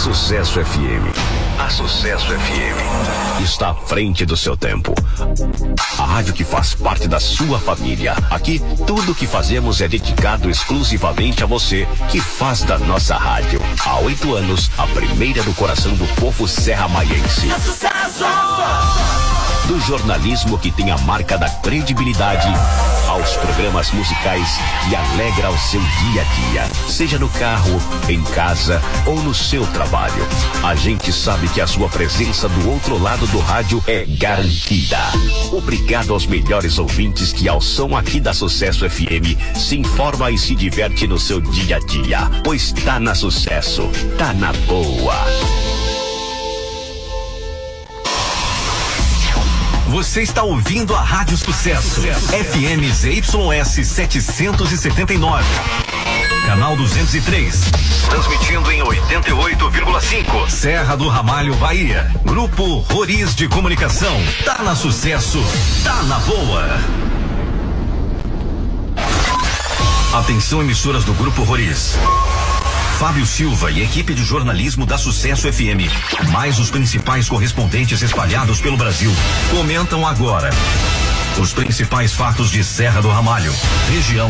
Sucesso FM. A Sucesso FM está à frente do seu tempo. A rádio que faz parte da sua família. Aqui, tudo que fazemos é dedicado exclusivamente a você, que faz da nossa rádio. Há oito anos, a primeira do coração do povo serra-maiense. É sucesso! Do jornalismo que tem a marca da credibilidade aos programas musicais que alegra o seu dia a dia, seja no carro, em casa ou no seu trabalho. A gente sabe que a sua presença do outro lado do rádio é garantida. Obrigado aos melhores ouvintes que ao som aqui da Sucesso FM se informa e se diverte no seu dia a dia, pois tá na sucesso, tá na boa. Você está ouvindo a Rádio Sucesso, FM ZYS 779. Canal 203. Transmitindo em 88,5. Serra do Ramalho, Bahia. Grupo Roriz de Comunicação. Tá na sucesso, tá na boa. Atenção, emissoras do Grupo Roriz. Fábio Silva e equipe de jornalismo da Sucesso FM, mais os principais correspondentes espalhados pelo Brasil, comentam agora os principais fatos de Serra do Ramalho, região,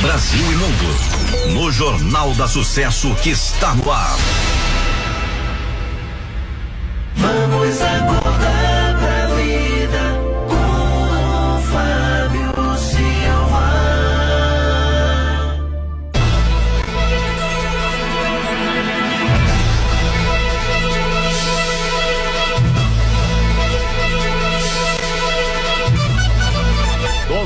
Brasil e mundo, no Jornal da Sucesso que está no ar. Vamos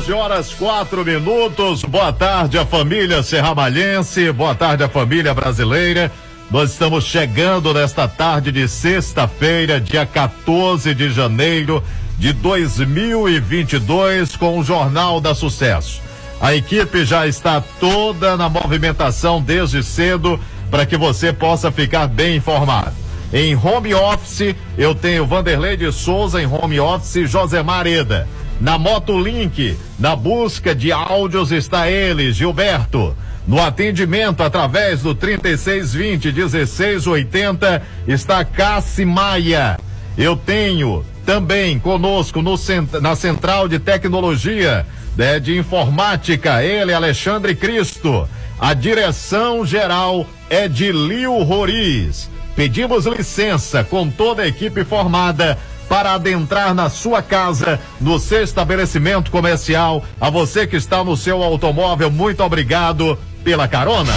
12 horas quatro minutos. Boa tarde a família serramalhense, boa tarde a família brasileira. Nós estamos chegando nesta tarde de sexta-feira, dia 14 de janeiro de 2022, com o Jornal da Sucesso. A equipe já está toda na movimentação desde cedo para que você possa ficar bem informado. Em home office, eu tenho Vanderlei de Souza em home office e José Mareda. Na Motolink, na busca de áudios está ele, Gilberto. No atendimento através do 3620 1680 está Cassi Maia. Eu tenho também conosco no, na Central de Tecnologia né, de Informática, ele, Alexandre Cristo. A direção geral é de Lio Roriz. Pedimos licença com toda a equipe formada para adentrar na sua casa, no seu estabelecimento comercial. A você que está no seu automóvel, muito obrigado pela carona.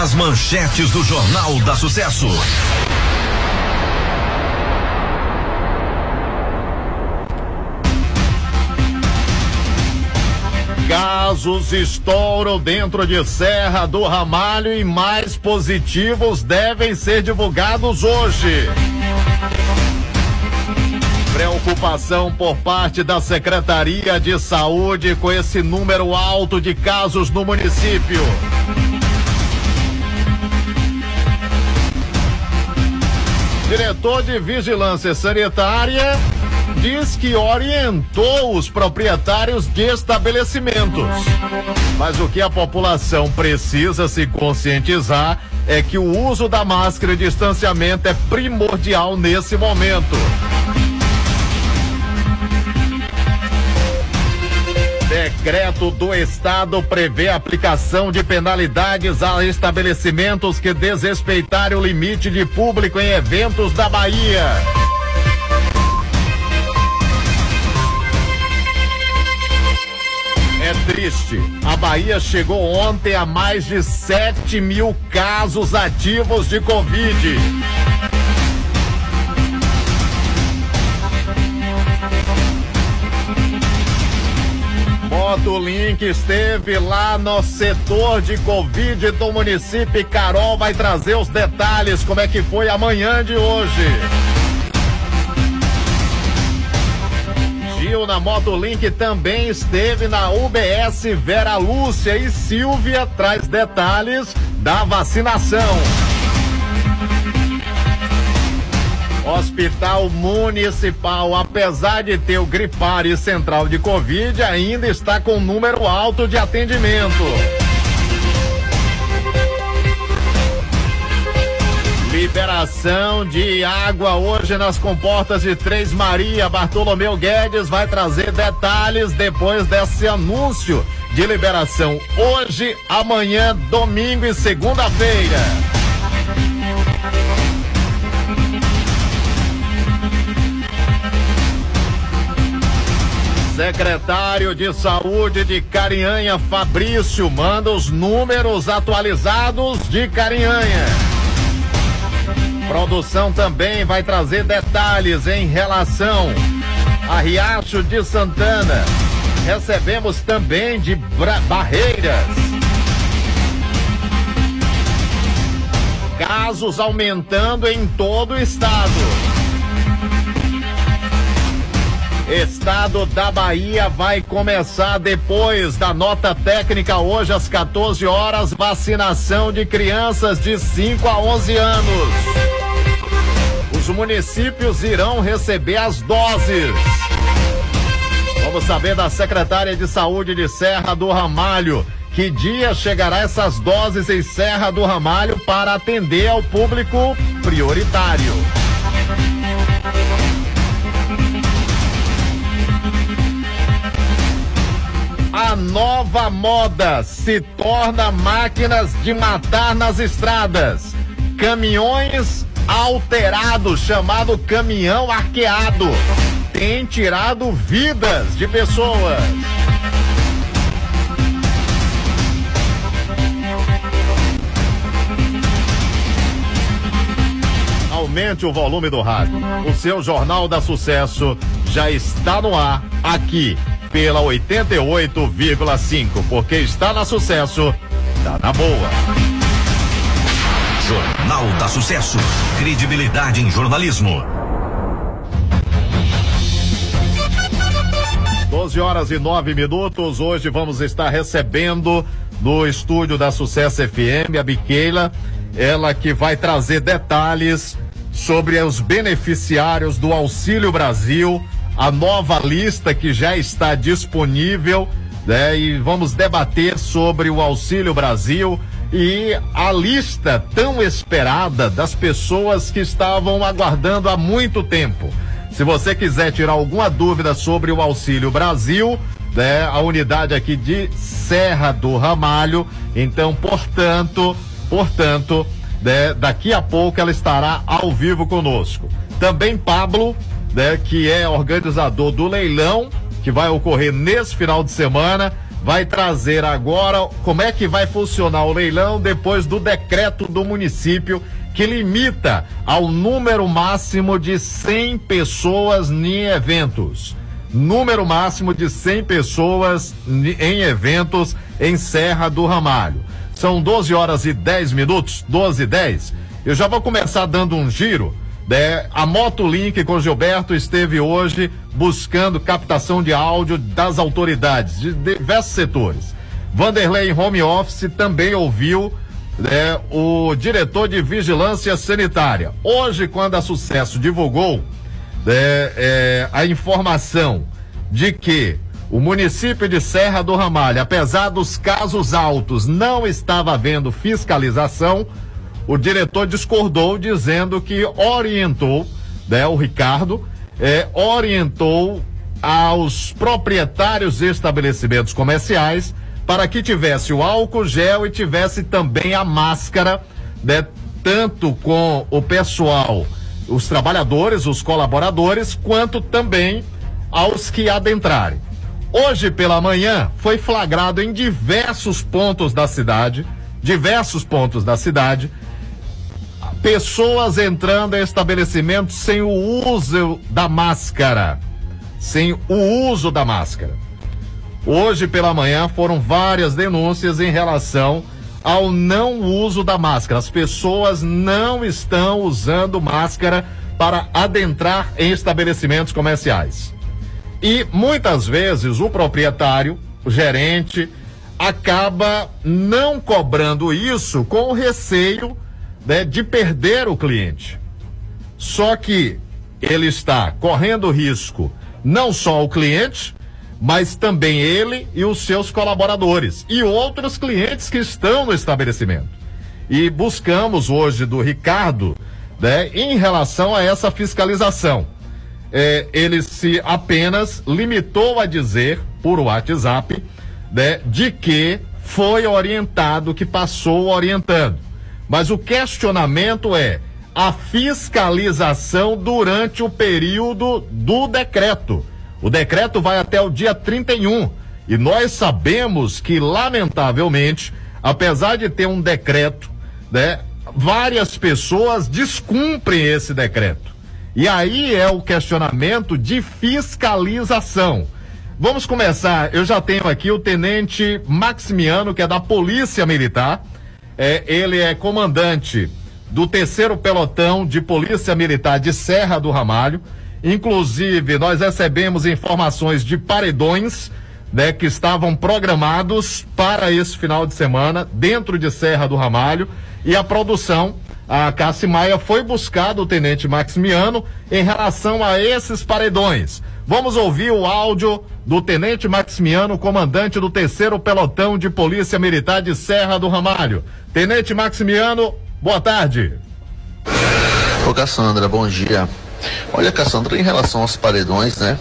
As manchetes do Jornal da Sucesso. Casos estouram dentro de Serra do Ramalho e mais positivos devem ser divulgados hoje. Preocupação por parte da Secretaria de Saúde com esse número alto de casos no município. Diretor de Vigilância Sanitária diz que orientou os proprietários de estabelecimentos. Mas o que a população precisa se conscientizar é que o uso da máscara e distanciamento é primordial nesse momento. Decreto do Estado prevê aplicação de penalidades a estabelecimentos que desrespeitarem o limite de público em eventos da Bahia. É triste. A Bahia chegou ontem a mais de 7 mil casos ativos de Covid. Motolink esteve lá no setor de Covid do município. Carol vai trazer os detalhes, como é que foi amanhã de hoje. Gil na Motolink também esteve na UBS Vera Lúcia e Silvia traz detalhes da vacinação. Hospital Municipal, apesar de ter o gripário central de Covid, ainda está com número alto de atendimento. Liberação de água hoje nas comportas de Três Maria. Bartolomeu Guedes vai trazer detalhes depois desse anúncio de liberação hoje, amanhã, domingo e segunda-feira. Secretário de Saúde de Carinhanha, Fabrício, manda os números atualizados de Carinhanha. Produção também vai trazer detalhes em relação a Riacho de Santana. Recebemos também de Bra Barreiras. Casos aumentando em todo o estado. Estado da Bahia vai começar depois da nota técnica hoje às 14 horas, vacinação de crianças de 5 a 11 anos. Os municípios irão receber as doses. Vamos saber da secretária de Saúde de Serra do Ramalho. Que dia chegará essas doses em Serra do Ramalho para atender ao público prioritário? A nova moda se torna máquinas de matar nas estradas. Caminhões alterados, chamado caminhão arqueado, tem tirado vidas de pessoas. Aumente o volume do rádio. O seu Jornal da Sucesso já está no ar aqui pela 88,5, porque está na sucesso, tá na boa. Jornal da Sucesso. Credibilidade em jornalismo. 12 horas e 9 minutos. Hoje vamos estar recebendo no estúdio da Sucesso FM a Biqueila, ela que vai trazer detalhes sobre os beneficiários do Auxílio Brasil, a nova lista que já está disponível, né? E vamos debater sobre o Auxílio Brasil e a lista tão esperada das pessoas que estavam aguardando há muito tempo. Se você quiser tirar alguma dúvida sobre o Auxílio Brasil, né, a unidade aqui de Serra do Ramalho, então, portanto, portanto, né, daqui a pouco ela estará ao vivo conosco. Também Pablo, né, que é organizador do leilão que vai ocorrer nesse final de semana, vai trazer agora como é que vai funcionar o leilão depois do decreto do município que limita ao número máximo de 100 pessoas em eventos. Número máximo de 100 pessoas em eventos em Serra do Ramalho. São 12 horas e 10 minutos, 12 e 10. Eu já vou começar dando um giro né? A Motolink com Gilberto esteve hoje buscando captação de áudio das autoridades de diversos setores. Vanderlei em home office também ouviu né, o diretor de vigilância sanitária. Hoje, quando a Sucesso divulgou né, é, a informação de que o município de Serra do Ramalho, apesar dos casos altos, não estava havendo fiscalização, o diretor discordou, dizendo que orientou, né, o Ricardo, é, orientou aos proprietários de estabelecimentos comerciais para que tivesse o álcool gel e tivesse também a máscara, né, tanto com o pessoal, os trabalhadores, os colaboradores, quanto também aos que adentrarem. Hoje pela manhã foi flagrado em diversos pontos da cidade, diversos pontos da cidade, pessoas entrando em estabelecimentos sem o uso da máscara. Sem o uso da máscara. Hoje pela manhã foram várias denúncias em relação ao não uso da máscara. As pessoas não estão usando máscara para adentrar em estabelecimentos comerciais. E muitas vezes o proprietário, o gerente, acaba não cobrando isso com receio né, de perder o cliente. Só que ele está correndo risco não só o cliente, mas também ele e os seus colaboradores e outros clientes que estão no estabelecimento. E buscamos hoje do Ricardo né, em relação a essa fiscalização. É, ele se apenas limitou a dizer por WhatsApp né, de que foi orientado, que passou orientando. Mas o questionamento é a fiscalização durante o período do decreto. O decreto vai até o dia 31 e nós sabemos que, lamentavelmente, apesar de ter um decreto, né, várias pessoas descumprem esse decreto. E aí é o questionamento de fiscalização. Vamos começar. Eu já tenho aqui o tenente Maximiano, que é da Polícia Militar. É, ele é comandante do terceiro pelotão de Polícia Militar de Serra do Ramalho. Inclusive, nós recebemos informações de paredões né, que estavam programados para esse final de semana dentro de Serra do Ramalho e a produção, a Cassi Maia foi buscar do Tenente Maximiano em relação a esses paredões. Vamos ouvir o áudio do Tenente Maximiano, comandante do terceiro pelotão de Polícia Militar de Serra do Ramalho. Tenente Maximiano, boa tarde. Ô Cassandra, bom dia. Olha, Cassandra, em relação aos paredões, né?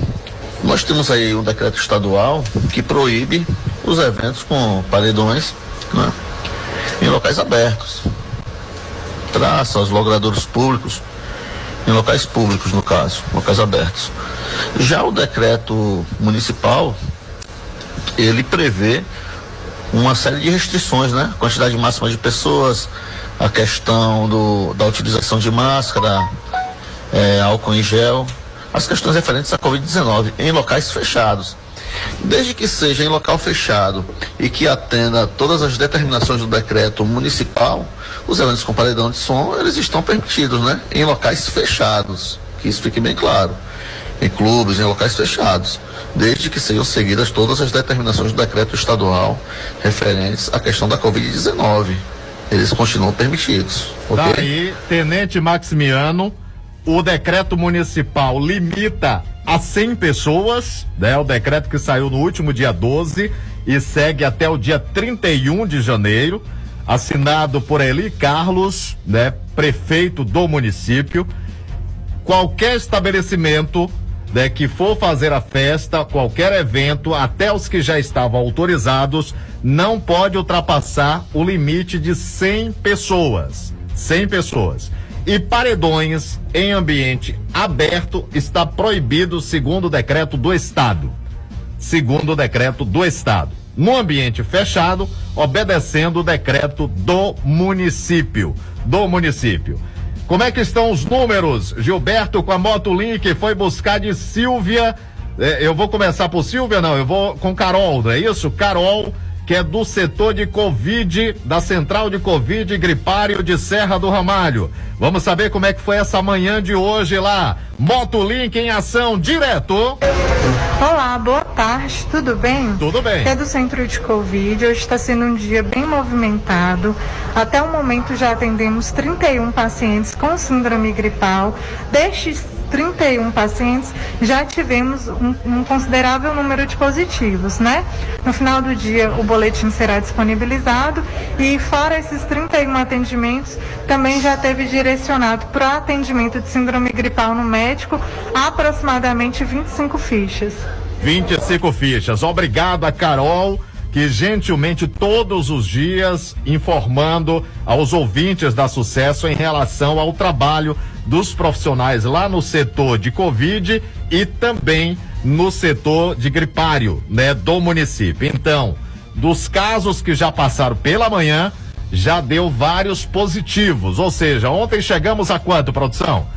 Nós temos aí um decreto estadual que proíbe os eventos com paredões, né? Em locais abertos. Traça aos logradouros públicos, em locais públicos, no caso, locais abertos. Já o decreto municipal, ele prevê uma série de restrições, né? Quantidade máxima de pessoas, a questão do, da utilização de máscara, é, álcool em gel, as questões referentes à Covid-19 em locais fechados. Desde que seja em local fechado e que atenda todas as determinações do decreto municipal, os eventos com paredão de som, eles estão permitidos, né? Em locais fechados. Que isso fique bem claro. Em clubes, em locais fechados. Desde que sejam seguidas todas as determinações do decreto estadual referentes à questão da Covid-19. Eles continuam permitidos. Tá ok? aí, Tenente Maximiano, o decreto municipal limita a 100 pessoas, né? O decreto que saiu no último dia 12 e segue até o dia 31 de janeiro, assinado por Eli Carlos, né? Prefeito do município. Qualquer estabelecimento né, que for fazer a festa, qualquer evento, até os que já estavam autorizados, não pode ultrapassar o limite de 100 pessoas. 100 pessoas. E paredões em ambiente aberto está proibido segundo o decreto do Estado. Segundo o decreto do Estado. No ambiente fechado, obedecendo o decreto do município. Do município. Como é que estão os números? Gilberto com a Motolink foi buscar de Silvia. É, eu vou começar por Silvia, não, eu vou com Carol, não é isso? Carol, que é do setor de Covid, da Central de Covid Gripário de Serra do Ramalho. Vamos saber como é que foi essa manhã de hoje lá. Motolink em ação direto. Olá, boa tarde, tudo bem? Tudo bem. É do centro de Covid, hoje está sendo um dia bem movimentado. Até o momento já atendemos 31 pacientes com síndrome gripal. Destes 31 pacientes, já tivemos um, um considerável número de positivos, né? No final do dia, o boletim será disponibilizado e, fora esses 31 atendimentos, também já teve direcionado para atendimento de síndrome gripal no médico aproximadamente 25 fichas. 25 fichas. Obrigado a Carol, que gentilmente todos os dias informando aos ouvintes da Sucesso em relação ao trabalho dos profissionais lá no setor de Covid e também no setor de gripário, né, do município. Então, dos casos que já passaram pela manhã, já deu vários positivos. Ou seja, ontem chegamos a quanto, produção?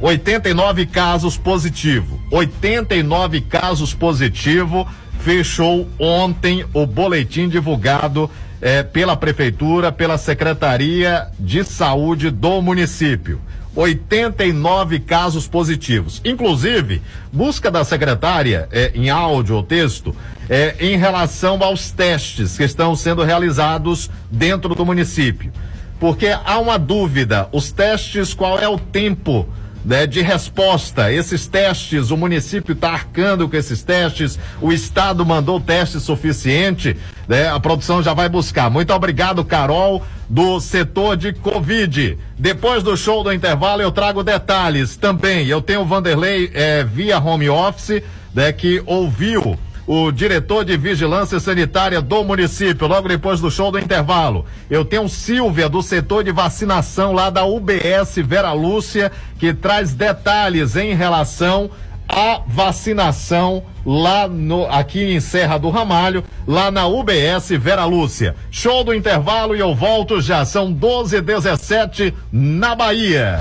89 casos positivo. 89 casos positivo. Fechou ontem o boletim divulgado eh, pela prefeitura, pela Secretaria de Saúde do município. 89 casos positivos. Inclusive, busca da secretária eh, em áudio ou texto eh, em relação aos testes que estão sendo realizados dentro do município. Porque há uma dúvida: os testes, qual é o tempo né, de resposta. Esses testes, o município está arcando com esses testes, o estado mandou teste suficiente, né? A produção já vai buscar. Muito obrigado, Carol, do setor de Covid. Depois do show do intervalo, eu trago detalhes também. Eu tenho o Vanderlei eh, via home office, né, que ouviu o diretor de vigilância sanitária do município, logo depois do show do intervalo. Eu tenho Silvia do setor de vacinação lá da UBS Vera Lúcia, que traz detalhes em relação à vacinação lá no aqui em Serra do Ramalho, lá na UBS Vera Lúcia. Show do intervalo e eu volto já são 12 e 17 na Bahia.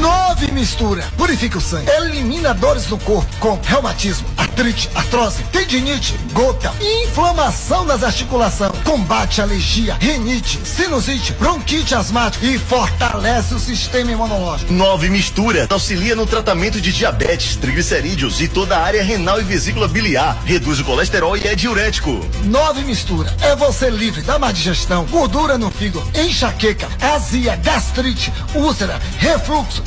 Nove mistura. Purifica o sangue. Elimina dores no corpo com reumatismo, artrite, artrose, tendinite, gota, inflamação das articulações. Combate alergia, rinite, sinusite, bronquite asmática e fortalece o sistema imunológico. Nove Mistura auxilia no tratamento de diabetes, triglicerídeos e toda a área renal e vesícula biliar. Reduz o colesterol e é diurético. Nove mistura. É você livre da má digestão, gordura no fígado, enxaqueca, azia, gastrite, úlcera, refluxo,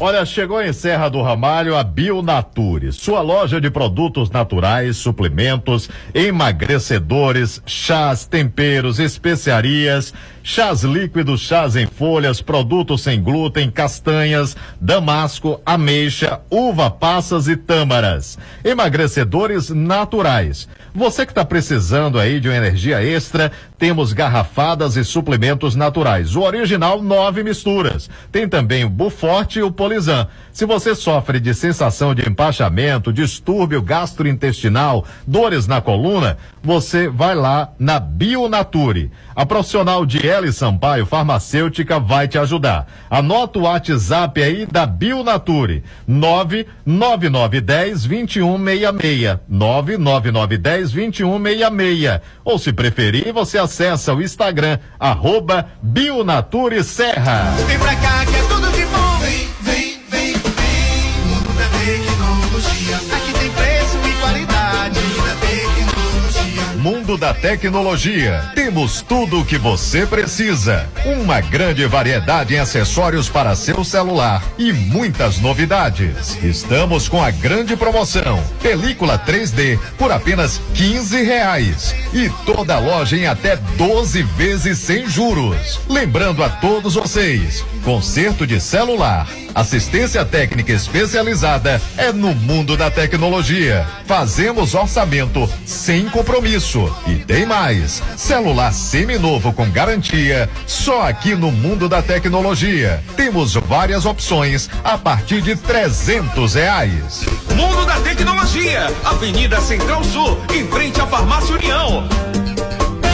Olha, chegou em Serra do Ramalho a Bionature, sua loja de produtos naturais, suplementos, emagrecedores, chás, temperos, especiarias, chás líquidos, chás em folhas, produtos sem glúten, castanhas, damasco, ameixa, uva passas e tâmaras. Emagrecedores naturais. Você que está precisando aí de uma energia extra, temos garrafadas e suplementos naturais. O original, nove misturas. Tem também o Buforte e o Polizan. Se você sofre de sensação de empachamento, distúrbio gastrointestinal, dores na coluna, você vai lá na Bionature. A profissional de L Sampaio Farmacêutica vai te ajudar. Anota o WhatsApp aí da Bionature. 99910 2166. 99910 2166. Ou se preferir, você acessa o Instagram, arroba Bionature Serra. Vem pra cá que é tudo de bom. Vem, vem, vem, vem. Mundo da tecnologia. Aqui tem preço e qualidade. Mundo da tecnologia. Mundo da Tecnologia. Temos tudo o que você precisa. Uma grande variedade em acessórios para seu celular e muitas novidades. Estamos com a grande promoção. Película 3D por apenas 15 reais. E toda loja em até 12 vezes sem juros. Lembrando a todos vocês, conserto de celular, assistência técnica especializada é no mundo da tecnologia. Fazemos orçamento sem compromisso. E tem mais. Celular seminovo com garantia, só aqui no mundo da tecnologia. Temos várias opções a partir de 300 reais. Mundo da Tecnologia, Avenida Central Sul, em frente à Farmácia União.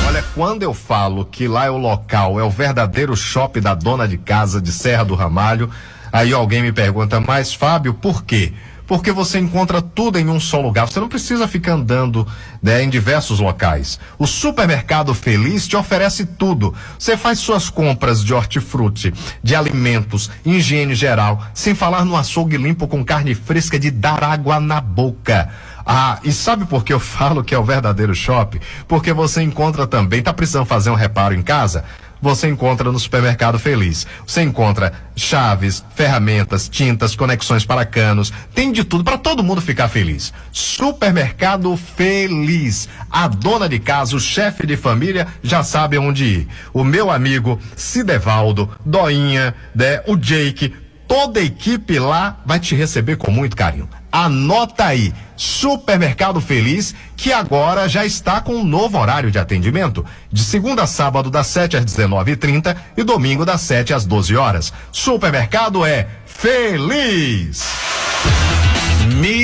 Olha, quando eu falo que lá é o local, é o verdadeiro shopping da dona de casa de Serra do Ramalho, aí alguém me pergunta, mas Fábio, por quê? Porque você encontra tudo em um só lugar. Você não precisa ficar andando né, em diversos locais. O supermercado Feliz te oferece tudo. Você faz suas compras de hortifruti, de alimentos, higiene geral, sem falar no açougue limpo com carne fresca de dar água na boca. Ah, e sabe por que eu falo que é o verdadeiro shopping? Porque você encontra também, tá precisando fazer um reparo em casa? Você encontra no Supermercado Feliz. Você encontra chaves, ferramentas, tintas, conexões para canos, tem de tudo para todo mundo ficar feliz. Supermercado Feliz. A dona de casa, o chefe de família já sabe onde ir. O meu amigo Cidevaldo, Doinha, né, o Jake, toda a equipe lá vai te receber com muito carinho. Anota aí, Supermercado Feliz, que agora já está com um novo horário de atendimento, de segunda a sábado das 7 às 19h30 e domingo das 7 às 12 horas. Supermercado é Feliz. Mi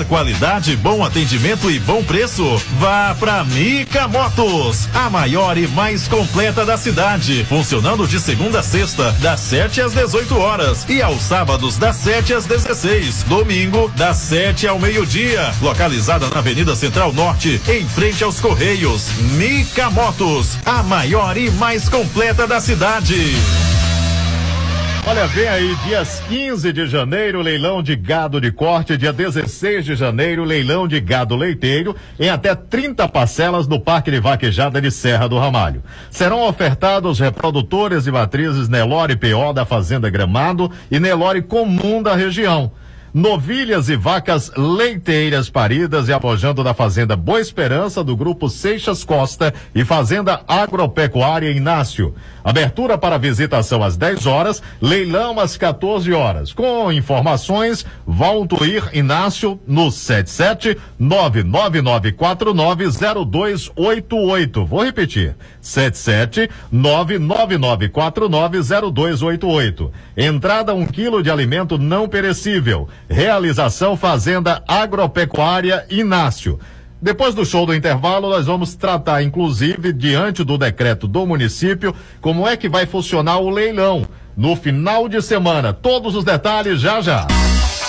qualidade, bom atendimento e bom preço? Vá pra Mica Motos, a maior e mais completa da cidade, funcionando de segunda a sexta, das 7 às 18 horas e aos sábados das 7 às 16, domingo das 7 ao meio-dia, localizada na Avenida Central Norte, em frente aos Correios. Mica Motos, a maior e mais completa da cidade. Olha, vem aí, dias 15 de janeiro, leilão de gado de corte, dia 16 de janeiro, leilão de gado leiteiro, em até 30 parcelas no Parque de Vaquejada de Serra do Ramalho. Serão ofertados reprodutores e matrizes Nelore PO da Fazenda Gramado e Nelore Comum da região. Novilhas e vacas leiteiras paridas e apojando da Fazenda Boa Esperança do Grupo Seixas Costa e Fazenda Agropecuária Inácio. Abertura para visitação às 10 horas, leilão às 14 horas. Com informações, Valtuir Inácio no 77 999490288. Vou repetir. 77 999490288. Entrada um quilo de alimento não perecível. Realização Fazenda Agropecuária Inácio. Depois do show do intervalo, nós vamos tratar, inclusive, diante do decreto do município, como é que vai funcionar o leilão no final de semana. Todos os detalhes já já.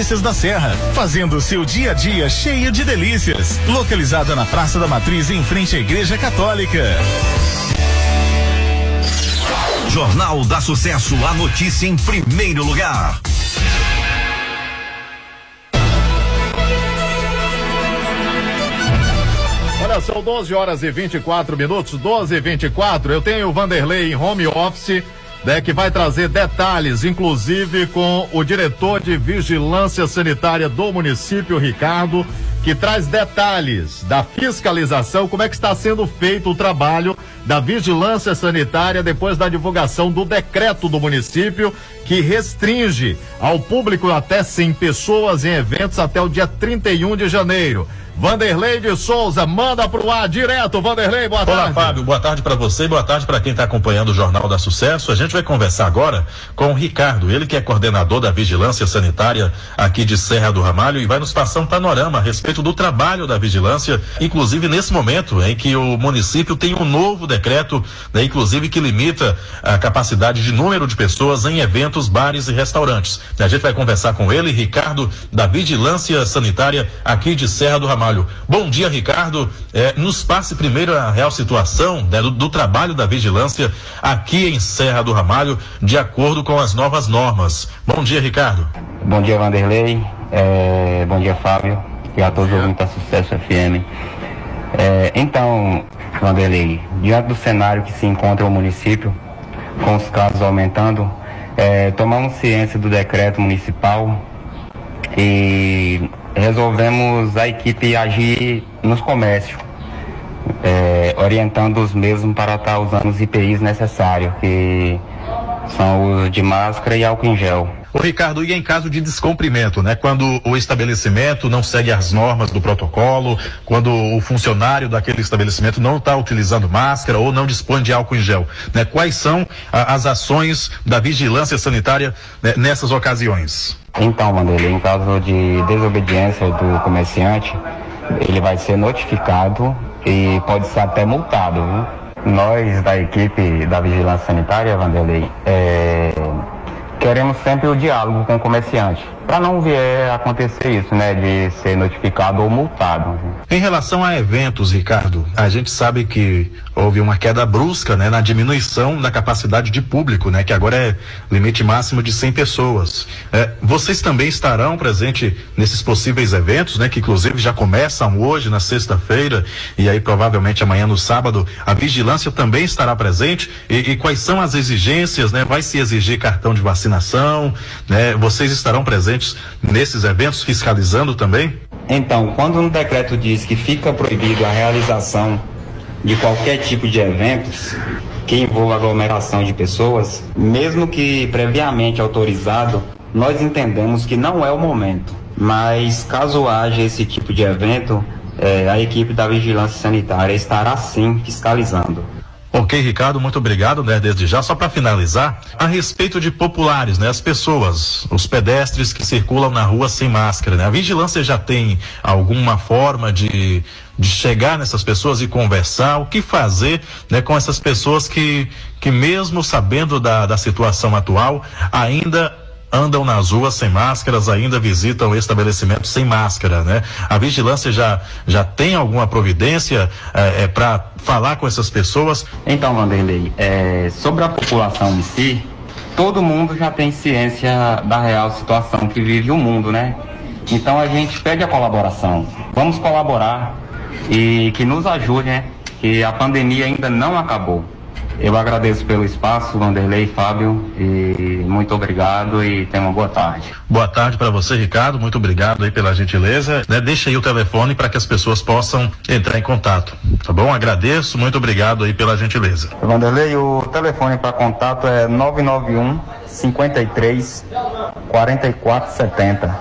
da Serra, fazendo o seu dia a dia cheio de delícias. Localizada na Praça da Matriz, em frente à Igreja Católica. Jornal da Sucesso, a notícia em primeiro lugar. Olha, são 12 horas e 24 minutos, 12 e 24. Eu tenho o Vanderlei em home office, né, que vai trazer detalhes, inclusive com o diretor de vigilância sanitária do município, Ricardo, que traz detalhes da fiscalização, como é que está sendo feito o trabalho da vigilância sanitária depois da divulgação do decreto do município que restringe ao público até 100 pessoas em eventos até o dia 31 de janeiro. Vanderlei de Souza, manda pro ar direto. Vanderlei, boa Olá, tarde. Fábio. Boa tarde para você e boa tarde para quem está acompanhando o Jornal da Sucesso. A gente vai conversar agora com o Ricardo, ele que é coordenador da Vigilância Sanitária aqui de Serra do Ramalho e vai nos passar um panorama a respeito do trabalho da vigilância, inclusive nesse momento em que o município tem um novo decreto, né, inclusive que limita a capacidade de número de pessoas em eventos, bares e restaurantes. A gente vai conversar com ele, Ricardo, da Vigilância Sanitária aqui de Serra do Ramalho. Bom dia, Ricardo. Eh, nos passe primeiro a real situação né, do, do trabalho da vigilância aqui em Serra do Ramalho, de acordo com as novas normas. Bom dia, Ricardo. Bom dia, Vanderlei. É, bom dia, Fábio. E a todos os ouvintes da Sucesso FM. É, então, Vanderlei, diante do cenário que se encontra o município, com os casos aumentando, é, tomamos ciência do decreto municipal e resolvemos a equipe agir nos comércios, é, orientando os mesmos para estar usando os IPIs necessários, que são o uso de máscara e álcool em gel. Ô Ricardo, e em caso de descumprimento, né? Quando o estabelecimento não segue as normas do protocolo, quando o funcionário daquele estabelecimento não está utilizando máscara ou não dispõe de álcool em gel, né? Quais são a, as ações da vigilância sanitária né, nessas ocasiões? Então, Vanderlei, em caso de desobediência do comerciante, ele vai ser notificado e pode ser até multado. Viu? Nós, da equipe da Vigilância Sanitária, Vanderlei, é, queremos sempre o diálogo com o comerciante, para não vier acontecer isso, né, de ser notificado ou multado. Em relação a eventos, Ricardo, a gente sabe que houve uma queda brusca, né, na diminuição da capacidade de público, né, que agora é limite máximo de 100 pessoas. É, vocês também estarão presentes nesses possíveis eventos, né, que inclusive já começam hoje na sexta-feira e aí provavelmente amanhã no sábado. A vigilância também estará presente e, e quais são as exigências, né? Vai se exigir cartão de vacinação, né? Vocês estarão presentes nesses eventos fiscalizando também? Então, quando um decreto diz que fica proibido a realização de qualquer tipo de eventos que envolva aglomeração de pessoas, mesmo que previamente autorizado, nós entendemos que não é o momento. Mas caso haja esse tipo de evento, eh, a equipe da vigilância sanitária estará sim fiscalizando. Ok, Ricardo, muito obrigado, né, desde já. Só para finalizar, a respeito de populares, né, as pessoas, os pedestres que circulam na rua sem máscara, né, a vigilância já tem alguma forma de, de chegar nessas pessoas e conversar, o que fazer, né, com essas pessoas que, que mesmo sabendo da, da situação atual, ainda andam nas ruas sem máscaras, ainda visitam estabelecimentos sem máscara, né? A vigilância já, já tem alguma providência é, é para falar com essas pessoas? Então, Vanderlei, é, sobre a população em si, todo mundo já tem ciência da real situação que vive o mundo, né? Então a gente pede a colaboração. Vamos colaborar e que nos ajude, né? Que a pandemia ainda não acabou. Eu agradeço pelo espaço, Vanderlei, Fábio, e muito obrigado e tenha uma boa tarde. Boa tarde para você, Ricardo. Muito obrigado aí pela gentileza. Né, deixa aí o telefone para que as pessoas possam entrar em contato. Tá bom? Agradeço. Muito obrigado aí pela gentileza. Vanderlei, o telefone para contato é 991 53 44 70.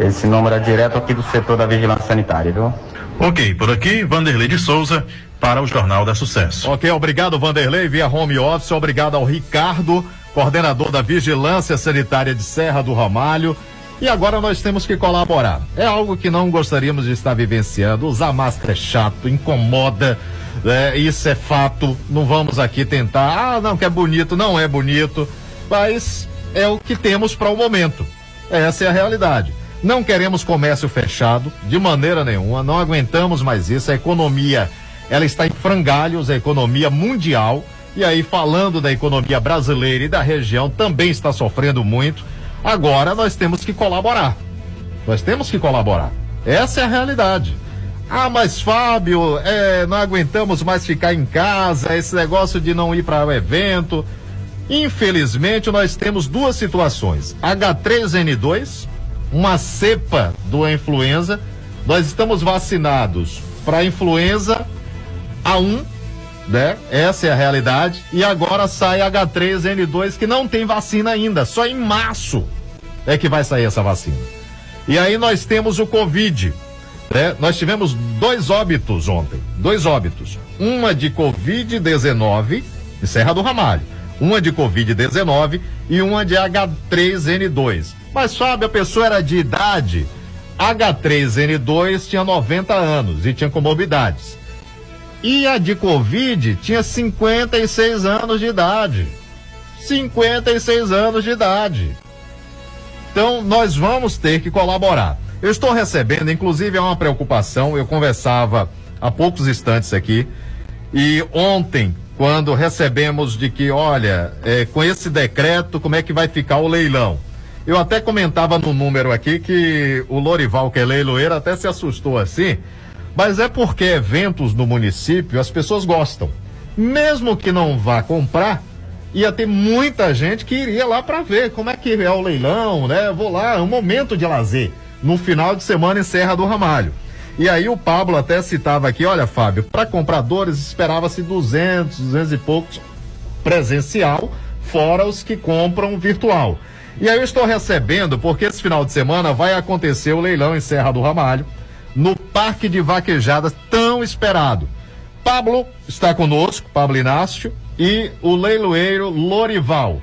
Esse número é direto aqui do setor da vigilância sanitária, viu? Ok, por aqui, Vanderlei de Souza para o Jornal da Sucesso. Ok, obrigado Vanderlei via home office, obrigado ao Ricardo, coordenador da Vigilância Sanitária de Serra do Ramalho. E agora nós temos que colaborar. É algo que não gostaríamos de estar vivenciando. Usar máscara é chato, incomoda, é, isso é fato. Não vamos aqui tentar, ah, não, que é bonito, não é bonito, mas é o que temos para o momento. Essa é a realidade. Não queremos comércio fechado, de maneira nenhuma, não aguentamos mais isso. A economia ela está em frangalhos, a economia mundial. E aí, falando da economia brasileira e da região, também está sofrendo muito. Agora nós temos que colaborar. Nós temos que colaborar. Essa é a realidade. Ah, mas Fábio, é, não aguentamos mais ficar em casa, esse negócio de não ir para o evento. Infelizmente, nós temos duas situações: H3N2, uma cepa do influenza. Nós estamos vacinados para influenza a1, né? Essa é a realidade. E agora sai H3N2 que não tem vacina ainda, só em março é que vai sair essa vacina. E aí nós temos o Covid. Né? Nós tivemos dois óbitos ontem, dois óbitos. Uma de Covid-19 em Serra do Ramalho, uma de Covid-19 e uma de H3N2. Mas sabe, a pessoa era de idade. H3N2 tinha 90 anos e tinha comorbidades. E a de Covid tinha 56 anos de idade. 56 anos de idade. Então, nós vamos ter que colaborar. Eu estou recebendo, inclusive, é uma preocupação. Eu conversava há poucos instantes aqui. E ontem, quando recebemos de que, olha, é, com esse decreto, como é que vai ficar o leilão? Eu até comentava no número aqui que o Lorival, que é até se assustou assim mas é porque eventos no município as pessoas gostam. Mesmo que não vá comprar, ia ter muita gente que iria lá para ver como é que é o leilão, né? Vou lá, é um momento de lazer. No final de semana em Serra do Ramalho. E aí o Pablo até citava aqui, olha Fábio, para compradores esperava-se 200, 200 e poucos presencial, fora os que compram virtual. E aí eu estou recebendo, porque esse final de semana vai acontecer o leilão em Serra do Ramalho no Parque de Vaquejadas tão esperado. Pablo está conosco, Pablo Inácio, e o leiloeiro Lorival.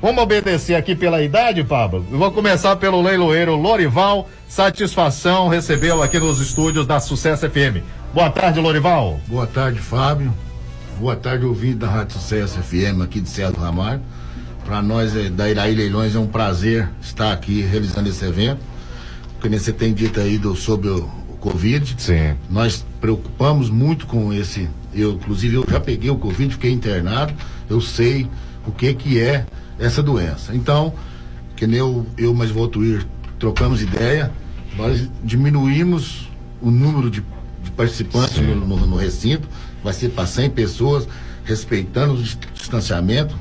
Vamos obedecer aqui pela idade, Pablo? Eu vou começar pelo leiloeiro Lorival. Satisfação recebê-lo aqui nos estúdios da Sucesso FM. Boa tarde, Lorival. Boa tarde, Fábio. Boa tarde, ouvinte da Rádio Sucesso FM aqui de Serra do Ramalho. Para nós é, da Iraí Leilões é um prazer estar aqui realizando esse evento. Porque você tem dito aí do, sobre o, o Covid. Sim. Nós preocupamos muito com esse. Eu, inclusive, eu já peguei o Covid, fiquei internado. Eu sei o que que é essa doença. Então, que nem eu, eu mais o ir trocamos ideia, nós diminuímos o número de, de participantes no, no, no recinto, vai ser para 100 pessoas, respeitando o distanciamento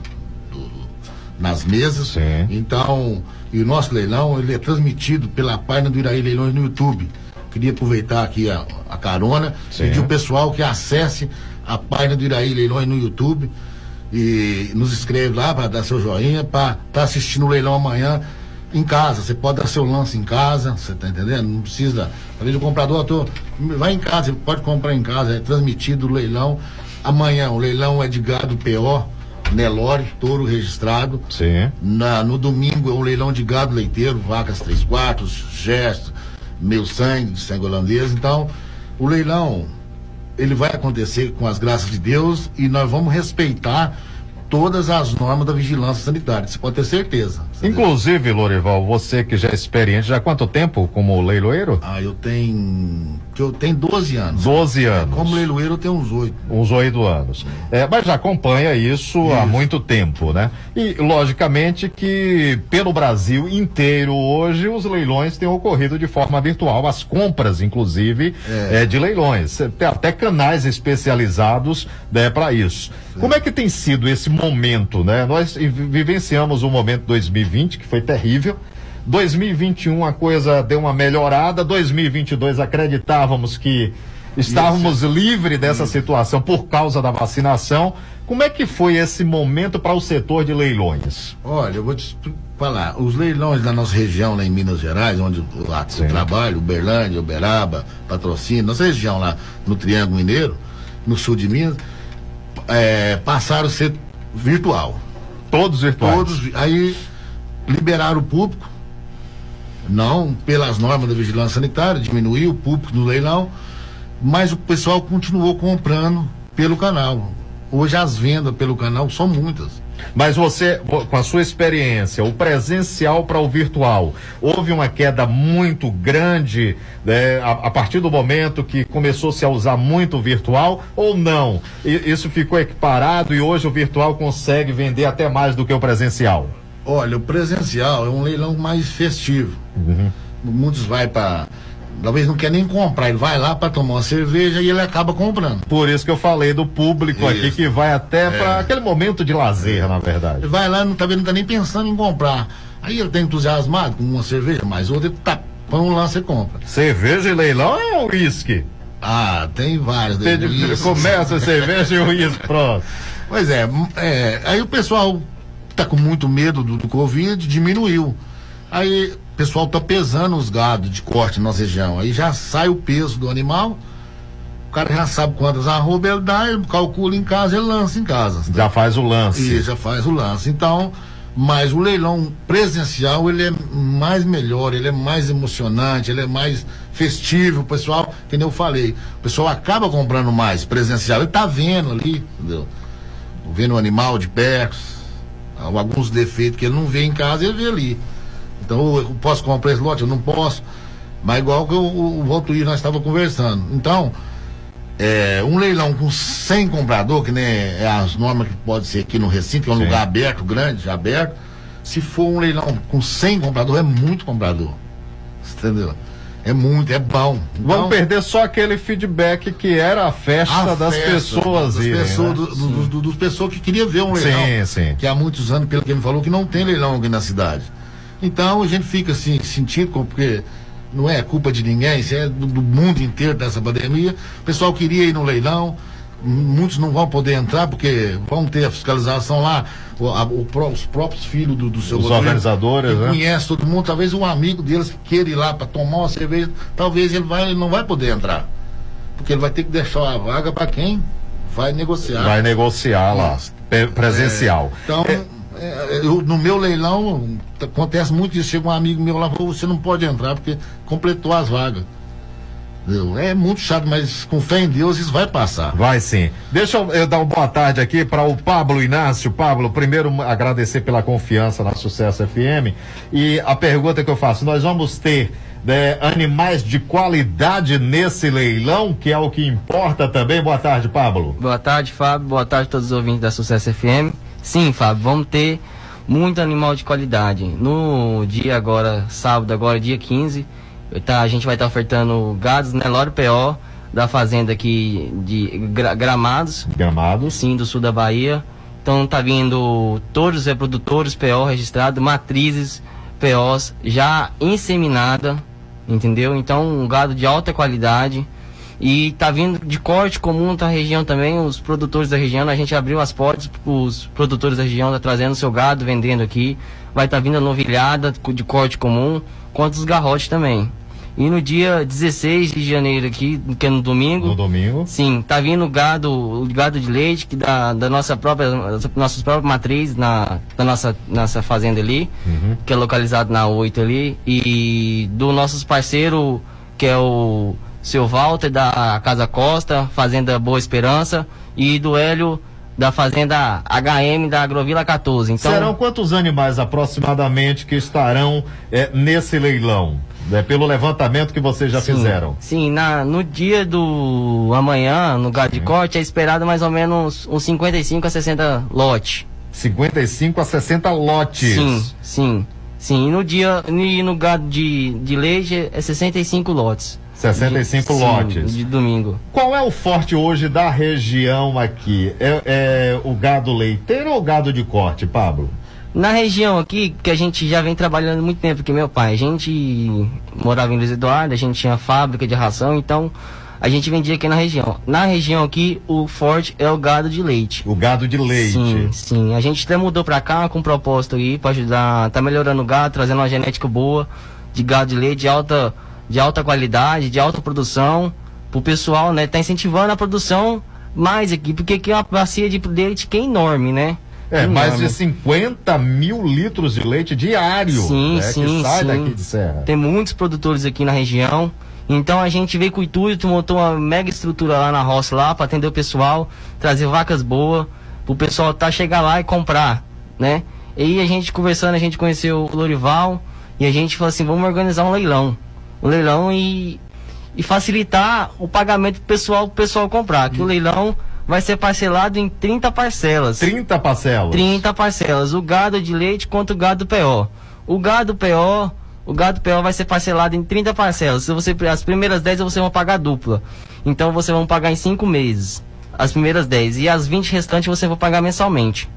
nas mesas. Então, e o nosso leilão ele é transmitido pela página do Iraí Leilões no YouTube. Queria aproveitar aqui a, a carona, Sim. pedir o pessoal que acesse a página do Iraí Leilões no YouTube e nos inscreve lá para dar seu joinha, para estar tá assistindo o leilão amanhã em casa. Você pode dar seu lance em casa, você tá entendendo? Não precisa. Vezes o comprador, tô, vai em casa, você pode comprar em casa, é transmitido o leilão. Amanhã, o leilão é de gado PO, Nelore, touro registrado. Sim. Na, no domingo é o leilão de gado leiteiro, vacas 3 quartos, gesto, meu sangue, sangue holandês. Então, o leilão, ele vai acontecer com as graças de Deus e nós vamos respeitar todas as normas da vigilância sanitária. Você pode ter certeza. Inclusive, Lorival, você que já é experiente, já há quanto tempo como leiloeiro? Ah, eu tenho. Eu tenho 12 anos. 12 anos. Como leiloeiro eu tenho uns 8. Uns oito anos. É, mas já acompanha isso, há muito tempo, né? E, logicamente, que pelo Brasil inteiro hoje os leilões têm ocorrido de forma virtual, as compras, inclusive, É. é, de leilões. Tem até canais especializados né, para isso. Como é que tem sido esse momento, né? Nós vi- vivenciamos o momento 2020, que foi terrível. 2021 a coisa deu uma melhorada, 2022 acreditávamos que estávamos livres dessa situação por causa da vacinação. Como é que foi esse momento para o setor de leilões? Olha, eu vou te falar. Os leilões da nossa região, lá em Minas Gerais, onde lá eu trabalho, Uberlândia, Uberaba, Patrocínio, nossa região lá no Triângulo Mineiro, no sul de Minas, é, passaram a ser virtual. Todos virtuais? Todos. Aí liberaram o público, não pelas normas da vigilância sanitária, diminuiu o público no leilão, mas o pessoal continuou comprando pelo canal. Hoje as vendas pelo canal são muitas. Mas você, vo- com a sua experiência, o presencial para o virtual, houve uma queda muito grande né, a, a partir do momento que começou-se a usar muito o virtual ou não? I- isso ficou equiparado e hoje o virtual consegue vender até mais do que o presencial? Olha, o presencial é um leilão mais festivo. Muitos vai para talvez não quer nem comprar, ele vai lá para tomar uma cerveja e ele acaba comprando. Por isso que eu falei do público aqui Isso. que vai até É. para aquele momento de lazer, na verdade. Ele vai lá, não tá, não tá nem pensando em comprar. Aí ele tá entusiasmado com uma cerveja, mas outra tá, um lá, você compra. Cerveja e leilão é uísque. Ah, tem vários. Tem começa a cerveja e uísque, pronto. Pois é, é, aí o pessoal tá com muito medo do, do Covid, diminuiu. Aí o pessoal tá pesando os gados de corte na nossa região. Aí já sai o peso do animal, o cara já sabe quantas arroba ele dá, ele calcula em casa, ele lança em casa. Já faz o lance. E já faz o lance. Então, mas o leilão presencial, ele é mais melhor, ele é mais emocionante, ele é mais festivo, o pessoal, que nem eu falei, o pessoal acaba comprando mais presencial, ele tá vendo ali, entendeu? Vendo o animal de perto, alguns defeitos que ele não vê em casa, ele vê ali. Então, eu posso comprar esse lote? Eu não posso. Mas igual que o, o, o Valtuir nós estávamos conversando. Então, é, um leilão com 100 comprador, que nem é as normas que pode ser aqui no recinto, que é um Sim. lugar aberto, grande, aberto. Se for um leilão com 100 comprador, é muito comprador. Entendeu? É muito, é bom. Então, Vamos perder só aquele feedback que era a festa a das festa pessoas das irem, pessoas, né? do- do- do- dos pessoas que queriam ver um leilão. Sim, sim. Que há muitos anos, pelo que ele me falou, que não tem leilão aqui na cidade. Então a gente fica assim, sentindo, porque não é culpa de ninguém, isso é do, do mundo inteiro dessa pandemia. O pessoal queria ir no leilão, muitos não vão poder entrar, porque vão ter a fiscalização lá, o- a- o os próprios filhos do, do seu Os governo, organizadores, né? conhece todo mundo, talvez um amigo deles que queira ir lá para tomar uma cerveja, talvez ele, vai, ele não vai poder entrar. Porque ele vai ter que deixar a vaga para quem vai negociar. Vai negociar lá, presencial. É, então, é, eu- no meu leilão, acontece muito isso. Chega um amigo meu lá e você não pode entrar porque completou as vagas. É muito chato, mas com fé em Deus isso vai passar. Vai sim. Deixa eu, eu dar uma boa tarde aqui para o Pablo Inácio. Pablo, primeiro agradecer pela confiança na Sucesso FM. E a pergunta que eu faço: nós vamos ter né, animais de qualidade nesse leilão, que é o que importa também. Boa tarde, Pablo. Boa tarde, Fábio. Boa tarde a todos os ouvintes da Sucesso FM. Sim, Fábio, vamos ter muito animal de qualidade. No dia agora, sábado, agora, dia 15, tá, a gente vai estar tá ofertando gados Nelore PO da fazenda aqui de gra, Gramados. Gramados. Sim, do sul da Bahia. Então tá vindo todos os reprodutores PO registrados, matrizes POs já inseminada, entendeu? Então um gado de alta qualidade. E tá vindo de corte comum da região também, os produtores da região, a gente abriu as portas os produtores da região, tá trazendo seu gado, vendendo aqui. Vai estar tá vindo a novilhada de corte comum, quanto os garrotes também. E no dia 16 de janeiro aqui, que é no domingo. No domingo. Sim, tá vindo gado, o gado de leite que da, da nossa própria, nossas próprias matrizes na, da nossa, nossa fazenda ali, uhum. que é localizado na 8 ali. E do nossos parceiro, que é o seu Walter da Casa Costa, Fazenda Boa Esperança, e do Hélio da Fazenda HM da Agrovila 14. Então, Serão quantos animais aproximadamente que estarão é, nesse leilão? Né, pelo levantamento que vocês já sim, fizeram. Sim, na, no dia do amanhã, no gado de corte, é esperado mais ou menos uns 55 a 60 lotes. 55 a 60 lotes. Sim, sim. Sim, e no dia, e no gado de, de leite é 65 lotes. 65 de, lotes. Sim, de domingo. Qual é o forte hoje da região aqui? É, é o gado leiteiro ou o gado de corte, Pablo? Na região aqui, que a gente já vem trabalhando muito tempo, que meu pai, a gente morava em Luiz Eduardo, a gente tinha fábrica de ração, então a gente vendia aqui na região. Na região aqui, o forte é o gado de leite. O gado de leite. Sim, sim. A gente até mudou pra cá com um propósito aí para ajudar, tá melhorando o gado, trazendo uma genética boa de gado de leite de alta, de alta qualidade, de alta produção pro pessoal, né? Tá incentivando a produção mais aqui, porque aqui é uma bacia de leite que é enorme, né? É, mais de 50 mil litros de leite diário sim, né, sim, que sai sim. daqui de Serra. Tem muitos produtores aqui na região. Então a gente veio com o intuito, montou uma mega estrutura lá na roça lá para atender o pessoal, trazer vacas boas, o pessoal tá chegar lá e comprar, né? E a gente conversando, a gente conheceu o Lorival e a gente falou assim, vamos organizar um leilão. Um leilão e, e facilitar o pagamento pro pessoal, pro pessoal comprar. Que o leilão vai ser parcelado em 30 parcelas. 30 parcelas? 30 parcelas. O gado de leite contra o gado PO. O gado PO, o gado PO vai ser parcelado em 30 parcelas. Se você as primeiras 10 você vai pagar dupla. Então você vai pagar em 5 meses. As primeiras 10 e as 20 restantes você vai pagar mensalmente.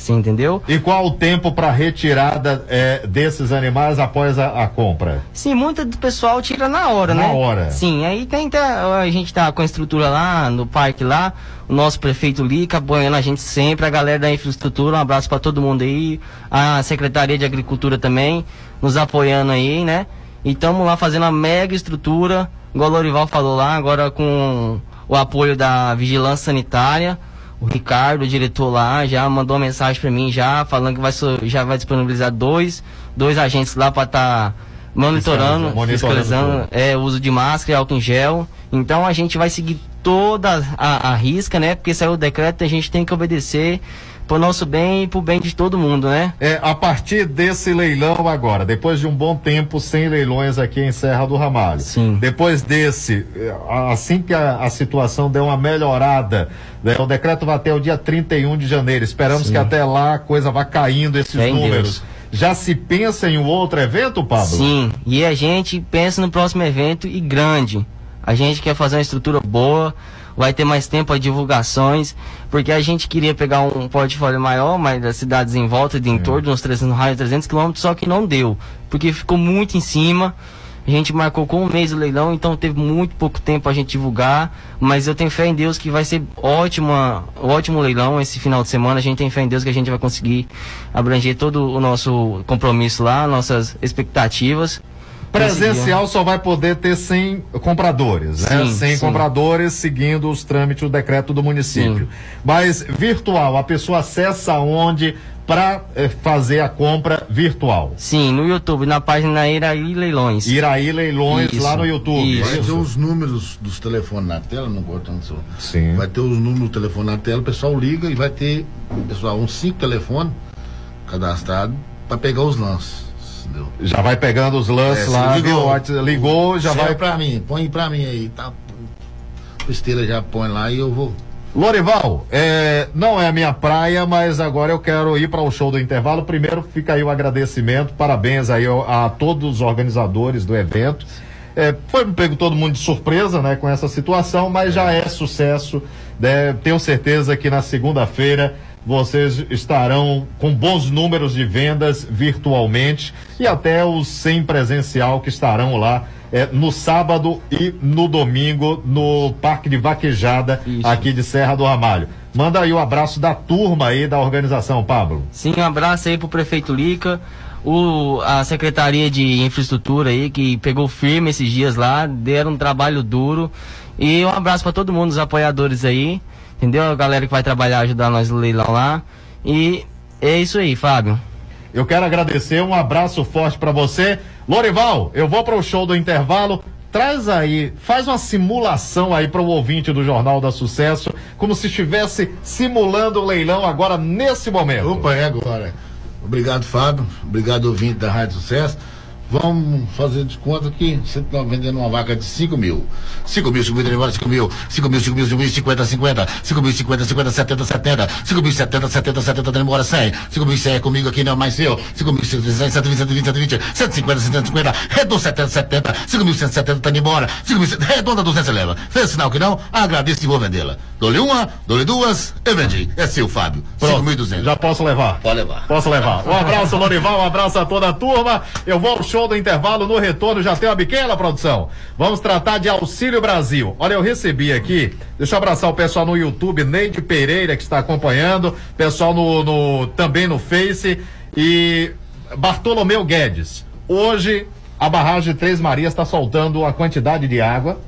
Sim, entendeu? E qual o tempo para retirada é, desses animais após a, a, compra? Sim, muito do pessoal tira na hora, na né? Na hora. Sim, aí tem, a gente tá com a estrutura lá no parque lá, o nosso prefeito Lica apoiando a gente sempre, a galera da infraestrutura, um abraço para todo mundo aí, a Secretaria de Agricultura também, nos apoiando aí, né? E estamos lá fazendo uma mega estrutura, igual o Lorival falou lá, agora com o apoio da Vigilância Sanitária o Ricardo, o diretor lá, já mandou uma mensagem para mim já, falando que vai, já vai disponibilizar dois, dois agentes lá para estar tá monitorando, fiscalizando é, o uso de máscara e álcool em gel. Então a gente vai seguir toda a, a risca, né? Porque saiu o decreto, a gente tem que obedecer pro nosso bem e pro bem de todo mundo, né? É, a partir desse leilão agora, depois de um bom tempo sem leilões aqui em Serra do Ramalho. Sim. Depois desse, assim que a, a situação der uma melhorada, né, o decreto vai até o dia 31 de janeiro. Esperamos Sim. que até lá a coisa vá caindo esses Bem números. Deus. Já se pensa em um outro evento, Pablo? Sim, e a gente pensa no próximo evento e grande. A gente quer fazer uma estrutura boa, vai ter mais tempo a divulgações, porque a gente queria pegar um portfólio maior, mas das cidades em volta, de entorno, uns 300, raio 300 quilômetros, só que não deu, porque ficou muito em cima. A gente marcou com um mês o leilão, então teve muito pouco tempo a gente divulgar, mas eu tenho fé em Deus que vai ser ótima, ótimo leilão esse final de semana. A gente tem fé em Deus que a gente vai conseguir abranger todo o nosso compromisso lá, nossas expectativas. Presencial só vai poder ter 100 compradores, né? Sim, 100 sim. compradores seguindo os trâmites do decreto do município. Mas virtual, a pessoa acessa onde para fazer a compra virtual? Sim, no YouTube, na página Iraí Leilões. Iraí Leilões Isso, lá no YouTube. Vai ter Isso. os números dos telefones na tela, não cortando seu. Sim. Vai ter os números do telefone na tela, o pessoal liga e vai ter, pessoal, uns cinco telefones cadastrados para pegar os lances. Já vai pegando os lances É, lá, você viu? Ligou, ligou já vai. pra mim, põe pra mim aí, tá? O esteira já põe lá e eu vou. Lorival, é, não é a minha praia, mas agora eu quero ir para o show do intervalo. Primeiro fica aí o agradecimento, parabéns aí ao- a todos os organizadores do evento. É, foi me pego todo mundo de surpresa, né, com essa situação, mas já é sucesso. né? Tenho certeza que na segunda-feira vocês estarão com bons números de vendas virtualmente e até os 100 presencial que estarão lá é, no sábado e no domingo no Parque de Vaquejada aqui de Serra do Ramalho. Manda aí o abraço da turma aí da organização, Pablo. Sim, um abraço aí pro prefeito Lica, o, a Secretaria de Infraestrutura aí, que pegou firme esses dias lá, deram um trabalho duro. E um abraço para todo mundo, os apoiadores aí, entendeu? A galera que vai trabalhar, ajudar nós no leilão lá. E é isso aí, Fábio. Eu quero agradecer, um abraço forte para você. Lorival, eu vou para o show do intervalo. Traz aí, faz uma simulação aí para o ouvinte do Jornal da Sucesso, como se estivesse simulando o leilão agora nesse momento. Opa, é agora. Obrigado, Fábio. Obrigado, ouvinte da Rádio Sucesso. Vamos fazer de conta que você está vendendo uma vaca de 5 mil. 5 mil, 5 mil, 5 mil, 5 mil, 5 mil, 5 mil, 50, 50, 5 mil, 50, 50, 70, 70, 5 mil, 70, 70, 70, tá embora 100, 5 mil, 100 é comigo aqui, não é mais seu, 5 mil, 120, 120, 120, 150, 150, redondo 70, 70, 5 mil, 170, tá indo embora, 5 mil, redonda 200 você leva. Fez sinal que não? Agradeço e vou vendê-la. Dou-lhe uma, dou-lhe duas, eu vendi. É seu, Fábio. 5.200. Já posso levar? Pode levar. Posso levar. Um abraço, Lorival, um abraço a toda a turma. Eu vou ao show do intervalo no retorno, já tem uma biquela, produção. Vamos tratar de Auxílio Brasil. Olha, eu recebi aqui, deixa eu abraçar o pessoal no YouTube, Neide Pereira, que está acompanhando, pessoal no, no- também no Face e Bartolomeu Guedes. Hoje, a barragem de Três Marias está soltando a quantidade de água.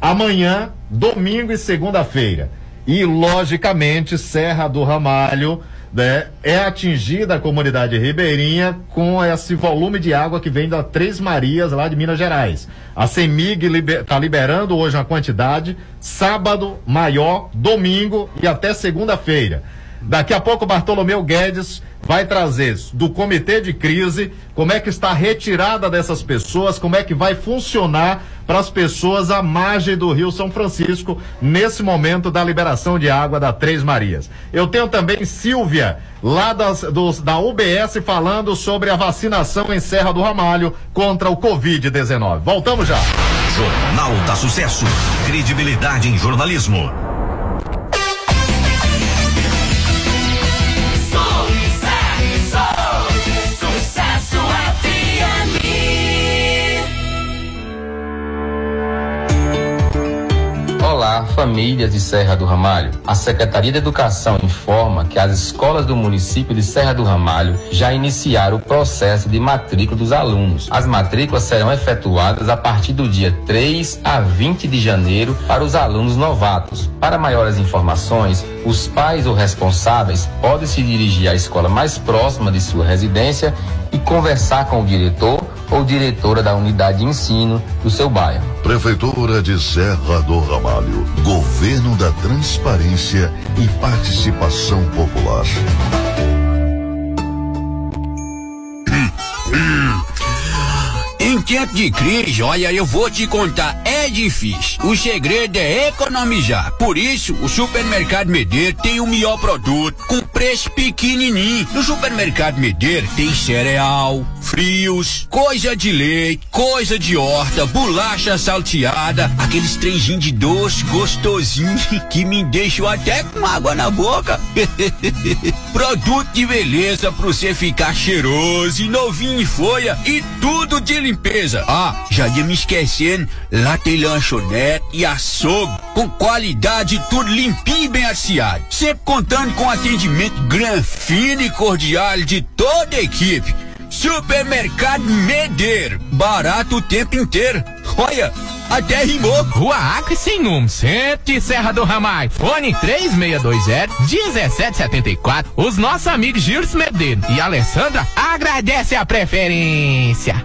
Amanhã, domingo e segunda-feira. E, logicamente, Serra do Ramalho né, é atingida a comunidade ribeirinha com esse volume de água que vem da Três Marias, lá de Minas Gerais. A CEMIG está liberando hoje uma quantidade, sábado maior, domingo e até segunda-feira. Daqui a pouco, Bartolomeu Guedes vai trazer do comitê de crise como é que está a retirada dessas pessoas, como é que vai funcionar para as pessoas à margem do Rio São Francisco nesse momento da liberação de água da Três Marias. Eu tenho também Silvia, lá das, dos- da UBS, falando sobre a vacinação em Serra do Ramalho contra o Covid-19. Voltamos já. Jornal da Sucesso. Credibilidade em jornalismo. Famílias de Serra do Ramalho. A Secretaria de Educação informa que as escolas do município de Serra do Ramalho já iniciaram o processo de matrícula dos alunos. As matrículas serão efetuadas a partir do dia 3 a 20 de janeiro para os alunos novatos. Para maiores informações, os pais ou responsáveis podem se dirigir à escola mais próxima de sua residência e conversar com o diretor ou diretora da unidade de ensino do seu bairro. Prefeitura de Serra do Ramalho. Governo da Transparência e Participação Popular. Em tempo de crise, olha, eu vou te contar, é difícil. O segredo é economizar. Por isso, o Supermercado Medeiro tem o melhor produto, com preço pequenininho. No Supermercado Medeiro tem cereal, frios, coisa de leite, coisa de horta, bolacha salteada, aqueles trenzinhos de doce gostosinho que me deixam até com água na boca. Produto de beleza pra você ficar cheiroso e novinho em folha e tudo de limpeza. Ah, já ia me esquecendo, lá tem lanchonete e açougue com qualidade tudo limpinho e bem aciado. Sempre contando com atendimento gran, fino e cordial de toda a equipe. Supermercado Meder. Barato o tempo inteiro. Olha, até rimou. Rua Acre sem número, Centro e Serra do Ramalho. Fone 3620-1774. Os nossos amigos Gilles Medeiro e Alessandra agradecem a preferência.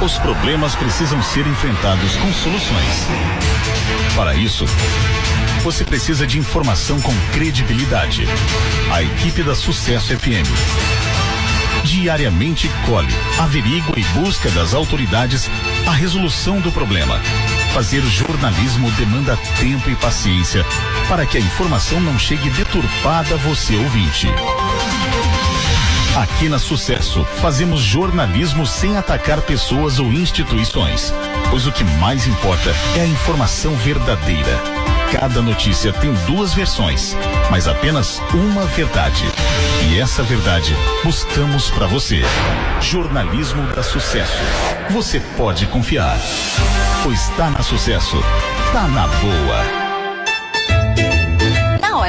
Os problemas precisam ser enfrentados com soluções. Para isso, você precisa de informação com credibilidade. A equipe da Sucesso FM. Diariamente colhe, averigua e busca das autoridades a resolução do problema. Fazer jornalismo demanda tempo e paciência para que a informação não chegue deturpada a você ouvinte. Aqui na Sucesso, fazemos jornalismo sem atacar pessoas ou instituições, pois o que mais importa é a informação verdadeira. Cada notícia tem duas versões, mas apenas uma verdade. E essa verdade buscamos para você. Jornalismo da Sucesso. Você pode confiar. Pois tá na Sucesso. Tá na boa.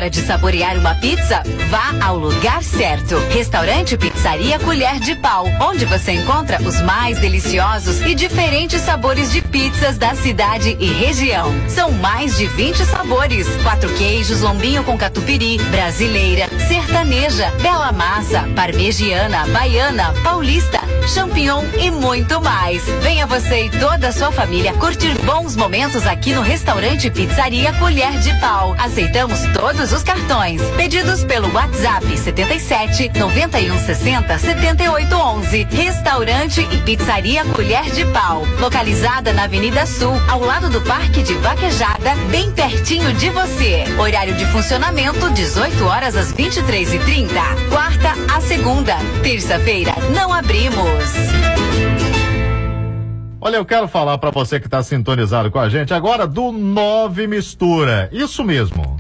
Hora de saborear uma pizza, vá ao lugar certo. Restaurante Pizzaria Colher de Pau, onde você encontra os mais deliciosos e diferentes sabores de pizzas da cidade e região. São mais de 20 sabores: quatro queijos, lombinho com catupiry, brasileira, sertaneja, bela massa, parmegiana, baiana, paulista, champignon e muito mais. Venha você e toda a sua família curtir bons momentos aqui no restaurante Pizzaria Colher de Pau. Aceitamos todos os cartões. Pedidos pelo WhatsApp 77 91 60 78 11. Restaurante e Pizzaria Colher de Pau. Localizada na Avenida Sul, ao lado do Parque de Vaquejada, bem pertinho de você. Horário de funcionamento 18 horas às 23 e 30 Quarta a segunda. Terça-feira não abrimos. Olha, eu quero falar para você que está sintonizado com a gente agora do Nove Mistura. Isso mesmo.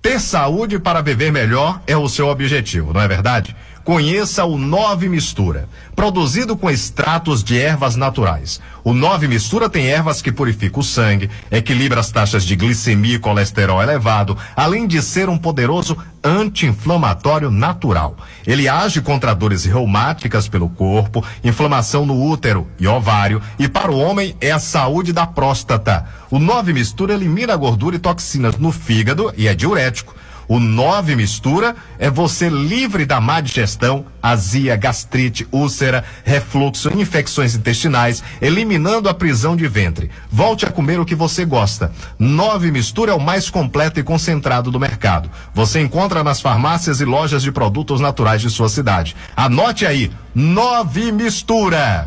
Ter saúde para beber melhor é o seu objetivo, não é verdade? Conheça o Nove Mistura, produzido com extratos de ervas naturais. O Nove Mistura tem ervas que purificam o sangue, equilibra as taxas de glicemia e colesterol elevado, além de ser um poderoso anti-inflamatório natural. Ele age contra dores reumáticas pelo corpo, inflamação no útero e ovário, e para o homem é a saúde da próstata. O Nove Mistura elimina gordura e toxinas no fígado e é diurético. O 9 mistura é você livre da má digestão, azia, gastrite, úlcera, refluxo, infecções intestinais, eliminando a prisão de ventre. Volte a comer o que você gosta. 9 mistura é o mais completo e concentrado do mercado. Você encontra nas farmácias e lojas de produtos naturais de sua cidade. Anote aí, 9 mistura.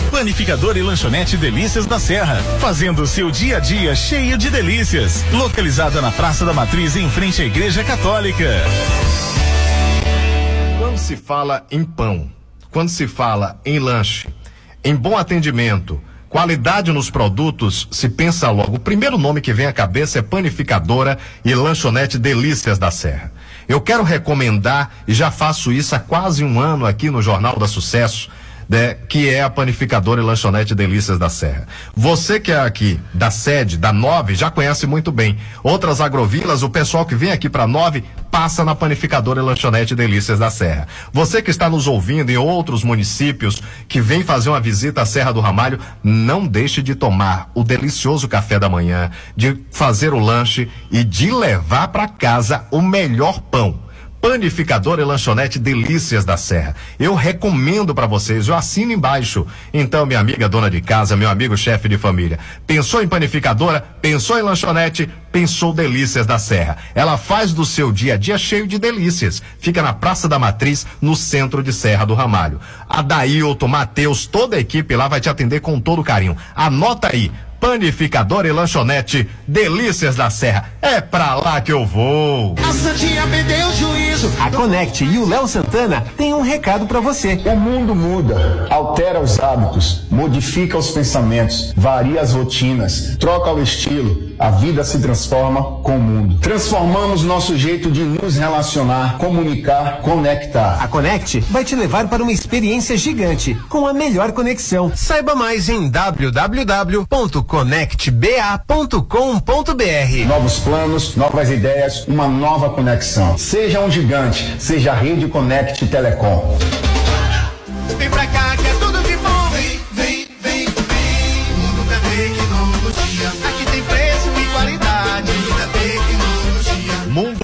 Panificador e lanchonete Delícias da Serra, fazendo o seu dia a dia cheio de delícias. Localizada na Praça da Matriz, em frente à Igreja Católica. Quando se fala em pão, quando se fala em lanche, em bom atendimento, qualidade nos produtos, se pensa logo. O primeiro nome que vem à cabeça é Panificadora e Lanchonete Delícias da Serra. Eu quero recomendar, e já faço isso há quase um ano aqui no Jornal da Sucesso, né, que é a panificadora e lanchonete Delícias da Serra. Você que é aqui da sede, da Nove, já conhece muito bem. Outras agrovilas, o pessoal que vem aqui para Nove, passa na panificadora e lanchonete Delícias da Serra. Você que está nos ouvindo em outros municípios, que vem fazer uma visita à Serra do Ramalho, não deixe de tomar o delicioso café da manhã, de fazer o lanche e de levar para casa o melhor pão. Panificadora e lanchonete Delícias da Serra. Eu recomendo para vocês, eu assino embaixo. Então, minha amiga dona de casa, meu amigo chefe de família, pensou em panificadora, pensou em lanchonete, pensou Delícias da Serra. Ela faz do seu dia a dia cheio de delícias. Fica na Praça da Matriz, no centro de Serra do Ramalho. Adailton, Matheus, toda a equipe lá vai te atender com todo carinho. Anota aí, Panificador e lanchonete Delícias da Serra. É pra lá que eu vou. A Santinha perdeu o juízo. A Connect e o Léo Santana têm um recado pra você. O mundo muda, altera os hábitos, modifica os pensamentos, varia as rotinas, troca o estilo. A vida se transforma com o mundo. Transformamos nosso jeito de nos relacionar, comunicar, conectar. A Connect vai te levar para uma experiência gigante com a melhor conexão. Saiba mais em www.connectba.com.br. Novos planos, novas ideias, uma nova conexão. Seja um gigante, seja a Rede Connect Telecom. Vem pra cá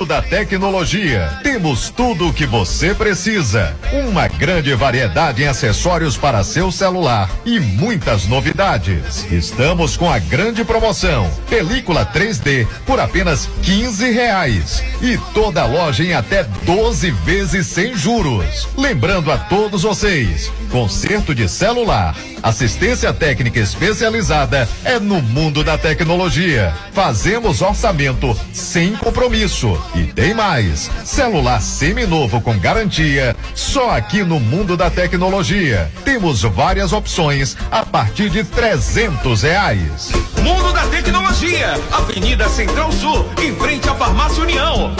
da Tecnologia. Temos tudo o que você precisa. Uma grande variedade em acessórios para seu celular e muitas novidades. Estamos com a grande promoção. Película 3D por apenas 15 reais. E toda loja em até 12 vezes sem juros. Lembrando a todos vocês, conserto de celular, assistência técnica especializada é no mundo da tecnologia. Fazemos orçamento sem compromisso. E tem mais. Celular seminovo com garantia, só aqui no mundo da tecnologia. Temos várias opções a partir de 300 reais. Mundo da Tecnologia, Avenida Central Sul, em frente à Farmácia União.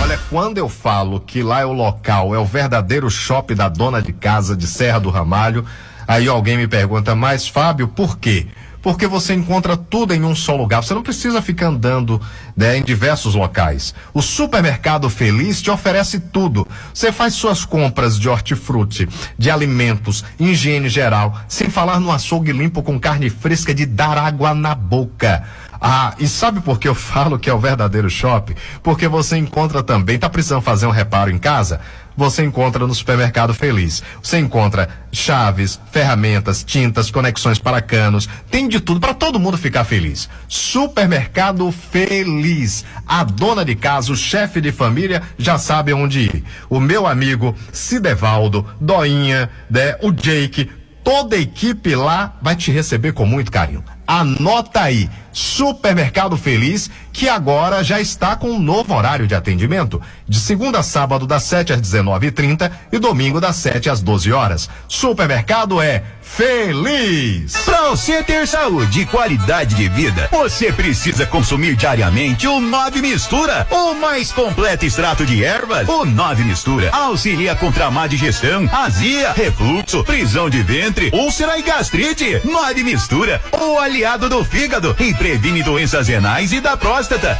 Olha, quando eu falo que lá é o local, é o verdadeiro shopping da dona de casa de Serra do Ramalho, aí alguém me pergunta, mas Fábio, por quê? Porque você encontra tudo em um só lugar. Você não precisa ficar andando né, em diversos locais. O supermercado Feliz te oferece tudo. Você faz suas compras de hortifruti, de alimentos, higiene geral, sem falar no açougue limpo com carne fresca de dar água na boca. Ah, e sabe por que eu falo que é o verdadeiro shopping? Porque você encontra também, tá precisando fazer um reparo em casa? Você encontra no Supermercado Feliz. Você encontra chaves, ferramentas, tintas, conexões para canos, tem de tudo para todo mundo ficar feliz. Supermercado Feliz. A dona de casa, o chefe de família já sabe onde ir. O meu amigo Cidevaldo, Doinha, né, o Jake, toda a equipe lá vai te receber com muito carinho. Anota aí, Supermercado Feliz, que agora já está com um novo horário de atendimento, de segunda a sábado das 7 às 19h30 e domingo das 7 às 12 horas. Supermercado é feliz. Pra você ter saúde e qualidade de vida, você precisa consumir diariamente o Nove Mistura, o mais completo extrato de ervas. O Nove Mistura auxilia contra a má digestão, azia, refluxo, prisão de ventre, úlcera e gastrite. Nove Mistura, o aliado do fígado e previne doenças renais e da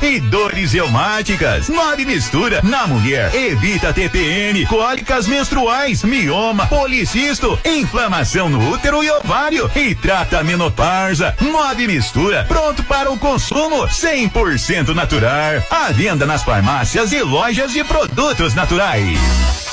e dores reumáticas. Nove Mistura na mulher evita TPM, cólicas menstruais, mioma, policisto, inflamação no útero e ovário e trata a menopausa. Nove Mistura, pronto para o consumo, 100% natural. À venda nas farmácias e lojas de produtos naturais.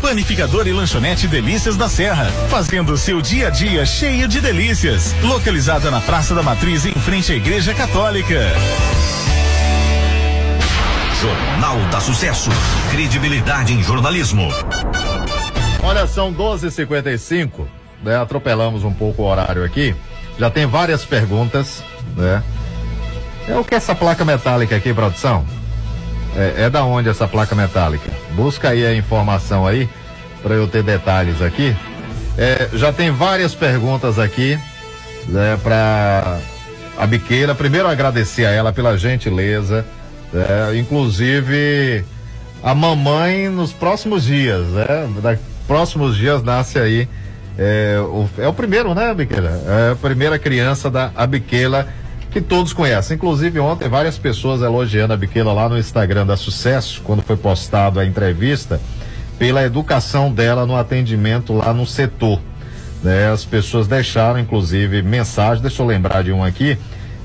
Panificador e lanchonete Delícias da Serra, fazendo seu dia a dia cheio de delícias. Localizada na Praça da Matriz, em frente à Igreja Católica. Jornal da Sucesso. Credibilidade em jornalismo. Olha, são 12h55, né? Atropelamos um pouco o horário aqui. Já tem várias perguntas, né? É o que é essa placa metálica aqui, produção? É, é da onde essa placa metálica? Busca aí a informação aí, para eu ter detalhes aqui. É, já tem várias perguntas aqui, né, para a Biqueira. Primeiro agradecer a ela pela gentileza, né, inclusive a mamãe nos próximos dias, né? Da, próximos dias nasce aí é o, é o primeiro, né, Biqueira? É a primeira criança da Abiquela que todos conhecem. Inclusive, ontem, várias pessoas elogiando a Biquela lá no Instagram da Sucesso, quando foi postado a entrevista, pela educação dela no atendimento lá no setor. Né? As pessoas deixaram, inclusive, mensagem, deixa eu lembrar de um aqui.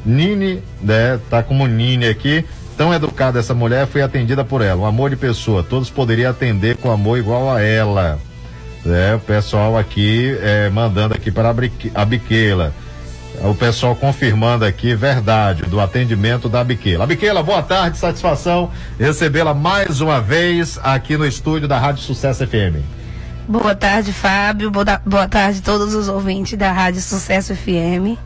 Nini, né? Tá como Nini aqui. Tão educada essa mulher, fui atendida por ela. Um amor de pessoa. Todos poderiam atender com amor igual a ela. É, o pessoal aqui é, mandando aqui para a Biquela. O pessoal confirmando aqui, verdade, do atendimento da Biquela. Biquela, boa tarde, satisfação recebê-la mais uma vez aqui no estúdio da Rádio Sucesso FM. Boa tarde, Fábio. Boa, boa tarde a todos os ouvintes da Rádio Sucesso FM.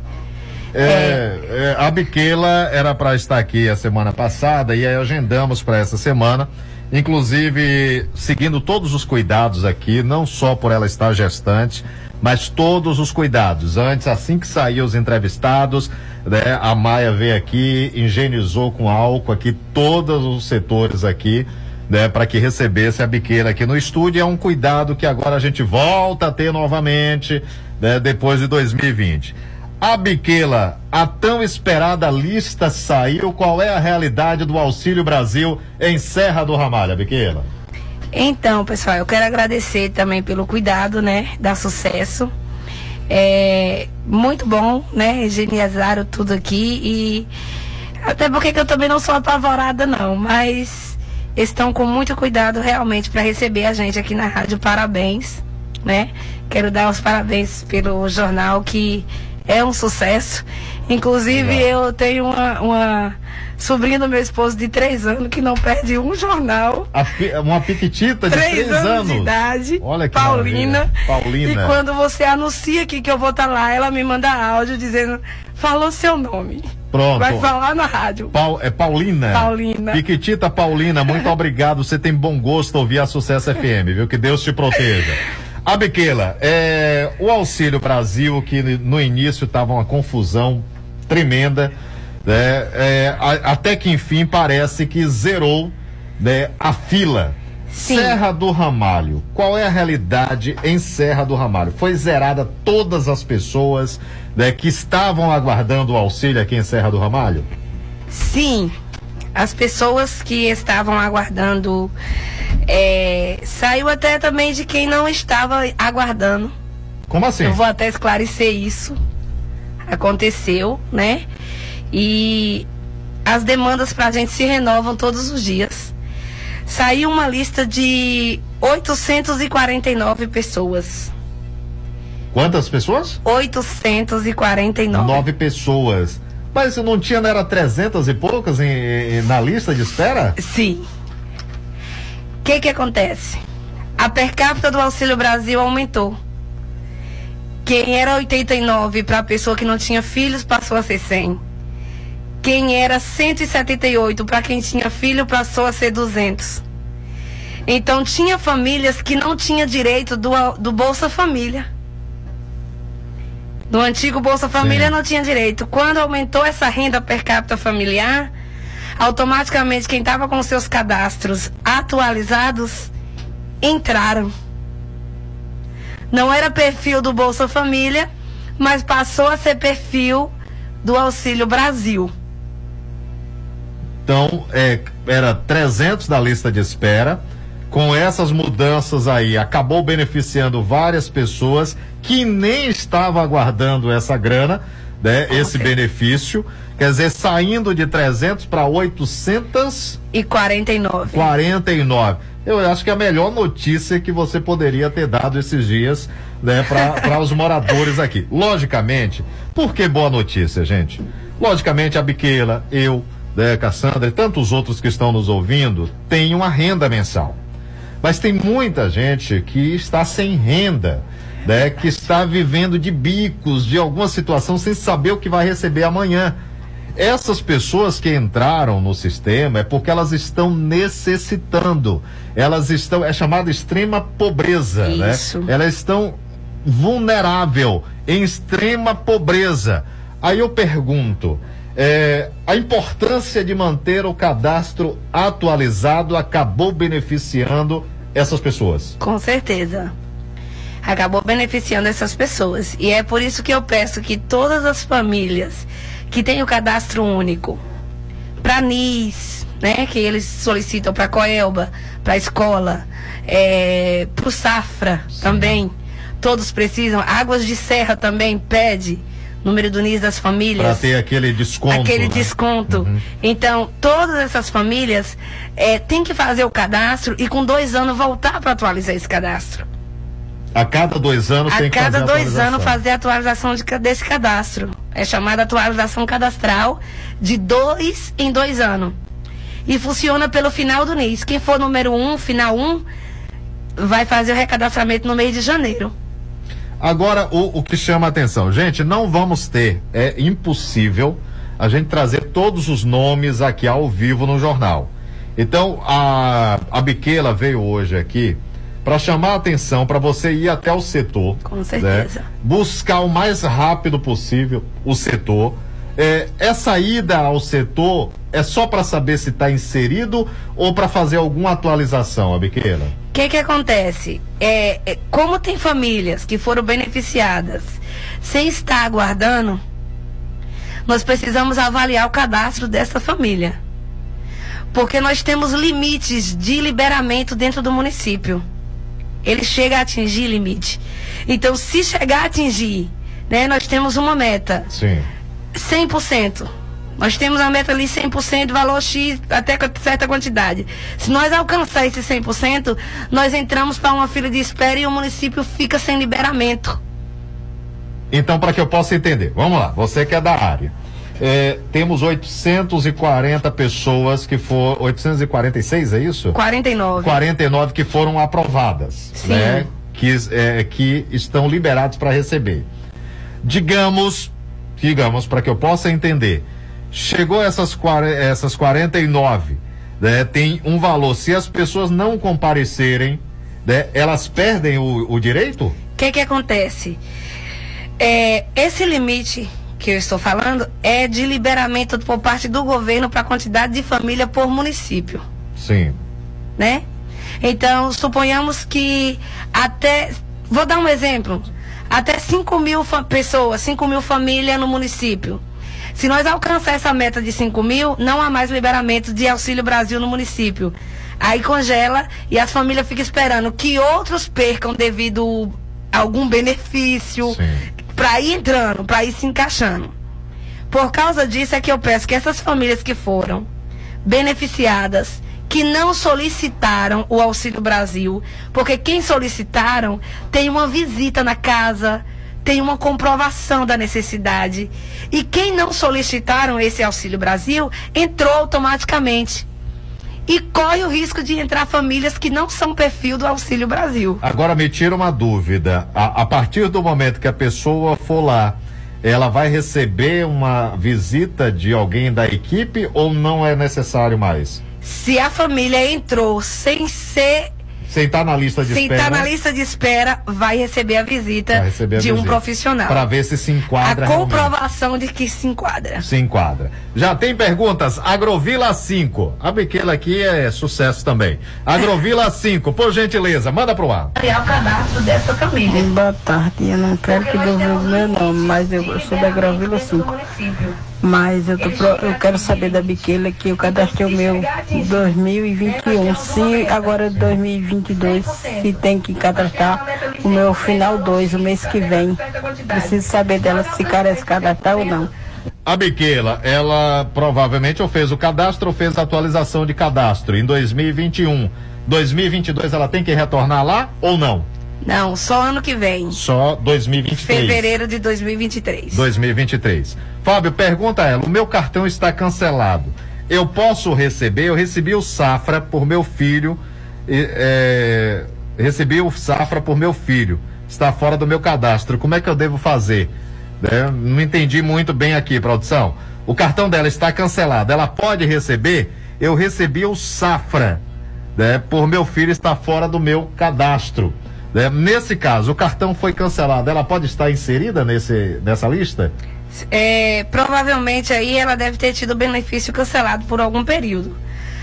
É, é, a Biquela era para estar aqui a semana passada e aí agendamos para essa semana, inclusive seguindo todos os cuidados aqui, não só por ela estar gestante, mas todos os cuidados. Antes, assim que saíam os entrevistados, né, a Maia veio aqui, higienizou com álcool aqui todos os setores aqui. Né, para que recebesse a biqueira aqui no estúdio. É um cuidado que agora a gente volta a ter novamente, né, depois de 2020. A Biquela, a tão esperada lista saiu. Qual é a realidade do Auxílio Brasil em Serra do Ramalho, Biquela? Então, pessoal, eu quero agradecer também pelo cuidado, né, da sucesso. É muito bom, né? Higienizaram tudo aqui e até porque que eu também não sou apavorada não, mas estão com muito cuidado realmente para receber a gente aqui na rádio. Parabéns, né? Quero dar os parabéns pelo jornal que é um sucesso. Inclusive eu tenho uma, uma sobrinha do meu esposo de três anos que não perde um jornal. Pi- uma piquitita de Três três, anos, de idade, Olha que Paulina. maravilha. Paulina. E quando você anuncia aqui que eu vou estar lá, ela me manda áudio dizendo, falou seu nome. Pronto. Vai falar na rádio. Pau- é Paulina. Paulina. Piquitita Paulina, muito obrigado. Você tem bom gosto ouvir a Sucesso FM, viu? Que Deus te proteja. A Biquela, é, o Auxílio Brasil, que no início estava uma confusão tremenda, né? É, a- até que enfim parece que zerou né, a fila. Serra do Ramalho, qual é a realidade em Serra do Ramalho? Foi zerada todas as pessoas né, que estavam aguardando o auxílio aqui em Serra do Ramalho? Sim, as pessoas que estavam aguardando. é, saiu até também de quem não estava aguardando. Como assim? Eu vou até esclarecer isso. Aconteceu, né? E as demandas para a gente se renovam todos os dias. Saiu uma lista de 849 pessoas. Quantas pessoas? 849. Nove pessoas. Mas não tinha, não era 300 e poucas em- em- na lista de espera? Sim. O que que acontece? A per capita do Auxílio Brasil aumentou. Quem era 89 para a pessoa que não tinha filhos passou a ser 100. Quem era 178 para quem tinha filho passou a ser 200. Então tinha famílias que não tinha direito do, do Bolsa Família. No antigo Bolsa Família não tinha direito. Quando aumentou essa renda per capita familiar, automaticamente quem estava com seus cadastros atualizados entraram. Não era perfil do Bolsa Família, mas passou a ser perfil do Auxílio Brasil. Então, é, era 300 da lista de espera. Com essas mudanças aí, acabou beneficiando várias pessoas que nem estavam aguardando essa grana, né? Esse benefício. Quer dizer, saindo de 300 para 800 E 49. 49. Eu acho que é a melhor notícia que você poderia ter dado esses dias né, para os moradores aqui. Logicamente, por que boa notícia, gente? Logicamente, a Biqueira, eu, né, Cassandra e tantos outros que estão nos ouvindo têm uma renda mensal. Mas tem muita gente que está sem renda, né, que está vivendo de bicos, de alguma situação, sem saber o que vai receber amanhã. Essas pessoas que entraram no sistema é porque elas estão necessitando. Elas estão, é chamada extrema pobreza, Isso. né? Elas estão vulnerável, em extrema pobreza. Aí eu pergunto, é, a importância de manter o cadastro atualizado acabou beneficiando essas pessoas? Com certeza. Acabou beneficiando essas pessoas. E é por isso que eu peço que todas as famílias que têm o cadastro único, para NIS, né, que eles solicitam para Coelba, para a escola, é, para o Safra também, todos precisam. Águas de Serra também pede número do NIS das famílias. Para ter aquele desconto. Aquele né? desconto. Então, todas essas famílias é, têm que fazer o cadastro e com dois anos voltar para atualizar esse cadastro. A cada dois anos A tem que cada fazer a dois atualização. anos fazer a atualização de desse cadastro. É chamada atualização cadastral de dois em dois anos. E funciona pelo final do NIS. Quem for número um, final um, vai fazer o recadastramento no mês de janeiro. Agora, o, o que chama a atenção, gente, não vamos ter, é impossível a gente trazer todos os nomes aqui ao vivo no jornal. Então, a, a Biquela veio hoje aqui para chamar a atenção para você ir até o setor. Com certeza. né? Buscar o mais rápido possível o setor. É, essa ida ao setor é só para saber se está inserido ou para fazer alguma atualização, a Biquela? O que que acontece? É, é, como tem famílias que foram beneficiadas sem estar aguardando, nós precisamos avaliar o cadastro dessa família. Porque nós temos limites de liberamento dentro do município. Ele chega a atingir limite. Então, se chegar a atingir, né, nós temos uma meta. Sim. 100%. Nós temos a meta ali 100%, valor X até certa quantidade. Se nós alcançar esse 100%, nós entramos para uma fila de espera e o município fica sem liberamento. Então, para que eu possa entender, vamos lá, você que é da área. É, temos 840 pessoas que foram. 846, é isso? 49. 49 que foram aprovadas, Sim. né? Que, é, que estão liberados para receber. Digamos, digamos, para que eu possa entender, chegou essas, essas 49, né? Tem um valor. Se as pessoas não comparecerem, né? Elas perdem o, o direito? O que que acontece? É, esse limite que eu estou falando é de liberamento por parte do governo para a quantidade de família por município. Sim. né? Então, suponhamos que até. Vou dar um exemplo. Até 5 mil pessoas, 5 mil famílias no município. Se nós alcançar essa meta de 5 mil, não há mais liberamento de Auxílio Brasil no município. Aí congela e as famílias ficam esperando que outros percam devido a algum benefício para ir entrando, para ir se encaixando. Por causa disso é que eu peço que essas famílias que foram beneficiadas, que não solicitaram o Auxílio Brasil, porque quem solicitaram tem uma visita na casa, tem uma comprovação da necessidade. E quem não solicitaram esse Auxílio Brasil entrou automaticamente. E corre o risco de entrar famílias que não são perfil do Auxílio Brasil. Agora me tira uma dúvida. A, a partir do momento que a pessoa for lá, ela vai receber uma visita de alguém da equipe ou não é necessário mais? Se a família entrou sem ser Sem estar na lista de sem espera. estar na lista de espera, vai receber a visita receber a de um visita. profissional. Pra ver se se a enquadra realmente. comprovação de que se enquadra. Se enquadra. Já tem perguntas? Agrovila 5. A Biquela aqui é sucesso também. Agrovila 5, por gentileza, manda pro ar. Criar o cadastro dessa família. Boa tarde, eu não quero que divulgue o meu nome, mas eu, eu sou da Gravila 5. Mas eu, tô, pro- eu quero saber da Biquela que eu cadastrei o meu em 2021. Se agora é 2022, se tem que cadastrar o meu final 2, o mês que vem. Preciso saber dela se carece cadastrar ou não. A Biquela, ela provavelmente ou fez o cadastro ou fez a atualização de cadastro em 2021. 2022 ela tem que retornar lá ou não? Não, só ano que vem. Só 2023. Fevereiro de 2023. 2023. Fábio, pergunta ela: o meu cartão está cancelado. Eu posso receber? Eu recebi o Safra por meu filho. é, recebi o Safra por meu filho. Está fora do meu cadastro. Como é que eu devo fazer? Né? Não entendi muito bem aqui, produção. O cartão dela está cancelado. Ela pode receber? Eu recebi o Safra. Né? Por meu filho estar fora do meu cadastro. né? Nesse caso, o cartão foi cancelado. Ela pode estar inserida nesse, nessa lista? É, provavelmente aí ela deve ter tido o benefício cancelado por algum período.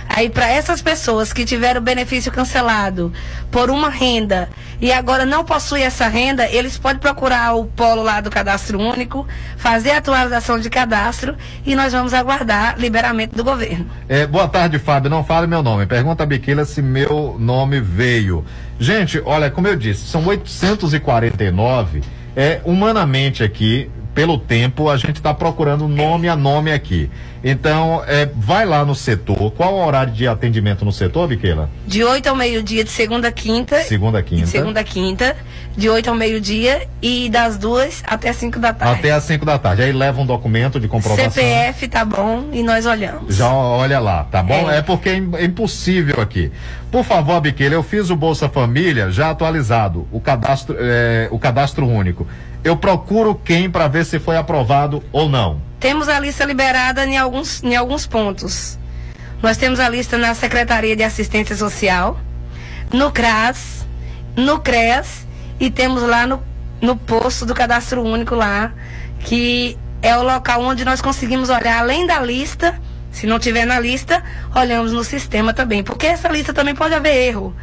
Aí para essas pessoas que tiveram benefício cancelado por uma renda e agora não possuem essa renda, eles podem procurar o polo lá do cadastro único, fazer a atualização de cadastro e nós vamos aguardar liberamento do governo. É, boa tarde, Fábio. Não fale meu nome. Pergunta a Biquila se meu nome veio. Gente, olha, como eu disse, são 849. É, humanamente aqui, pelo tempo, a gente está procurando nome a nome aqui. Então, é, vai lá no setor. Qual o horário de atendimento no setor, Biquela? De 8 ao meio-dia, de segunda a quinta. Segunda a quinta. De segunda a quinta, de 8 ao meio-dia e das duas até 5 da tarde. Até às 5 da tarde. Aí leva um documento de comprovação. CPF tá bom e nós olhamos. Já olha lá, tá bom? É. É, porque é é impossível aqui. Por favor, Biqueira, eu fiz o Bolsa Família já atualizado, o cadastro, é, o cadastro único. Eu procuro quem para ver se foi aprovado ou não. Temos a lista liberada em alguns, em alguns pontos. Nós temos a lista na Secretaria de Assistência Social, no CRAS, no CREAS e temos lá no, no posto do Cadastro Único lá, que é o local onde nós conseguimos olhar além da lista, se não tiver na lista, olhamos no sistema também, porque essa lista também pode haver erro,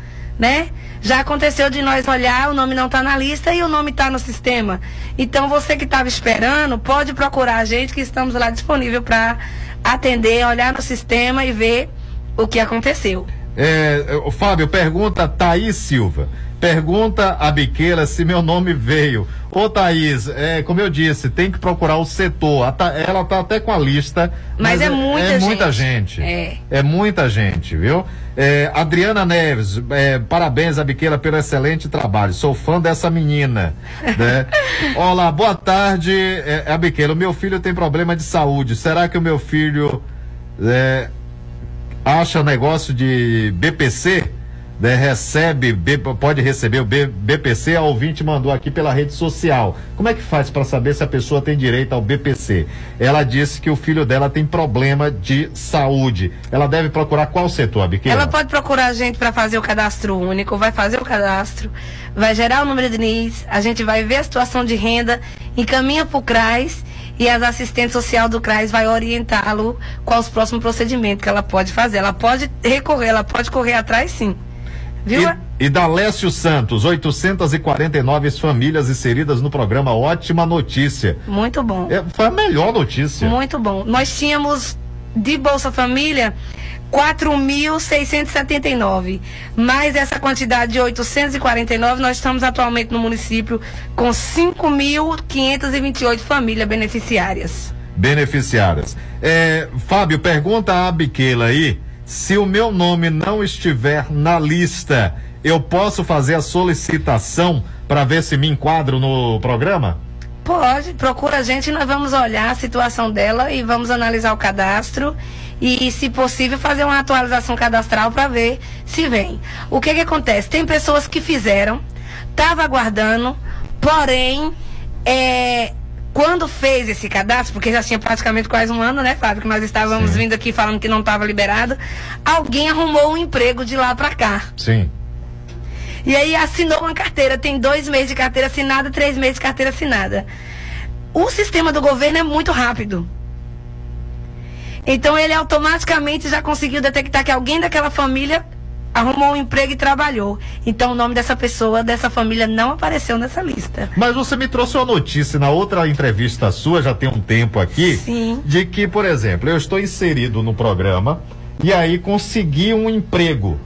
né? Já aconteceu de nós olhar, o nome não está na lista e o nome está no sistema. Então você que estava esperando, pode procurar a gente que estamos lá disponível para atender, olhar no sistema e ver o que aconteceu. É, o Fábio, pergunta Thaís Silva. Pergunta a Biqueira se meu nome veio. Ô Thaís, é, como eu disse, tem que procurar o setor. A Tha- ela tá até com a lista. Mas é muita é muita gente. gente. É. É muita gente, viu? É, Adriana Neves, é, parabéns a Biqueira pelo excelente trabalho. Sou fã dessa menina. Né? Olá, boa tarde. É, a Biqueira, o meu filho tem problema de saúde. Será que o meu filho é, acha negócio de BPC? Né, recebe, pode receber o BPC, a ouvinte mandou aqui pela rede social. Como é que faz para saber se a pessoa tem direito ao BPC? Ela disse que o filho dela tem problema de saúde. Ela deve procurar qual setor? Ela pode procurar a gente para fazer o cadastro único, vai fazer o cadastro, vai gerar o número de NIS, a gente vai ver a situação de renda, encaminha para o CRAS e as assistentes social do CRAS vai orientá-lo qual os próximos procedimentos que ela pode fazer. Ela pode recorrer, ela pode correr atrás sim. Viu? E, e da Lécio Santos, 849 famílias inseridas no programa Ótima Notícia. Muito bom. É, foi a melhor notícia. Muito bom. Nós tínhamos de Bolsa Família 4.679. Mais essa quantidade de 849, nós estamos atualmente no município com 5.528 famílias beneficiárias. beneficiárias. É, Fábio, pergunta a Biquela aí se o meu nome não estiver na lista, eu posso fazer a solicitação para ver se me enquadro no programa? Pode, procura a gente, nós vamos olhar a situação dela e vamos analisar o cadastro e, se possível, fazer uma atualização cadastral para ver se vem. O que que acontece? Tem pessoas que fizeram, estava aguardando, porém, é, quando fez esse cadastro, porque já tinha praticamente quase um ano, né, Fábio, que nós estávamos vindo aqui falando que não estava liberado, alguém arrumou um emprego de lá para cá. Sim. E aí assinou uma carteira, tem dois meses de carteira assinada, três meses de carteira assinada. O sistema do governo é muito rápido. Então ele automaticamente já conseguiu detectar que alguém daquela família arrumou um emprego e trabalhou. Então o nome dessa pessoa, dessa família, não apareceu nessa lista. Mas você me trouxe uma notícia na outra entrevista sua, já tem um tempo aqui, Sim. de que, por exemplo, eu estou inserido no programa e aí consegui um emprego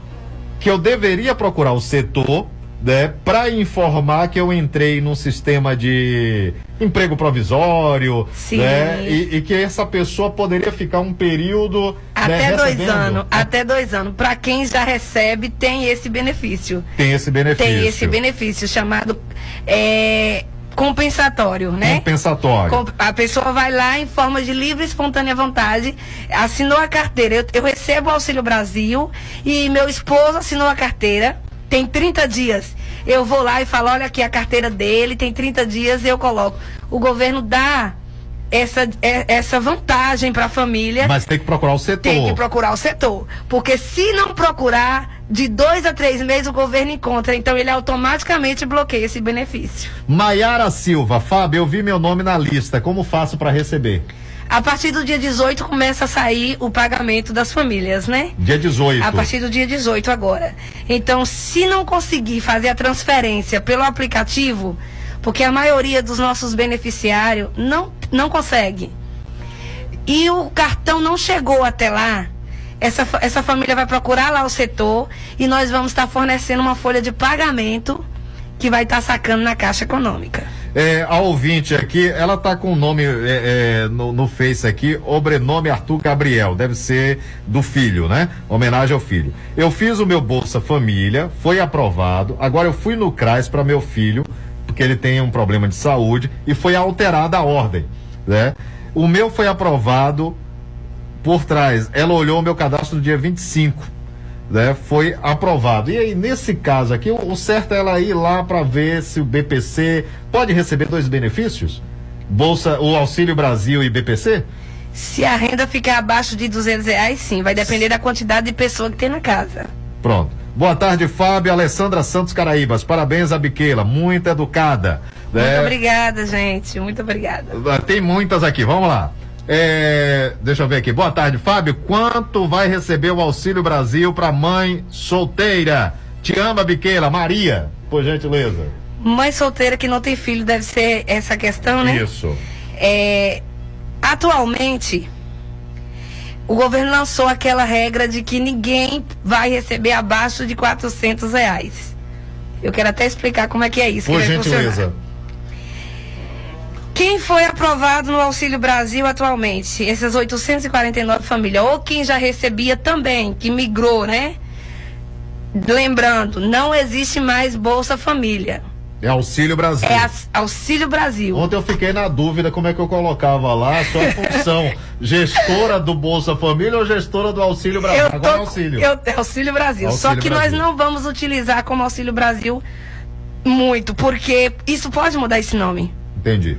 que eu deveria procurar o setor, né, para informar que eu entrei num sistema de emprego provisório, Sim. né, e, e que essa pessoa poderia ficar um período né, Até dois recebendo. anos, até dois anos. Para quem já recebe, tem esse benefício. Tem esse benefício. Tem esse benefício chamado é, compensatório, né? Compensatório. Com- A pessoa vai lá em forma de livre e espontânea vontade, assinou a carteira. Eu, eu recebo o Auxílio Brasil e meu esposo assinou a carteira. Tem 30 dias. Eu vou lá e falo, olha aqui a carteira dele, tem 30 dias, eu coloco. O governo dá essa, é- essa vantagem para a família. Mas tem que procurar o setor. Tem que procurar o setor. Porque se não procurar, de dois a três meses o governo encontra. Então ele automaticamente bloqueia esse benefício. Maiara Silva, Fábio, eu vi meu nome na lista. Como faço para receber? A partir do dia 18 começa a sair o pagamento das famílias, né? Dia 18. A partir do dia 18 agora. Então, se não conseguir fazer a transferência pelo aplicativo, porque a maioria dos nossos beneficiários não, não consegue. E o cartão não chegou até lá. Essa, essa família vai procurar lá o setor e nós vamos estar fornecendo uma folha de pagamento que vai estar sacando na Caixa Econômica. É, a ouvinte aqui, ela tá com o nome é, é, no, no Face aqui, obrenome Arthur Gabriel, deve ser do filho, né? Homenagem ao filho. Eu fiz o meu Bolsa Família, foi aprovado, agora eu fui no CRAS para meu filho, porque ele tem um problema de saúde, e foi alterada a ordem, né? O meu foi aprovado por trás, ela olhou o meu cadastro no dia 25 né, foi aprovado. E aí, nesse caso aqui, o, o certo é ela ir lá para ver se o BPC pode receber dois benefícios? Bolsa, o Auxílio Brasil e BPC? Se a renda ficar abaixo de 200 reais, sim, vai depender da quantidade de pessoa que tem na casa. Pronto. Boa tarde, Fábio. Alessandra Santos Caraíbas. Parabéns a Biqueila, muito educada. Muito né? obrigada, gente. Muito obrigada. Tem muitas aqui, vamos lá. É, deixa eu ver aqui. Boa tarde, Fábio. Quanto vai receber o Auxílio Brasil para mãe solteira? Te ama, Biqueira. Maria, por gentileza. Mãe solteira que não tem filho, deve ser essa questão, né? Isso. É, atualmente, o governo lançou aquela regra de que ninguém vai receber abaixo de 400 reais. Eu quero até explicar como é que é isso. Por que vai funcionar. Quem foi aprovado no Auxílio Brasil atualmente? Essas 849 famílias, ou quem já recebia também, que migrou, né? Lembrando, não existe mais Bolsa Família. É Auxílio Brasil. É Auxílio Brasil. Ontem eu fiquei na dúvida como é que eu colocava lá a sua função. gestora do Bolsa Família ou gestora do Auxílio Brasil? Eu Agora é Auxílio. eu- é Auxílio Brasil. Só Auxílio que Brasil. nós não vamos utilizar como Auxílio Brasil muito, porque isso pode mudar esse nome. Entendi.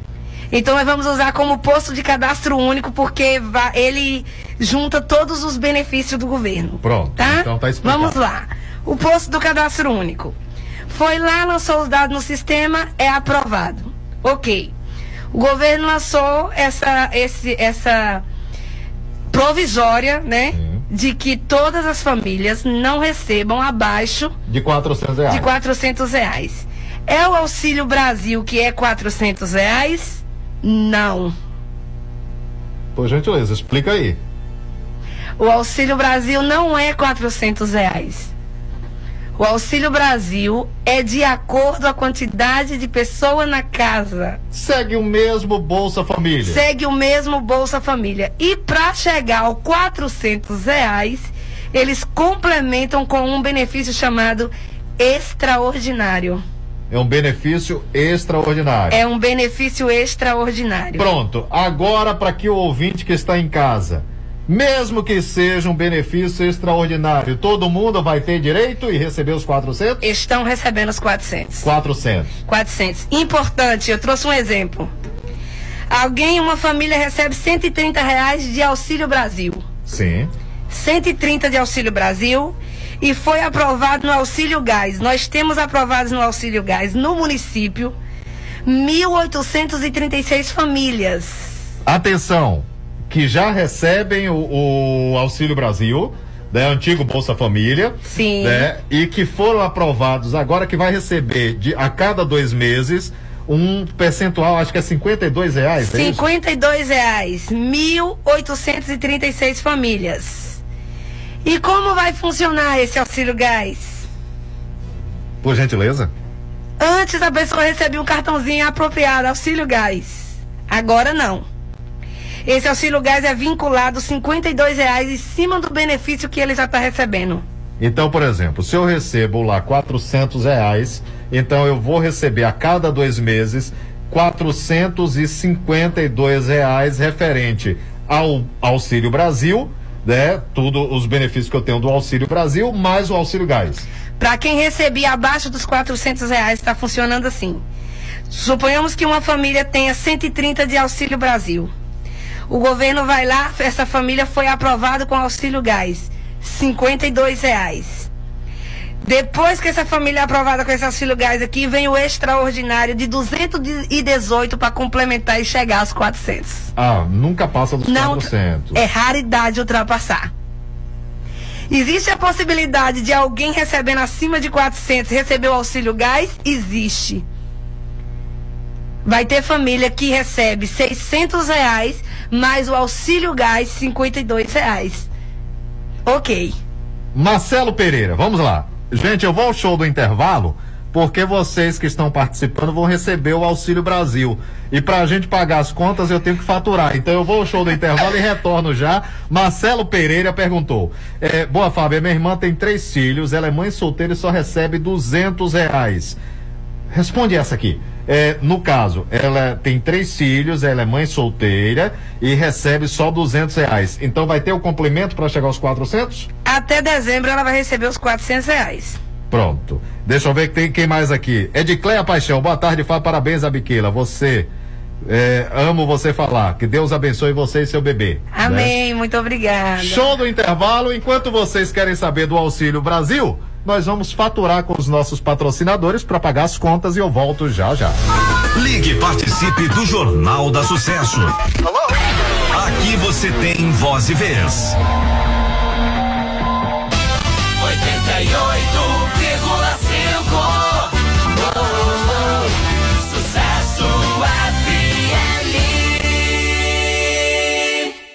Então nós vamos usar como posto de cadastro único, porque ele junta todos os benefícios do governo. Pronto. Tá? Então tá explicado. Vamos lá. O posto do cadastro único. Foi lá, lançou os dados no sistema, é aprovado. Ok. O governo lançou essa, esse, essa provisória, né? De que todas as famílias não recebam abaixo De 400 reais. de 400 reais. É o Auxílio Brasil que é 400 reais? Não. Por gentileza, explica aí. O Auxílio Brasil não é 400 reais. O Auxílio Brasil é de acordo com a quantidade de pessoa na casa. Segue o mesmo Bolsa Família. Segue o mesmo Bolsa Família. E para chegar ao 400 reais, eles complementam com um benefício chamado extraordinário. É um benefício extraordinário. É um benefício extraordinário. Pronto. Agora, para que o ouvinte que está em casa, mesmo que seja um benefício extraordinário, todo mundo vai ter direito e receber os 400? Estão recebendo os 400. 400. 400. Importante, eu trouxe um exemplo. Alguém, uma família recebe 130 reais de Auxílio Brasil. Sim. 130 de Auxílio Brasil e foi aprovado no Auxílio Gás. Nós temos aprovados no Auxílio Gás no município 1.836 famílias. Atenção, que já recebem o, o Auxílio Brasil, né, antigo Bolsa Família. Sim. Né, e que foram aprovados agora que vai receber de, a cada dois meses um percentual, acho que é 52 reais. é isso? 52 reais, 1.836 famílias. E como vai funcionar esse auxílio gás? Por gentileza. Antes a pessoa recebia um cartãozinho apropriado, auxílio gás. Agora não. Esse auxílio gás é vinculado 52 reais em cima do benefício que ele já está recebendo. Então, por exemplo, se eu recebo lá 400 reais, então eu vou receber a cada dois meses 452 reais referente ao Auxílio Brasil, né? Tudo os benefícios que eu tenho do Auxílio Brasil, mais o Auxílio Gás. Para quem recebia abaixo dos 400 reais, está funcionando assim. Suponhamos que uma família tenha 130 de Auxílio Brasil. O governo vai lá, essa família foi aprovada com Auxílio Gás, 52 reais. Depois que essa família é aprovada com esse auxílio gás aqui, vem o extraordinário de 218 para complementar e chegar aos 400. Ah, nunca passa dos Não, 400. É raridade ultrapassar. Existe a possibilidade de alguém recebendo acima de 400 receber o auxílio gás? Existe. Vai ter família que recebe 600 reais mais o auxílio gás 52 reais. Ok. Marcelo Pereira, vamos lá. Gente, eu vou ao show do intervalo, porque vocês que estão participando vão receber o Auxílio Brasil. E para a gente pagar as contas, eu tenho que faturar. Então eu vou ao show do intervalo e retorno já. Marcelo Pereira perguntou: é, Boa, Fábio, minha irmã tem três filhos, ela é mãe solteira e só recebe duzentos reais. Responde essa aqui. É, no caso, ela tem três filhos, ela é mãe solteira e recebe só duzentos reais. Então vai ter o complemento para chegar aos 400? Até dezembro ela vai receber os 400 reais. Pronto. Deixa eu ver que tem quem mais aqui. Edicleia Paixão, boa tarde, fala parabéns a Biquila. Você, é, amo você falar. Que Deus abençoe você e seu bebê. né? Amém, muito obrigada. Show do intervalo. Enquanto vocês querem saber do Auxílio Brasil, nós vamos faturar com os nossos patrocinadores para pagar as contas e eu volto já já. Ligue e participe do Jornal da Sucesso. Aqui você tem voz e vez. 88,5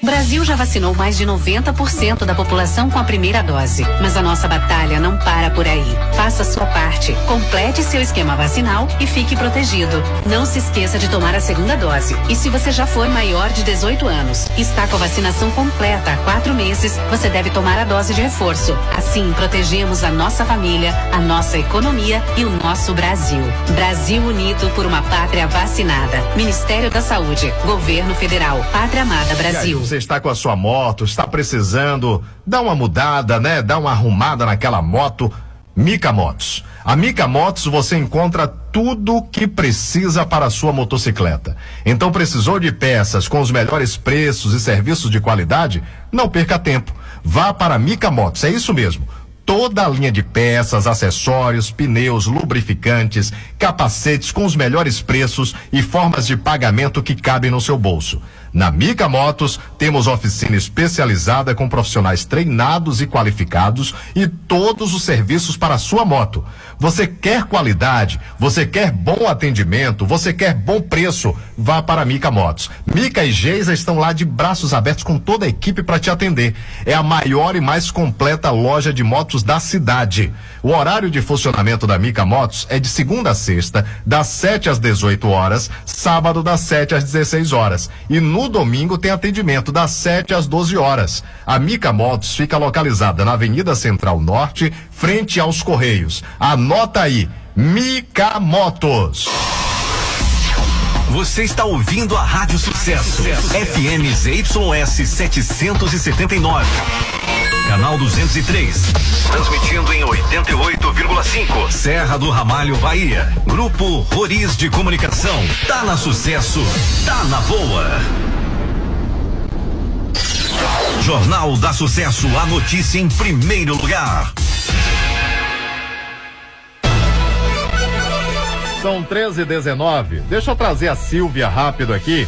O Brasil já vacinou mais de 90% da população com a primeira dose. Mas a nossa batalha não para por aí. Faça a sua parte. Complete seu esquema vacinal e fique protegido. Não se esqueça de tomar a segunda dose. E se você já for maior de 18 anos e está com a vacinação completa há quatro meses, você deve tomar a dose de reforço. Assim, protegemos a nossa família, a nossa economia e o nosso Brasil. Brasil unido por uma pátria vacinada. Ministério da Saúde. Governo Federal. Pátria Amada Brasil. Está com a sua moto, está precisando dar uma mudada, né? Dar uma arrumada naquela moto. Mica Motos. A Mica Motos você encontra tudo o que precisa para a sua motocicleta. Então precisou de peças com os melhores preços e serviços de qualidade? Não perca tempo. Vá para a Mica Motos, é isso mesmo. Toda a linha de peças, acessórios, pneus, lubrificantes, capacetes com os melhores preços e formas de pagamento que cabem no seu bolso. Na Mica Motos, temos oficina especializada com profissionais treinados e qualificados e todos os serviços para a sua moto. Você quer qualidade, você quer bom atendimento, você quer bom preço, vá para Mica Motos. Mica e Geisa estão lá de braços abertos com toda a equipe para te atender. É a maior e mais completa loja de motos da cidade. O horário de funcionamento da Mica Motos é de segunda a sexta, das 7 às 18 horas, sábado das 7 às 16 horas. E no domingo tem atendimento das 7 às 12 horas. A Mica Motos fica localizada na Avenida Central Norte, frente aos Correios. Anota aí, Mica Motos. Você está ouvindo a Rádio Sucesso. FM ZYS 779. Canal 203. Transmitindo em 88,5. Serra do Ramalho, Bahia. Grupo Roriz de Comunicação. Tá na Sucesso. Tá na boa. Jornal da Sucesso. A notícia em primeiro lugar. São 13 e 19. Deixa eu trazer a Silvia rápido aqui.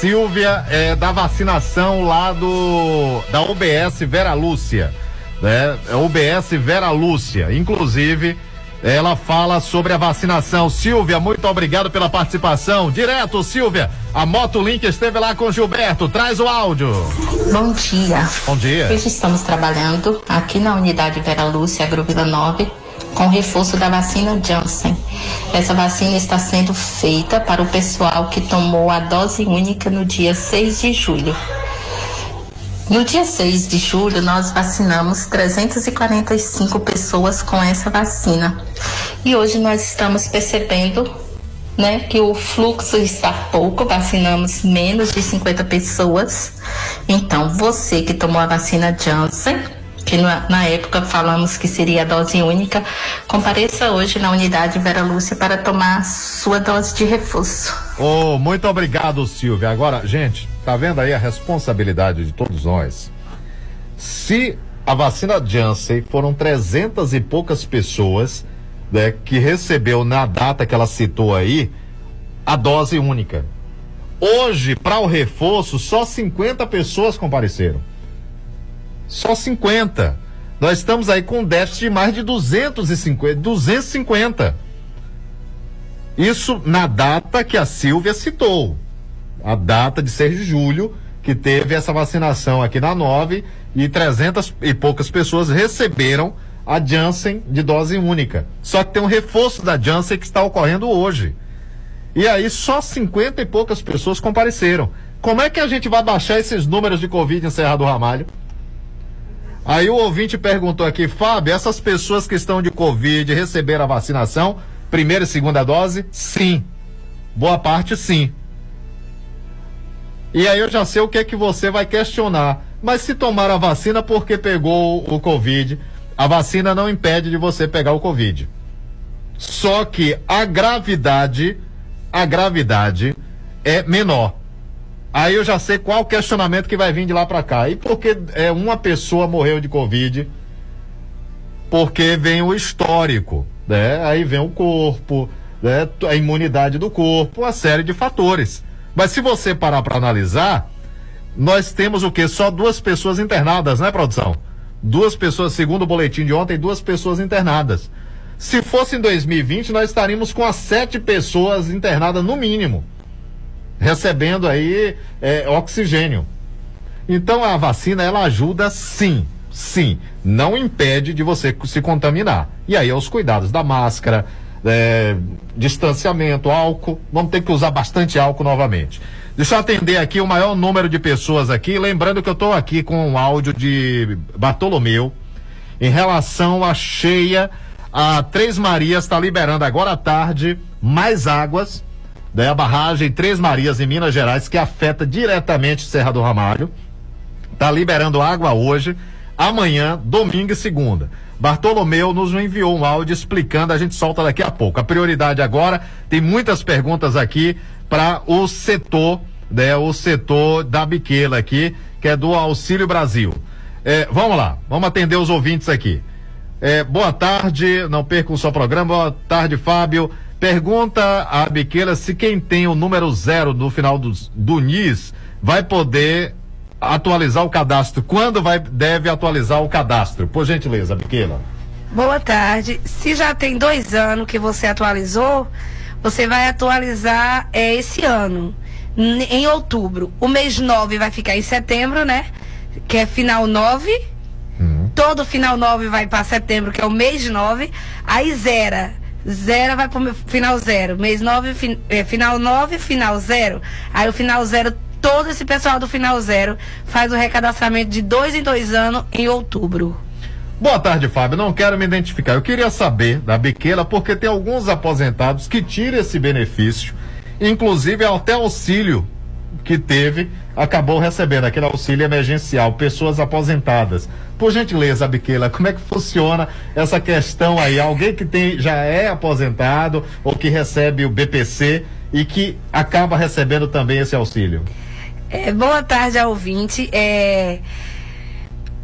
Silvia é da vacinação lá do da UBS Vera Lúcia, né? É UBS Vera Lúcia. Inclusive, ela fala sobre a vacinação. Silvia, muito obrigado pela participação. Direto, Silvia. A Motolink esteve lá com o Gilberto. Traz o áudio. Bom dia. Bom dia. Hoje estamos trabalhando aqui na unidade Vera Lúcia, Agrovila 9, com reforço da vacina Janssen. Essa vacina está sendo feita para o pessoal que tomou a dose única no dia 6 de julho. No dia 6 de julho, nós vacinamos 345 pessoas com essa vacina. E hoje nós estamos percebendo né, que o fluxo está pouco, vacinamos menos de 50 pessoas. Então, você que tomou a vacina Janssen, que na, na época falamos que seria a dose única, compareça hoje na unidade Vera Lúcia para tomar sua dose de reforço. Oh, muito obrigado, Silvia. Agora, gente, tá vendo aí a responsabilidade de todos nós? Se a vacina Janssen foram 300 e poucas pessoas né, que recebeu na data que ela citou aí a dose única. Hoje, para o reforço, só 50 pessoas compareceram. Só 50. Nós estamos aí com um déficit de mais de 250. 250. Isso na data que a Silvia citou. A data de 6 de julho, que teve essa vacinação aqui na 9 e 300 e poucas pessoas receberam a Janssen de dose única. Só que tem um reforço da Janssen que está ocorrendo hoje. E aí só 50 e poucas pessoas compareceram. Como é que a gente vai baixar esses números de Covid em Serra do Ramalho? Aí o ouvinte perguntou aqui, Fábio, essas pessoas que estão de Covid receberam a vacinação, primeira e segunda dose? Sim. Boa parte, sim. E aí eu já sei o que é que você vai questionar. Mas se tomar a vacina porque pegou o Covid, a vacina não impede de você pegar o Covid. Só que a gravidade, a gravidade é menor. Aí eu já sei qual questionamento que vai vir de lá para cá. E porque é uma pessoa morreu de Covid, porque vem o histórico, né? Aí vem o corpo, né? A imunidade do corpo, uma série de fatores. Mas se você parar para analisar, nós temos o que? Só duas pessoas internadas, né, produção? Duas pessoas, segundo o boletim de ontem, duas pessoas internadas. Se fosse em 2020, nós estaríamos com as sete pessoas internadas no mínimo, recebendo aí é, oxigênio. Então a vacina ela ajuda sim, sim, não impede de você se contaminar. E aí os cuidados da máscara, é, distanciamento, álcool. Vamos ter que usar bastante álcool novamente. Deixa eu atender aqui o maior número de pessoas aqui. Lembrando que eu estou aqui com um áudio de Bartolomeu em relação à cheia. A Três Marias está liberando agora à tarde mais águas. Daí a barragem Três Marias em Minas Gerais, que afeta diretamente Serra do Ramalho. Está liberando água hoje, amanhã, domingo e segunda. Bartolomeu nos enviou um áudio explicando, a gente solta daqui a pouco. A prioridade agora, tem muitas perguntas aqui para o setor, né, o setor da biqueira aqui, que é do Auxílio Brasil. É, vamos lá, vamos atender os ouvintes aqui. É, boa tarde, não percam o seu programa. Boa tarde, Fábio. Pergunta a Biqueira se quem tem o número zero no final do, do NIS vai poder atualizar o cadastro. Quando vai, deve atualizar o cadastro? Por gentileza, Biqueira. Boa tarde. Se já tem dois anos que você atualizou, você vai atualizar é, esse ano, em outubro. O mês 9 vai ficar em setembro, né? Que é final 9. Todo final 9 vai para setembro, que é o mês 9. Aí zera. Zero vai pro final zero. Mês 9, fin, é, final 9, final zero. Aí o final zero, todo esse pessoal do final zero faz o recadastramento de dois em dois anos em outubro. Boa tarde, Fábio. Não quero me identificar. Eu queria saber da Biqueira, porque tem alguns aposentados que tiram esse benefício, inclusive até auxílio que teve, acabou recebendo aquele auxílio emergencial, pessoas aposentadas. Por gentileza, Biqueira, como é que funciona essa questão aí? Alguém que tem, já é aposentado ou que recebe o BPC e que acaba recebendo também esse auxílio? É, boa tarde ao ouvinte. É,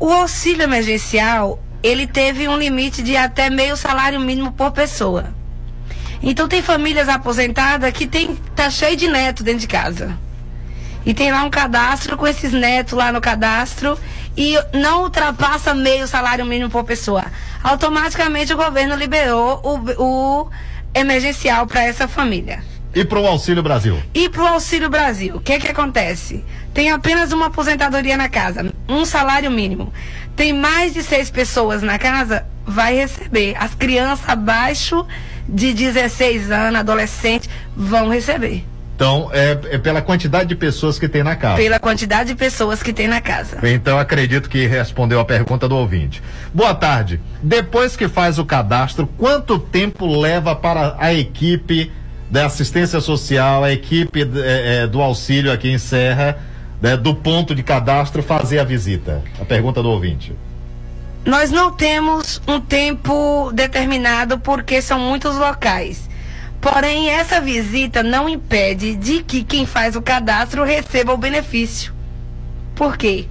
o auxílio emergencial, ele teve um limite de até meio salário mínimo por pessoa. Então tem famílias aposentadas que tem, tá cheio de neto dentro de casa. E tem lá um cadastro com esses netos lá no cadastro e não ultrapassa meio salário mínimo por pessoa. Automaticamente o governo liberou o, o emergencial para essa família. E para o Auxílio Brasil? E pro Auxílio Brasil, o que que acontece? Tem apenas uma aposentadoria na casa, um salário mínimo. Tem mais de seis pessoas na casa, vai receber. As crianças abaixo de 16 anos, adolescentes, vão receber. Então, é, é pela quantidade de pessoas que tem na casa. Pela quantidade de pessoas que tem na casa. Então acredito que respondeu a pergunta do ouvinte. Boa tarde. Depois que faz o cadastro, quanto tempo leva para a equipe da assistência social, a equipe eh, eh, do auxílio aqui em Serra, né, do ponto de cadastro, fazer a visita? A pergunta do ouvinte. Nós não temos um tempo determinado porque são muitos locais. Porém, essa visita não impede de que quem faz o cadastro receba o benefício. Por quê?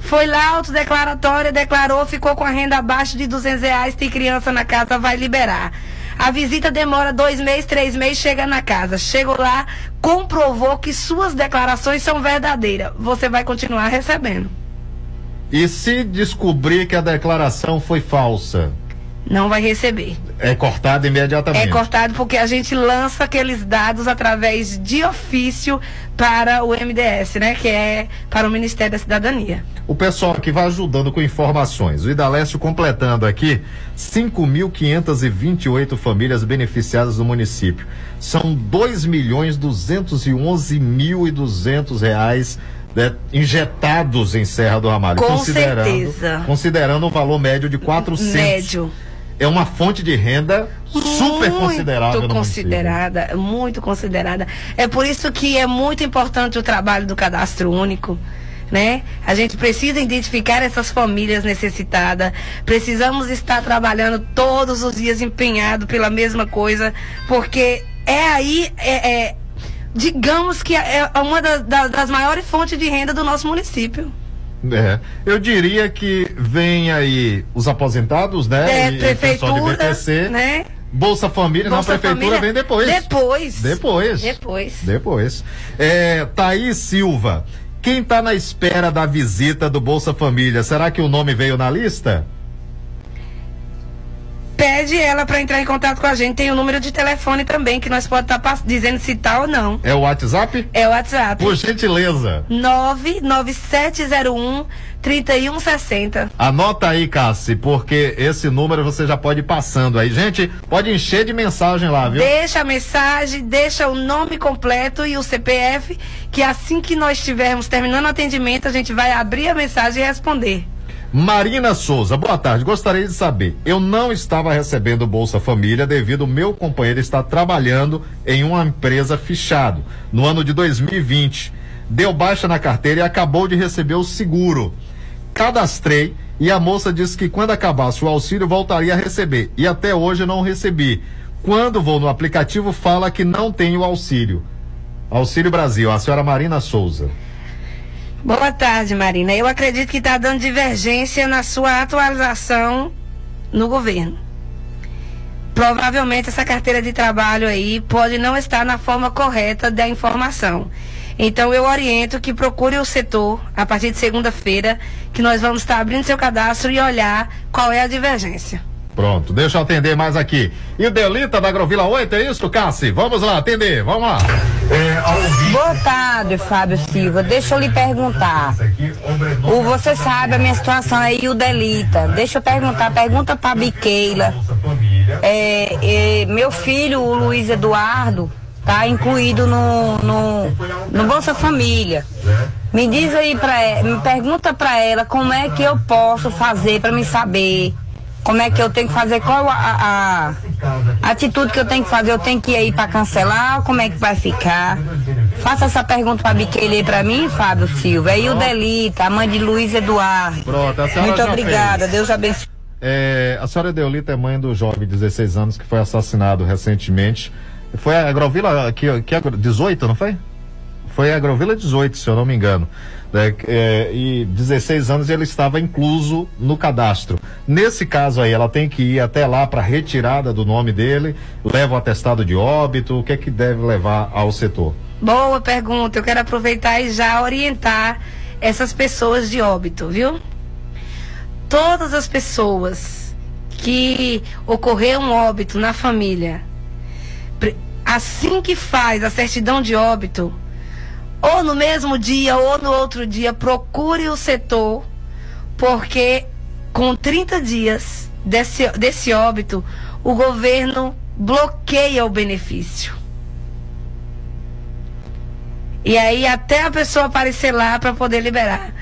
Foi lá, autodeclaratória, declarou, ficou com a renda abaixo de 200 reais, tem criança na casa, vai liberar. A visita demora dois meses, três meses, chega na casa. Chegou lá, comprovou que suas declarações são verdadeiras. Você vai continuar recebendo. E se descobrir que a declaração foi falsa? Não vai receber. É cortado imediatamente. É cortado porque a gente lança aqueles dados através de ofício para o MDS, né? Que é para o Ministério da Cidadania. O pessoal que vai ajudando com informações. O Idalécio completando aqui 5.528 famílias beneficiadas do município. São 2 milhões 211 mil e 200 reais né, injetados em Serra do Ramalho. Com considerando, certeza. Considerando um valor médio de 400. Médio. É uma fonte de renda super considerável Muito no município. considerada, muito considerada. É por isso que é muito importante o trabalho do cadastro único. Né? A gente precisa identificar essas famílias necessitadas. Precisamos estar trabalhando todos os dias empenhado pela mesma coisa, porque é aí, é, é- digamos que é uma da- da- das maiores fontes de renda do nosso município. É, eu diria que vem aí os aposentados, né? É, E- prefeitura, BPC. né? Bolsa Família, Bolsa não, a prefeitura Família, vem depois. Depois. Depois. Depois. Depois. É, Thaís Silva, quem está na espera da visita do Bolsa Família, será que o nome veio na lista? Pede ela para entrar em contato com a gente. Tem o número de telefone também, que nós podemos estar dizendo se tá ou não. É o WhatsApp? É o WhatsApp. Por gentileza. 99701 3160. Anota aí, Cassi, porque esse número você já pode ir passando aí. Gente, pode encher de mensagem lá, viu? Deixa a mensagem, deixa o nome completo e o CPF, que assim que nós estivermos terminando o atendimento, a gente vai abrir a mensagem e responder. Marina Souza, boa tarde. Gostaria de saber, eu não estava recebendo Bolsa Família devido meu companheiro estar trabalhando em uma empresa fichado no ano de 2020. Deu baixa na carteira e acabou de receber o seguro. Cadastrei e a moça disse que quando acabasse o auxílio voltaria a receber e até hoje não recebi. Quando vou no aplicativo fala que não tem o auxílio. Auxílio Brasil, a senhora Marina Souza. Boa tarde, Marina. Eu acredito que está dando divergência na sua atualização no governo. Provavelmente essa carteira de trabalho aí pode não estar na forma correta da informação. Então eu oriento que procure o setor a partir de segunda-feira, que nós vamos estar abrindo seu cadastro e olhar qual é a divergência. Pronto, deixa eu atender mais aqui. E o Delita da Agrovila 8, é isso, Cassi? Vamos lá, atender, vamos lá. Boa tarde, Fábio Silva. Deixa eu lhe perguntar. O, você sabe a minha situação aí, o Delita. Deixa eu perguntar, pergunta pra Biqueila. É, é, meu filho, o Luiz Eduardo, tá incluído no, no, no Bolsa Família. Me diz aí pra ela, me pergunta pra ela como é que eu posso fazer pra me saber. Como é que eu tenho que fazer? Qual a, a- atitude que eu tenho que fazer? Eu tenho que ir aí pra cancelar? Como é que vai ficar? Faça essa pergunta pra Biqueile pra mim, Fábio Silva. E o Delita, a mãe de Luiz Eduardo. Pronto, a senhora Muito obrigada, fez. Deus abençoe. É, a senhora Deolita é mãe do jovem de 16 anos que foi assassinado recentemente. Foi a Agrovila, que, que agro- 18, não foi? Foi a Agrovila 18, se eu não me engano. É, é, e 16 anos ele estava incluso no cadastro. Nesse caso aí, ela tem que ir até lá para retirada do nome dele, leva o atestado de óbito, o que é que deve levar ao setor? Boa pergunta. Eu quero aproveitar e já orientar essas pessoas de óbito, viu? Todas as pessoas que ocorreu um óbito na família, assim que faz a certidão de óbito, ou no mesmo dia ou no outro dia, procure o setor, porque com 30 dias desse, desse óbito, o governo bloqueia o benefício. E aí até a pessoa aparecer lá para poder liberar.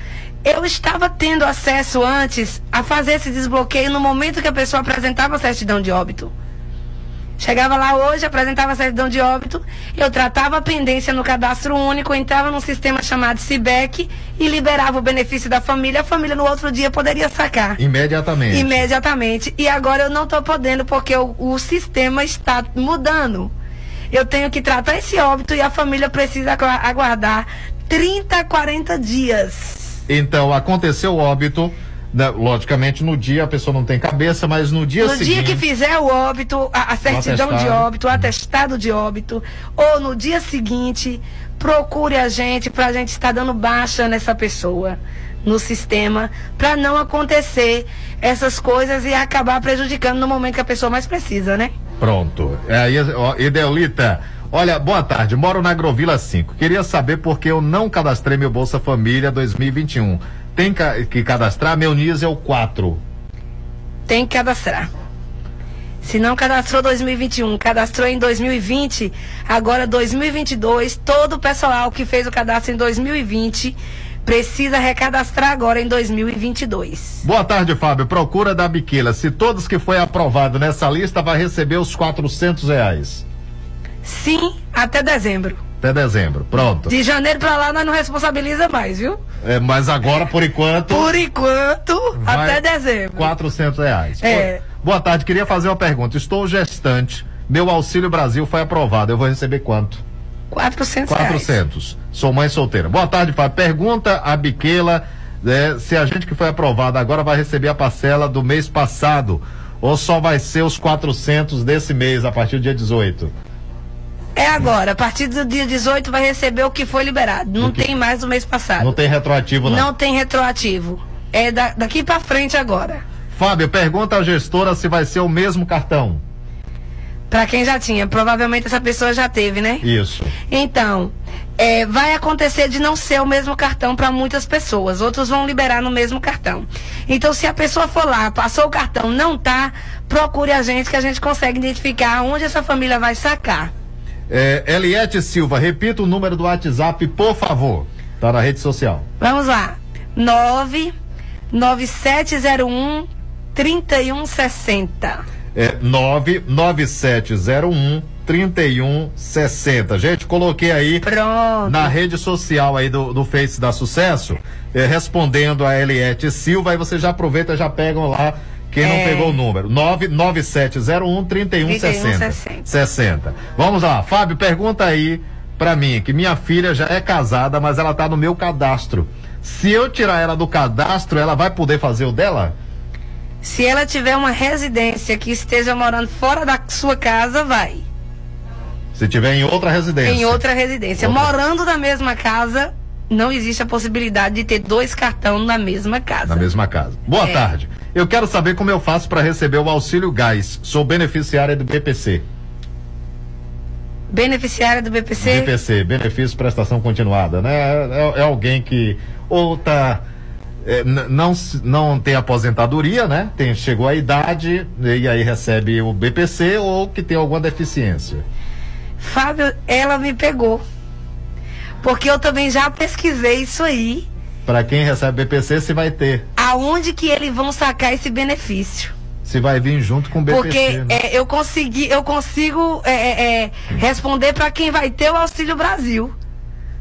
Eu estava tendo acesso antes a fazer esse desbloqueio no momento que a pessoa apresentava a certidão de óbito. Chegava lá hoje, apresentava a certidão de óbito, eu tratava a pendência no cadastro único, entrava num sistema chamado CIBEC e liberava o benefício da família. A família no outro dia poderia sacar. Imediatamente. Imediatamente. E agora eu não estou podendo porque o, o sistema está mudando. Eu tenho que tratar esse óbito e a família precisa agu- aguardar 30, 40 dias. Então, aconteceu o óbito, né, logicamente, no dia a pessoa não tem cabeça, mas no dia no seguinte. dia que fizer o óbito, a, a certidão de óbito, o atestado de óbito, ou no dia seguinte, procure a gente para a gente estar dando baixa nessa pessoa no sistema, para não acontecer essas coisas e acabar prejudicando no momento que a pessoa mais precisa, né? Pronto. É, Ideolita, olha, boa tarde. Moro na Agrovila 5. Queria saber por que eu não cadastrei meu Bolsa Família 2021. Tem que cadastrar? Meu NIS é o 4. Tem que cadastrar. Se não cadastrou 2021, cadastrou em 2020, agora 2022, todo o pessoal que fez o cadastro em 2020 precisa recadastrar agora em 2022. Boa tarde, Fábio. Procura da Biquila. Se todos que foi aprovado nessa lista vai receber os 400 reais. Sim, até dezembro. Até dezembro. Pronto. De janeiro pra lá nós não responsabiliza mais, viu? É, mas agora, por enquanto. Por enquanto, até dezembro. 400 reais. É. Boa tarde. Queria fazer uma pergunta. Estou gestante. Meu Auxílio Brasil foi aprovado. Eu vou receber quanto? 400 reais. 400. Sou mãe solteira. Boa tarde, Fábio. Pergunta a Biquela né, se a gente que foi aprovado agora vai receber a parcela do mês passado ou só vai ser os 400 desse mês, a partir do dia 18. É agora, a partir do dia 18 vai receber o que foi liberado. Não tem mais do mês passado. Não tem retroativo, não. Não tem retroativo. É da- daqui pra frente agora. Fábio, pergunta à gestora se vai ser o mesmo cartão. Pra quem já tinha, provavelmente essa pessoa já teve, né? Isso. Então, é, vai acontecer de não ser o mesmo cartão para muitas pessoas. Outros vão liberar no mesmo cartão. Então, se a pessoa for lá, passou o cartão, não tá, procure a gente que a gente consegue identificar onde essa família vai sacar. É, Eliette Silva, repita o número do WhatsApp, por favor. Tá na rede social. Vamos lá. 9 9701 3160. É 99701 3160. Gente, coloquei aí na rede social aí do, do Face da Sucesso, é, respondendo a Eliette Silva, aí você já aproveita, já pegam lá quem não É. pegou o número. 99701 3160. 60. Vamos lá, Fábio, pergunta aí pra mim, que minha filha já é casada, mas ela tá no meu cadastro. Se eu tirar ela do cadastro, ela vai poder fazer o dela? Se ela tiver uma residência que esteja morando fora da sua casa, vai. Se tiver em outra residência. Em outra residência. Outra. Morando na mesma casa, não existe a possibilidade de ter dois cartões na mesma casa. Na mesma casa. Boa É. tarde. Eu quero saber como eu faço para receber o auxílio gás. Sou beneficiária do BPC. Beneficiária do BPC? BPC, benefício prestação continuada, né? É, é alguém que ou tá é, não não tem aposentadoria, né? Tem chegou à idade e aí recebe o BPC ou que tem alguma deficiência. Fábio, ela me pegou. Porque eu também já pesquisei isso aí. Para quem recebe BPC, se vai ter, Aonde que eles vão sacar esse benefício? se vai vir junto com o BPC. Porque né? é, eu consegui, eu consigo é, é, é, responder para quem vai ter o Auxílio Brasil,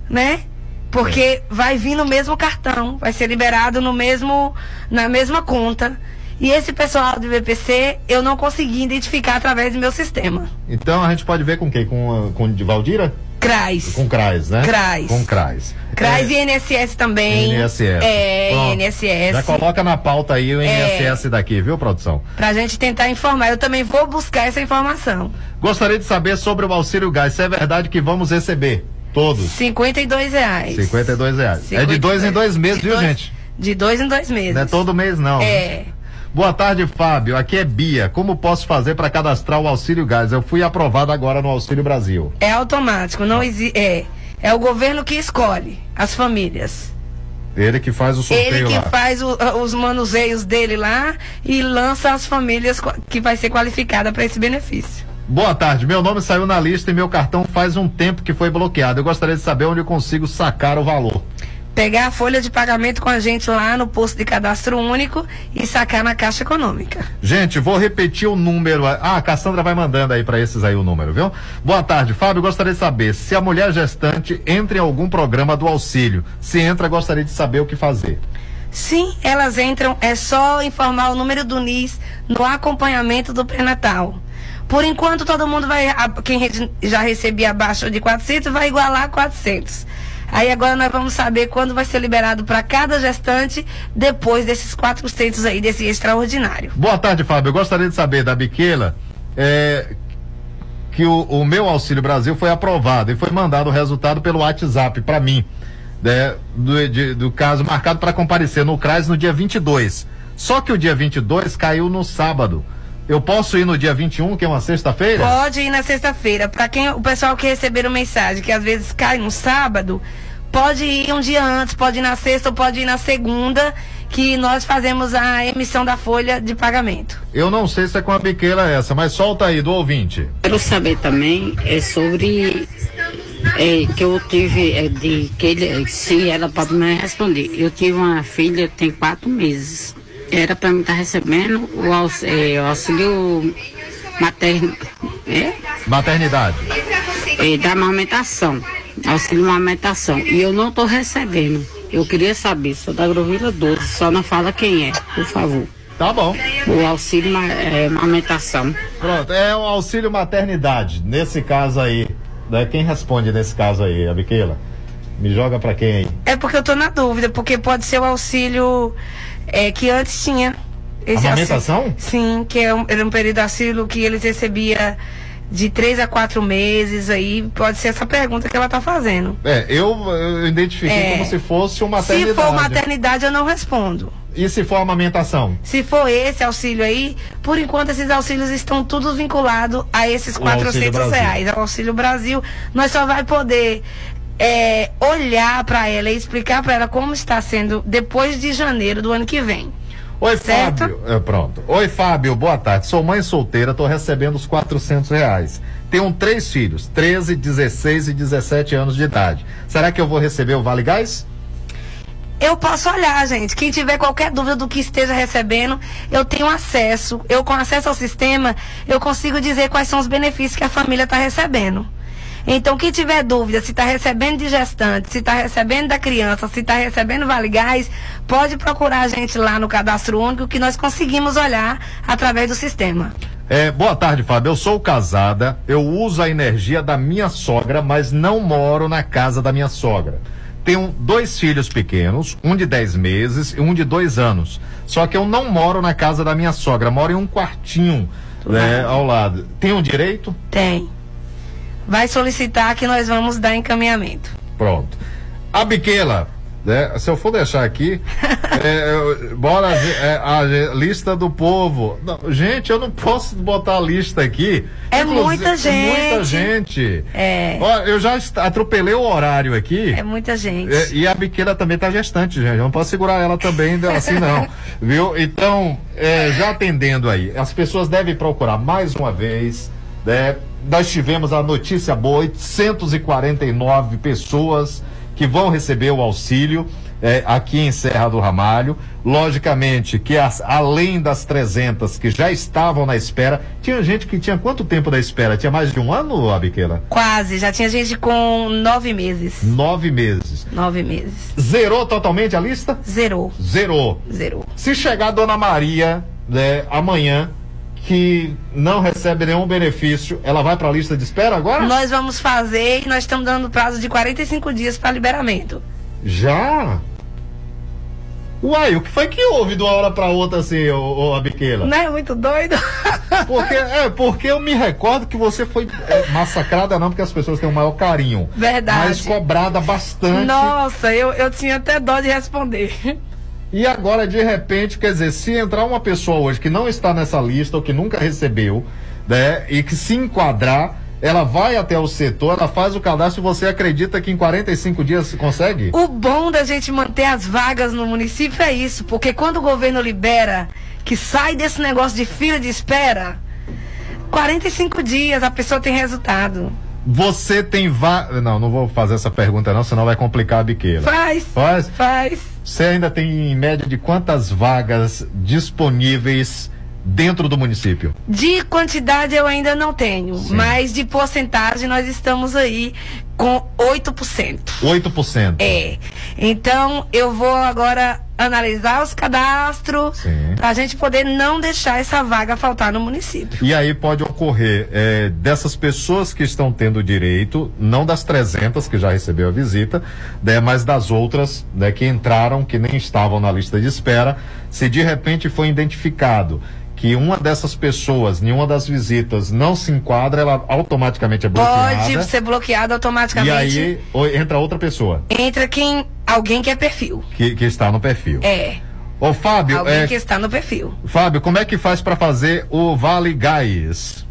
né? Porque É. vai vir no mesmo cartão, vai ser liberado no mesmo, na mesma conta. E esse pessoal do BPC eu não consegui identificar através do meu sistema. Então a gente pode ver com quem? Com, a- com o de Valdira? CRAS. Com CRAS, né? CRAS. Com CRAS. CRAS e INSS também. INSS. É. INSS. Já coloca na pauta aí o É. INSS daqui, viu, produção? Pra gente tentar informar. Eu também vou buscar essa informação. Gostaria de saber sobre o auxílio gás. Se é verdade que vamos receber todos. 52 reais. 52 reais. É de dois em dois meses, De viu, dois- gente? De dois em dois meses. Não é todo mês, não. É. Boa tarde, Fábio. Aqui é Bia. Como posso fazer para cadastrar o auxílio gás? Eu fui aprovado agora no Auxílio Brasil. É automático, não existe. É. É o governo que escolhe as famílias. Ele que faz o sorteio Ele que lá. faz o- os manuseios dele lá e lança as famílias que vai ser qualificada para esse benefício. Boa tarde. Meu nome saiu na lista e meu cartão faz um tempo que foi bloqueado. Eu gostaria de saber onde eu consigo sacar o valor. Pegar a folha de pagamento com a gente lá no posto de cadastro único e sacar na Caixa Econômica. Gente, vou repetir o número. Ah, a Cassandra vai mandando aí para esses aí o número, viu? Boa tarde, Fábio. Gostaria de saber se a mulher gestante entra em algum programa do auxílio. Se entra, gostaria de saber o que fazer. Sim, elas entram, é só informar o número do NIS no acompanhamento do pré-natal. Por enquanto, todo mundo vai, quem já recebia abaixo de 400 vai igualar a 400. Aí agora nós vamos saber quando vai ser liberado para cada gestante depois desses 400 aí, desse extraordinário. Boa tarde, Fábio. Eu gostaria de saber da Biquela é, que o, o meu Auxílio Brasil foi aprovado e foi mandado o resultado pelo WhatsApp para mim, né, do, de- do caso marcado para comparecer no CRAS no dia 22. Só que o dia 22 caiu no sábado. Eu posso ir no dia 21, que é uma sexta-feira? Pode ir na sexta-feira. Para quem o pessoal que receberam mensagem que às vezes cai no sábado, pode ir um dia antes, pode ir na sexta ou pode ir na segunda, que nós fazemos a emissão da folha de pagamento. Eu não sei se é com a Biquela essa, mas solta aí do ouvinte. Quero saber também é sobre é, que eu tive é, de que ele, se ela pode me responder. Eu tive uma filha tem quatro meses. Era para mim estar recebendo o, aux, é, o auxílio materno, é, Maternidade. é, da amamentação, auxílio amamentação. E eu não estou recebendo. Eu queria saber, sou da Agrovila 12, só não fala quem é, por favor. Tá bom. O auxílio é, amamentação. Pronto, é o auxílio maternidade. Nesse caso aí, né? Quem responde nesse caso aí, a Biquela? Me joga pra quem aí? É porque eu tô na dúvida, porque pode ser o auxílio é, que antes tinha. Amamentação? auxílio- sim, que é um, era um período de auxílio que eles recebiam de três a quatro meses aí. Pode ser essa pergunta que ela tá fazendo. É, eu, eu identifiquei É. como se fosse uma maternidade. Se for maternidade, eu não respondo. E se for amamentação? Se for esse auxílio aí, por enquanto esses auxílios estão todos vinculados a esses O Auxílio 400 Brasil. reais, ao Auxílio Brasil. Nós só vai poder é, olhar para ela e explicar para ela como está sendo depois de janeiro do ano que vem. Oi, Certo? Fábio. É, pronto. Oi, Fábio, boa tarde. Sou mãe solteira, tô recebendo os 400 reais. Tenho três filhos, 13, 16 e 17 anos de idade. Será que eu vou receber o Vale Gás? Eu posso olhar, gente. Quem tiver qualquer dúvida do que esteja recebendo, eu tenho acesso. Eu, com acesso ao sistema, eu consigo dizer quais são os benefícios que a família está recebendo. Então, quem tiver dúvida se está recebendo de gestante, se está recebendo da criança, se está recebendo Vale Gás, pode procurar a gente lá no Cadastro Único, que nós conseguimos olhar através do sistema. É, boa tarde, Fábio. Eu sou casada, eu uso a energia da minha sogra, mas não moro na casa da minha sogra. Tenho dois filhos pequenos, um de 10 meses e um de dois anos. Só que eu não moro na casa da minha sogra, moro em um quartinho né, ao lado. Tem um direito? Tem. Vai solicitar que nós vamos dar encaminhamento. Pronto. A Biquela, né, se eu for deixar aqui, é, eu- bora é, a lista do povo. Não, gente, eu não posso botar a lista aqui. É Inclusive, muita É muita gente. gente. É. Ó, eu já atropelei o horário aqui. É muita gente. É, e a Biqueira também tá gestante, gente. Eu não posso segurar ela também assim, não. Viu? Então, é, já atendendo aí, as pessoas devem procurar mais uma vez. Né? Nós tivemos a notícia boa: 849 pessoas que vão receber o auxílio. é, aqui em Serra do Ramalho, logicamente que as- além das 300 que já estavam na espera, tinha gente que tinha quanto tempo da espera? Tinha mais de um ano, Abiqueira? Quase. Já tinha gente com nove meses. Nove meses. Nove meses. Zerou totalmente a lista? Zerou. Zerou. Zerou. Se chegar a Dona Maria né, amanhã, que não recebe nenhum benefício, ela vai para a lista de espera agora? Nós vamos fazer e nós estamos dando prazo de 45 dias para liberamento. Já? Uai, o que foi que houve de uma hora para outra assim, ô, ô Abiqueira? Não é muito doido? Porque, é, porque eu me recordo que você foi é, massacrada, não, porque as pessoas têm um maior carinho. Verdade. Mas cobrada bastante. Nossa, eu, eu tinha até dó de responder. E agora, de repente, quer dizer, se entrar uma pessoa hoje que não está nessa lista ou que nunca recebeu, né, e que se enquadrar, ela vai até o setor, ela faz o cadastro e você acredita que em 45 dias se consegue? O bom da gente manter as vagas no município é isso, porque quando o governo libera, que sai desse negócio de fila de espera, 45 dias a pessoa tem resultado. Você tem va... Não, não vou fazer essa pergunta não, senão vai complicar a biqueira. Faz. Faz? Faz. Você ainda tem em média de quantas vagas disponíveis dentro do município? De quantidade eu ainda não tenho, mas de porcentagem nós estamos aí com 8%. 8%. É. Então eu vou agora analisar os cadastros, para a gente poder não deixar essa vaga faltar no município. E aí pode ocorrer é, dessas pessoas que estão tendo direito, não das 300 que já recebeu a visita, né, mas das outras né, que entraram, que nem estavam na lista de espera, se de repente foi identificado que uma dessas pessoas, nenhuma das visitas não se enquadra, ela automaticamente é bloqueada. Pode ser bloqueado automaticamente. E aí entra outra pessoa Entra quem, alguém que é perfil. que, que está no perfil. É. Ô Fábio, alguém é, que está no perfil. Fábio, como é que faz para fazer o Vale Gás?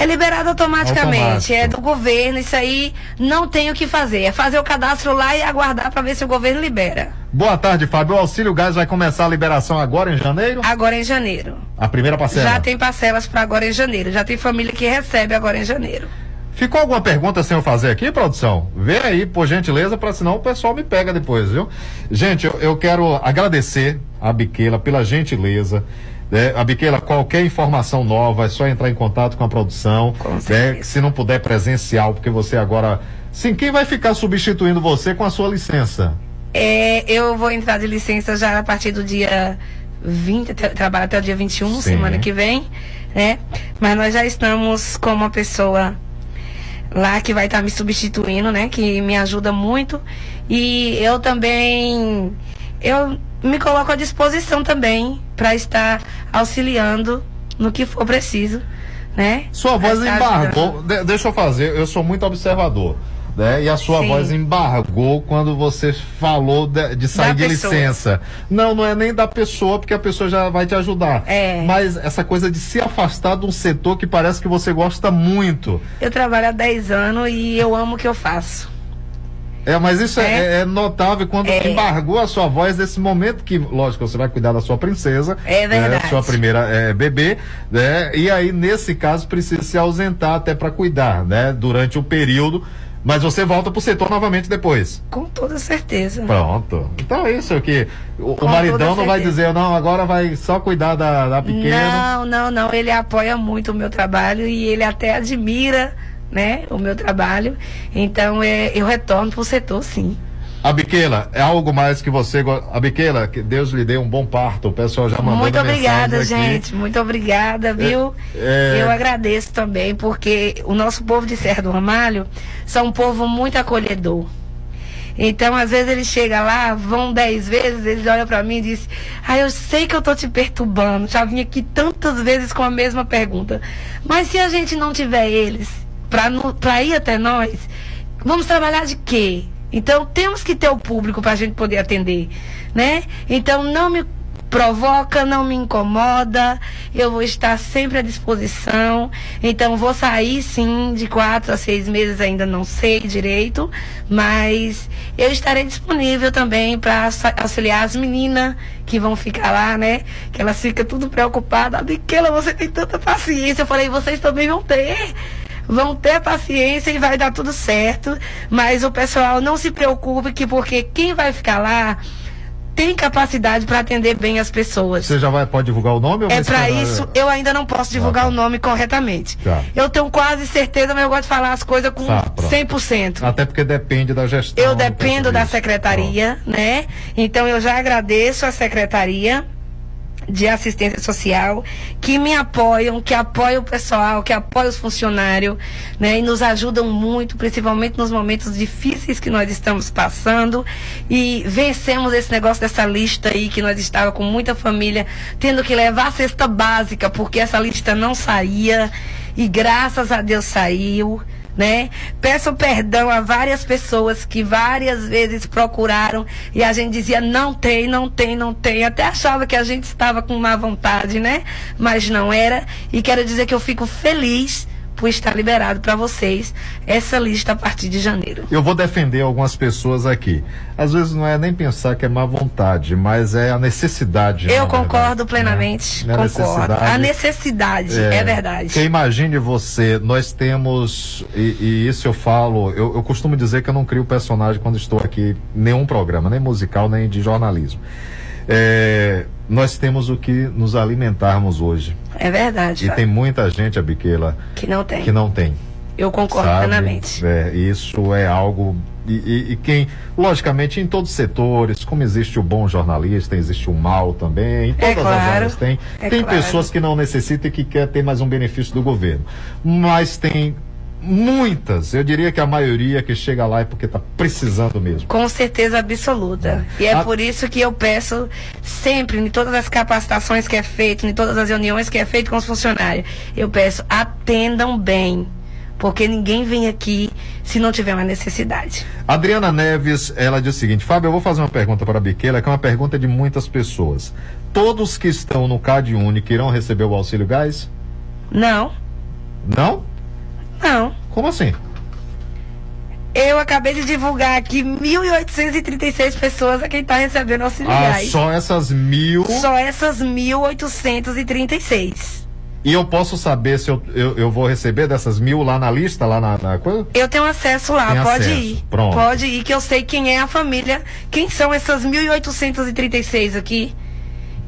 É liberado automaticamente, Automático. é do governo, isso aí não tem o que fazer. É fazer o cadastro lá e aguardar para ver se o governo libera. Boa tarde, Fábio. O Auxílio Gás vai começar a liberação agora em janeiro? Agora em janeiro. A primeira parcela? Já tem parcelas para agora em janeiro. Já tem família que recebe agora em janeiro. Ficou alguma pergunta sem eu fazer aqui, produção? Vê aí, por gentileza, para senão o pessoal me pega depois, viu? Gente, eu, eu quero agradecer a Biqueila pela gentileza. Né? a Biqueila, qualquer informação nova, é só entrar em contato com a produção. né? Se não puder presencial, porque você agora. Sim, quem vai ficar substituindo você com a sua licença? É, eu vou entrar de licença já a partir do dia 20, tra- trabalho até o dia 21, Sim. semana que vem, né? Mas nós já estamos com uma pessoa lá que vai estar me substituindo, né? Que me ajuda muito. E eu também eu me coloco à disposição também para estar auxiliando no que for preciso, né? Sua voz Pra embargou. De- deixa eu fazer, eu sou muito observador. Né? E a sua Sim. voz embargou quando você falou de, de sair Da de pessoa. licença. Não, não é nem da pessoa, porque a pessoa já vai te ajudar. É. Mas essa coisa de se afastar de um setor que parece que você gosta muito. Eu trabalho há 10 anos e eu amo o que eu faço. É, mas isso é, é notável quando É. embargou a sua voz nesse momento que, lógico, você vai cuidar da sua princesa. É verdade. Né, sua primeira é, bebê, né? E aí, nesse caso, precisa se ausentar até para cuidar, né? Durante o período. Mas você volta pro setor novamente depois. Com toda certeza. Pronto. Então é isso que o, o maridão não vai dizer, não, agora vai só cuidar da, da pequena. Não, não, não. Ele apoia muito o meu trabalho e ele até admira, né, o meu trabalho. Então é, eu retorno pro setor, sim. A Biqueila, é algo mais que você. A Biqueila, que Deus lhe dê um bom parto. O pessoal já mandou Muito obrigada, gente. Muito obrigada, viu? é- Eu agradeço também, porque o nosso povo de Serra do Ramalho são um povo muito acolhedor. Então, às vezes ele chega lá, vão dez vezes, eles olham pra mim e dizem, ah, eu sei que eu tô te perturbando, já vim aqui tantas vezes com a mesma pergunta. Mas se a gente não tiver eles pra ir até nós, vamos trabalhar de quê? Então, temos que ter o público pra gente poder atender, né? Então, não me provoca, não me incomoda, eu vou estar sempre à disposição. Então, vou sair sim de quatro a seis meses, ainda não sei direito, mas eu estarei disponível também para auxiliar as meninas que vão ficar lá, né? Que elas ficam tudo preocupadas. Biquela, você tem tanta paciência. Eu falei, vocês também vão ter vão ter paciência e vai dar tudo certo. Mas o pessoal não se preocupe que porque quem vai ficar lá tem capacidade para atender bem as pessoas. Você já vai, pode divulgar o nome? ou É para isso eu ainda não posso divulgar o nome corretamente. Tá. Eu tenho quase certeza, mas eu gosto de falar as coisas com Tá, pronto. 100%. Até porque depende da gestão. Eu do dependo da secretaria, né? Então eu já agradeço a secretaria de assistência social que me apoiam, que apoiam o pessoal, que apoiam os funcionários, né? E nos ajudam muito, principalmente nos momentos difíceis que nós estamos passando e vencemos esse negócio dessa lista aí que nós estava com muita família tendo que levar a cesta básica porque essa lista não saía e graças a Deus saiu né? Peço perdão a várias pessoas que várias vezes procuraram e a gente dizia não tem, não tem, não tem. Até achava que a gente estava com má vontade, né? Mas não era. E quero dizer que eu fico feliz por estar liberado para vocês essa lista a partir de janeiro. Eu vou defender algumas pessoas aqui. Às vezes não é nem pensar que é má vontade, mas é a necessidade. Eu concordo plenamente, Né? A concordo. necessidade. A necessidade, é, verdade. Porque imagine você, nós temos, e, e isso eu falo, eu, eu costumo dizer que eu não crio personagem quando estou aqui, em nenhum programa, nem musical, nem de jornalismo. É, nós temos o que nos alimentarmos hoje. É verdade. E tem muita gente, Abiquela, Que não tem. que não tem. Eu concordo sabe? plenamente. É, isso é algo. E, e- e quem, logicamente, em todos os setores, como existe o bom jornalista, existe o mal também, em É todas as claro, áreas tem. é tem claro. pessoas que não necessitam e que quer ter mais um benefício do governo. Mas tem muitas, eu diria que a maioria que chega lá é porque está precisando mesmo. Com certeza absoluta. E é A- por isso que eu peço sempre, em todas as capacitações que é feito, em todas as reuniões que é feito com os funcionários, eu peço, atendam bem. Porque ninguém vem aqui se não tiver uma necessidade. Adriana Neves, ela diz o seguinte: Fábio, eu vou fazer uma pergunta para a Biqueira, que é uma pergunta de muitas pessoas. Todos que estão no CAD Único irão receber o auxílio gás? Não, Não? Não. Como assim? Eu acabei de divulgar aqui 1.836 pessoas a quem está recebendo auxílio Ah, só essas mil. Só essas 1.836. E eu posso saber se eu, eu, eu vou receber dessas mil lá na lista, lá na, na coisa? Eu tenho acesso lá, Tem pode acesso, ir. pronto. Pode ir, que eu sei quem é a família. Quem são essas 1.836 aqui?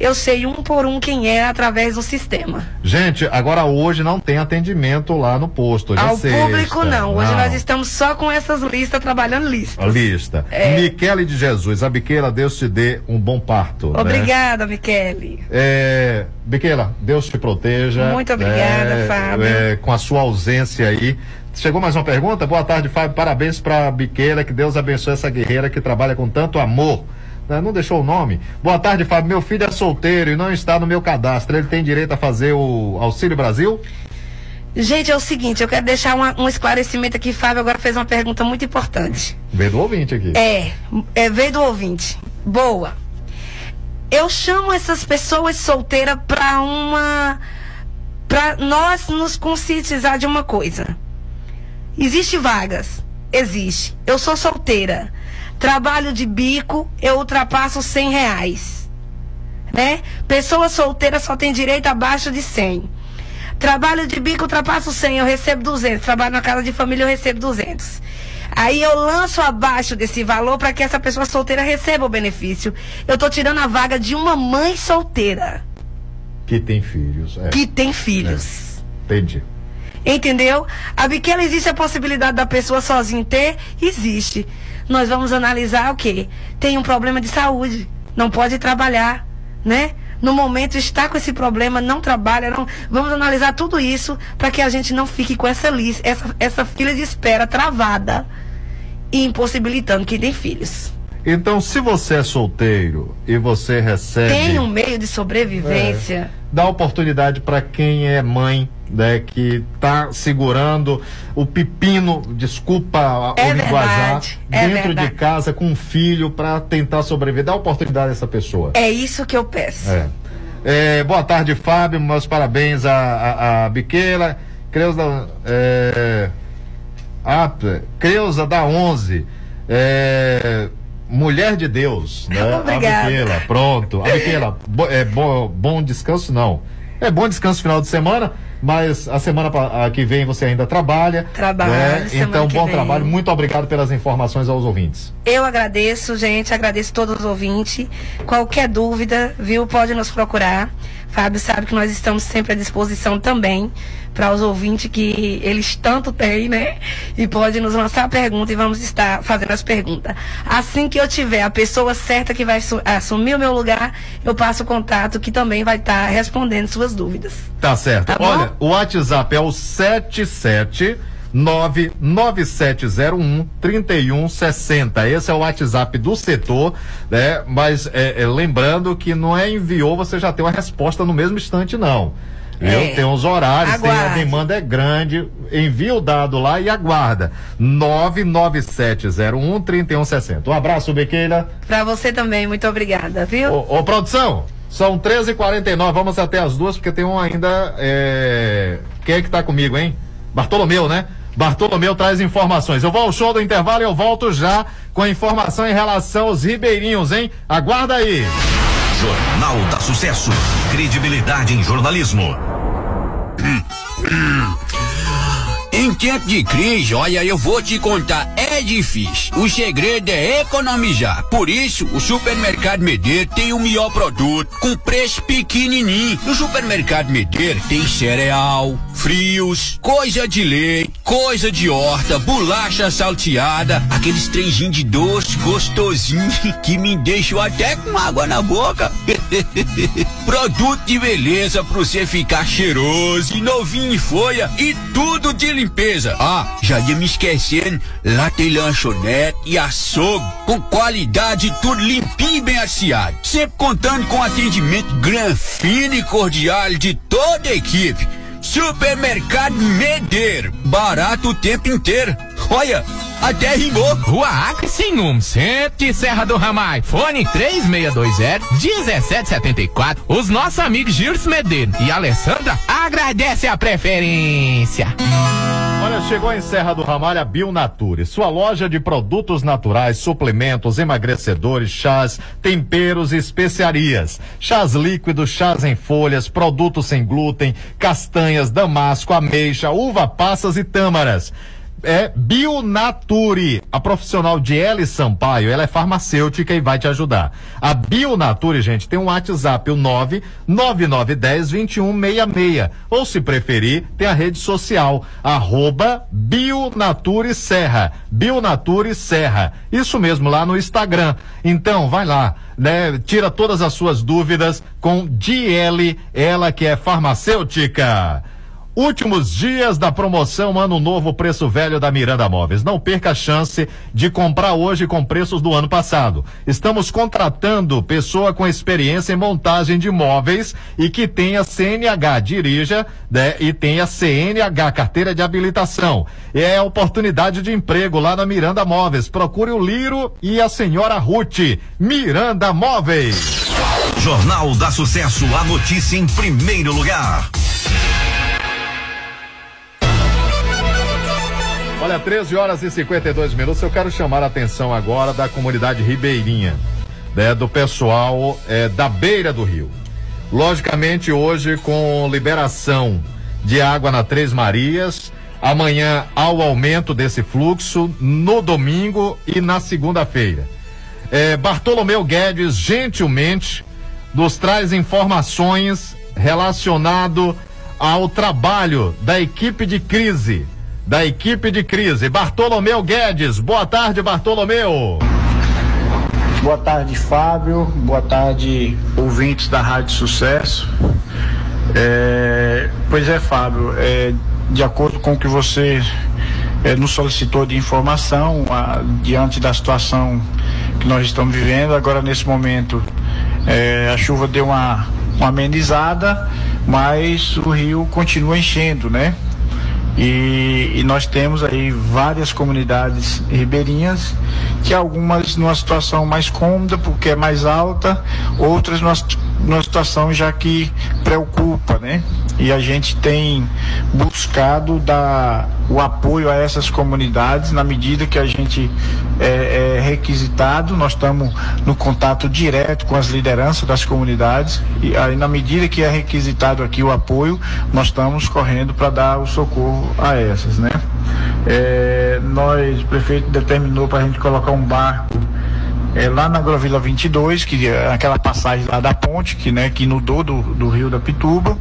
Eu sei um por um quem é através do sistema. Gente, agora hoje não tem atendimento lá no posto. É Ao sexta. público, não. Hoje nós estamos só com essas listas, trabalhando listas. A lista. É. Michele de Jesus, a Biqueira, Deus te dê um bom parto. né? Obrigada, Michele. É, Biqueira, Deus te proteja. Muito obrigada, né, Fábio. é, com a sua ausência aí. Chegou mais uma pergunta? Boa tarde, Fábio. Parabéns para Biqueira. Que Deus abençoe essa guerreira que trabalha com tanto amor. Né, Não deixou o nome? Boa tarde, Fábio. Meu filho é solteiro e não está no meu cadastro. Ele tem direito a fazer o Auxílio Brasil? Gente, é o seguinte, eu quero deixar uma- um esclarecimento aqui. Fábio agora fez uma pergunta muito importante. Veio do ouvinte aqui. É, é, veio do ouvinte. Boa. Eu chamo essas pessoas solteiras para uma. para nós nos conscientizar de uma coisa. Existe vagas? Existe. Eu sou solteira. Trabalho de bico, eu ultrapasso 100 reais. Né? Pessoa solteira só tem direito abaixo de 100. Trabalho de bico, ultrapasso 100, eu recebo 200. Trabalho na casa de família, eu recebo 200. Aí eu lanço abaixo desse valor para que essa pessoa solteira receba o benefício. Eu tô tirando a vaga de uma mãe solteira Que tem filhos. é. que tem filhos. Entendi. Entendeu? A Biquela existe a possibilidade da pessoa sozinha ter? Existe. Nós vamos analisar o quê? Tem um problema de saúde, não pode trabalhar, né? No momento está com esse problema, não trabalha, não. Vamos analisar tudo isso para que a gente não fique com essa lista, essa, essa fila de espera travada e impossibilitando quem tem filhos. Então, se você é solteiro e você recebe. Tem um meio de sobrevivência. dá oportunidade para quem é mãe, né, que tá segurando o pepino, desculpa É o linguajar, é dentro verdade. de casa com um filho para tentar sobreviver. Dá oportunidade a essa pessoa. É isso que eu peço. É. É, boa tarde, Fábio. Meus parabéns à, à, à Biqueira. Creuza, é, ah, Creuza da 11. É, mulher de Deus. Né? Obrigada. A Biqueira, pronto. A Biqueira, bo, é, bo- bom descanso, não. É bom descanso final de semana, mas a semana pa- a que vem você ainda trabalha. Trabalho, né? Então, bom vem. trabalho. Muito obrigado pelas informações aos ouvintes. Eu agradeço, gente, agradeço todos os ouvintes. Qualquer dúvida, viu, pode nos procurar. Fábio sabe que nós estamos sempre à disposição também para os ouvintes que eles tanto têm, né? E pode nos lançar a pergunta e vamos estar fazendo as perguntas. Assim que eu tiver a pessoa certa que vai assu- assumir o meu lugar, eu passo o contato que também vai estar respondendo suas dúvidas. Tá certo. Tá? Olha, o WhatsApp é o 77 99701 3160. Esse é o WhatsApp do setor, né? Mas é, é, lembrando que não é enviou, você já tem uma resposta no mesmo instante, não. É. Eu tenho os horários, tem, a demanda é grande, envia o dado lá e aguarda. 99701 3160. Um abraço, Bequeira. Para você também, muito obrigada, viu? Ô, ô, produção, são 13h49, vamos até as duas, porque tem um ainda. É... Quem é que tá comigo, hein? Bartolomeu, né? Bartolomeu traz informações. Eu vou ao show do intervalo e eu volto já com a informação em relação aos ribeirinhos, hein? Aguarda aí. Jornal da Sucesso. Credibilidade em jornalismo. Em tempo de crise, olha, eu vou te contar, é difícil. O segredo é economizar. Por isso, o Supermercado Medeiro tem o melhor produto, com preço pequenininho. No Supermercado Medeiro tem cereal, frios, coisa de leite, coisa de horta, bolacha salteada, aqueles trenzinhos de doce gostosinho que me deixam até com água na boca. Produto de beleza pra você ficar cheiroso e novinho em folha e tudo de limpeza. Ah, já ia me esquecendo, lá tem lanchonete e açougue com qualidade, tudo limpinho e bem aciado. Sempre contando com atendimento gran, fino e cordial de toda a equipe. Supermercado Medeiro, barato o tempo inteiro. Olha, até rimou. Rua Acre sem número, centro Serra do Ramai. Fone 3620-1774. Os nossos amigos Gilson Medeiro e Alessandra agradecem a preferência. Olha, chegou em Serra do Ramalho a Bionature, sua loja de produtos naturais, suplementos, emagrecedores, chás, temperos e especiarias. Chás líquidos, chás em folhas, produtos sem glúten, castanhas, damasco, ameixa, uva passas e tâmaras é Bionature. A profissional de Eli Sampaio, ela é farmacêutica e vai te ajudar. A Bionature, gente, tem um WhatsApp, o 99910 2166. Ou se preferir, tem a rede social, arroba Bionature Serra. Bionature Serra. Isso mesmo, lá no Instagram. Então, vai lá, né? Tira todas as suas dúvidas com DL, ela que é farmacêutica. Últimos dias da promoção Ano Novo Preço Velho da Miranda Móveis. Não perca a chance de comprar hoje com preços do ano passado. Estamos contratando pessoa com experiência em montagem de móveis e que tenha CNH, dirija né, e tenha CNH, carteira de habilitação. É oportunidade de emprego lá na Miranda Móveis. Procure o Liro e a senhora Ruth. Miranda Móveis. Jornal da Sucesso, a notícia em primeiro lugar. Olha, 13 horas e 52 minutos. Eu quero chamar a atenção agora da comunidade ribeirinha, né, do pessoal é, da beira do rio. Logicamente, hoje, com liberação de água na Três Marias, amanhã há o aumento desse fluxo, no domingo e na segunda-feira. É, Bartolomeu Guedes, gentilmente, nos traz informações relacionado ao trabalho da equipe de crise da equipe de crise. Bartolomeu Guedes, boa tarde, Bartolomeu. Boa tarde, Fábio. Boa tarde, ouvintes da Rádio Sucesso. É, pois é, Fábio, é, de acordo com o que você é, nos solicitou de informação, a, diante da situação que nós estamos vivendo, agora nesse momento é, a chuva deu uma, uma amenizada, mas o rio continua enchendo, né? E, e, nós temos aí várias comunidades ribeirinhas, que algumas numa situação mais cômoda, porque é mais alta, outras numa, numa situação já que preocupa, né? E a gente tem buscado dar o apoio a essas comunidades na medida que a gente é, é requisitado, nós estamos no contato direto com as lideranças das comunidades e aí na medida que é requisitado aqui o apoio, nós estamos correndo para dar o socorro a essas, né? É, nós, o prefeito determinou para a gente colocar um barco é, lá na Grovila 22, que é aquela passagem lá da ponte, que, né, que inundou do, do rio da Pituba.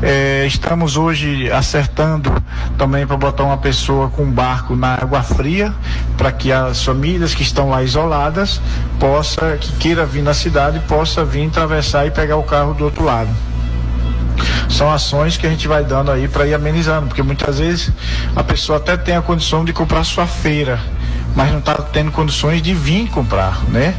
É, estamos hoje acertando também para botar uma pessoa com barco na água fria, para que as famílias que estão lá isoladas possa, que queira vir na cidade, possa vir atravessar e pegar o carro do outro lado são ações que a gente vai dando aí para ir amenizando, porque muitas vezes a pessoa até tem a condição de comprar sua feira, mas não está tendo condições de vir comprar, né?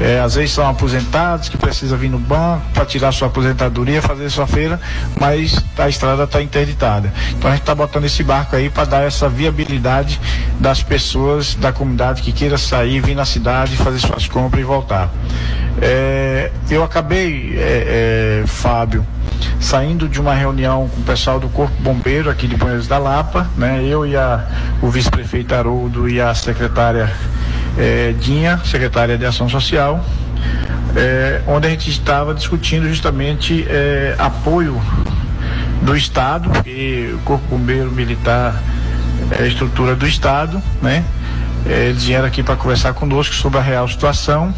É, às vezes são aposentados que precisam vir no banco para tirar sua aposentadoria, fazer sua feira, mas a estrada está interditada. Então a gente está botando esse barco aí para dar essa viabilidade das pessoas da comunidade que queira sair, vir na cidade, fazer suas compras e voltar. É, eu acabei, é, é Fábio, saindo de uma reunião com o pessoal do Corpo Bombeiro aqui de Banheiros da Lapa, né? Eu e a, o vice-prefeito Haroldo e a secretária é, Dinha, secretária de Ação Social, é, onde a gente estava discutindo justamente é, apoio do Estado, porque o Corpo Bombeiro Militar é a estrutura do Estado, né? Eles vieram aqui para conversar conosco sobre a real situação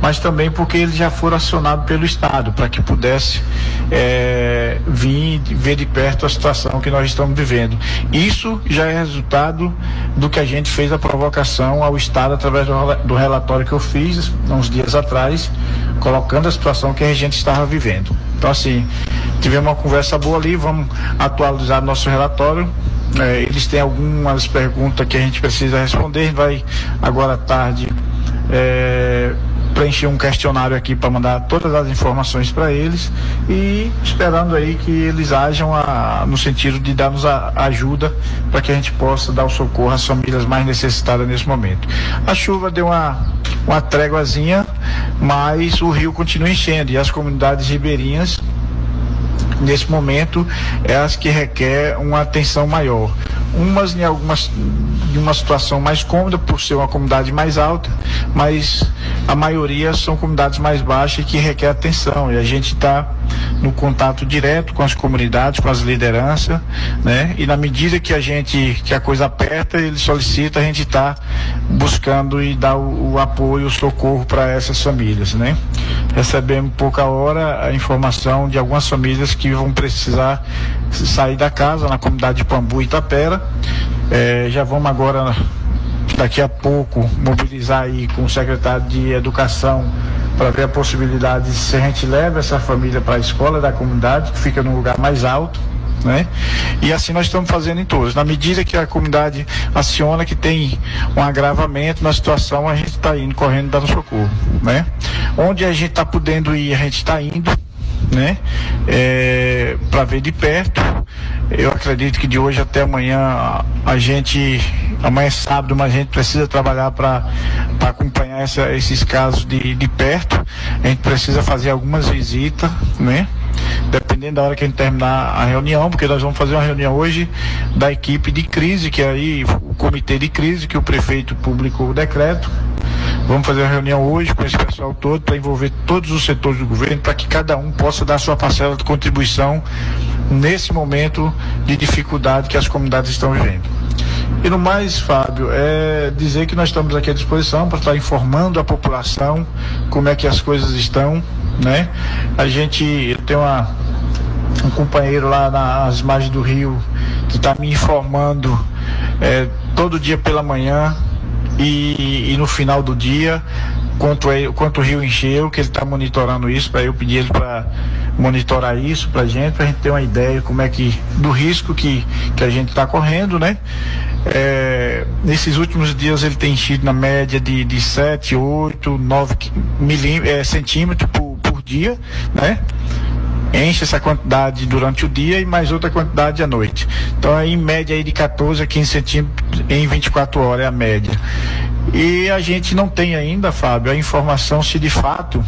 mas também porque eles já foram acionados pelo Estado para que pudesse é, vir ver de perto a situação que nós estamos vivendo. Isso já é resultado do que a gente fez a provocação ao Estado através do, rela- do relatório que eu fiz uns dias atrás, colocando a situação que a gente estava vivendo. Então, assim, tivemos uma conversa boa ali, vamos atualizar nosso relatório. É, eles têm algumas perguntas que a gente precisa responder. Vai agora à tarde é, preencher um questionário aqui para mandar todas as informações para eles e esperando aí que eles ajam a- no sentido de dar-nos ajuda para que a gente possa dar o socorro às famílias mais necessitadas nesse momento. A chuva deu uma, uma tréguazinha, mas o rio continua enchendo e as comunidades ribeirinhas nesse momento é as que requer uma atenção maior. Umas em algumas em uma situação mais cômoda por ser uma comunidade mais alta, mas a maioria são comunidades mais baixas que requer atenção. E a gente está no contato direto com as comunidades, com as lideranças, né? E na medida que a gente que a coisa aperta, ele solicita, a gente está buscando e dar o, o apoio, o socorro para essas famílias, né? Recebemos pouca hora a informação de algumas famílias que vão precisar sair da casa na comunidade de Pambu e Itapera. Eh, já vamos agora daqui a pouco mobilizar aí com o secretário de Educação para ver a possibilidade de se a gente leva essa família para a escola da comunidade, que fica num lugar mais alto. Né? E assim nós estamos fazendo em todos. Na medida que a comunidade aciona que tem um agravamento na situação, a gente está indo correndo dando socorro. Né? Onde a gente está podendo ir, a gente está indo né? para ver de perto. Eu acredito que de hoje até amanhã a- a gente, amanhã é sábado, mas a gente precisa trabalhar para acompanhar essa- esses casos de, de perto. A gente precisa fazer algumas visitas, né? Dependendo da hora que a gente terminar a reunião, porque nós vamos fazer uma reunião hoje da equipe de crise, que é aí o comitê de crise que o prefeito publicou o decreto. Vamos fazer uma reunião hoje com esse pessoal todo para envolver todos os setores do governo, para que cada um possa dar sua parcela de contribuição nesse momento de dificuldade que as comunidades estão vivendo. E no mais, Fábio, é dizer que nós estamos aqui à disposição para estar informando a população como é que as coisas estão, né? A gente tenho uma, um companheiro lá nas margens do rio que está me informando é, todo dia pela manhã e, e no final do dia quanto, é, quanto o rio encheu, que ele está monitorando isso, para eu pedir ele para monitorar isso para gente, para a gente ter uma ideia como é que do risco que, que a gente está correndo, né? É, nesses últimos dias ele tem enchido na média de, de 7, 8, 9 milím, é, centímetros por dia, né? enche essa quantidade durante o dia e mais outra quantidade à noite. Então, aí, em média aí de 14 a 15 centímetros em 24 horas é a média. E a gente não tem ainda, Fábio, a informação se de fato,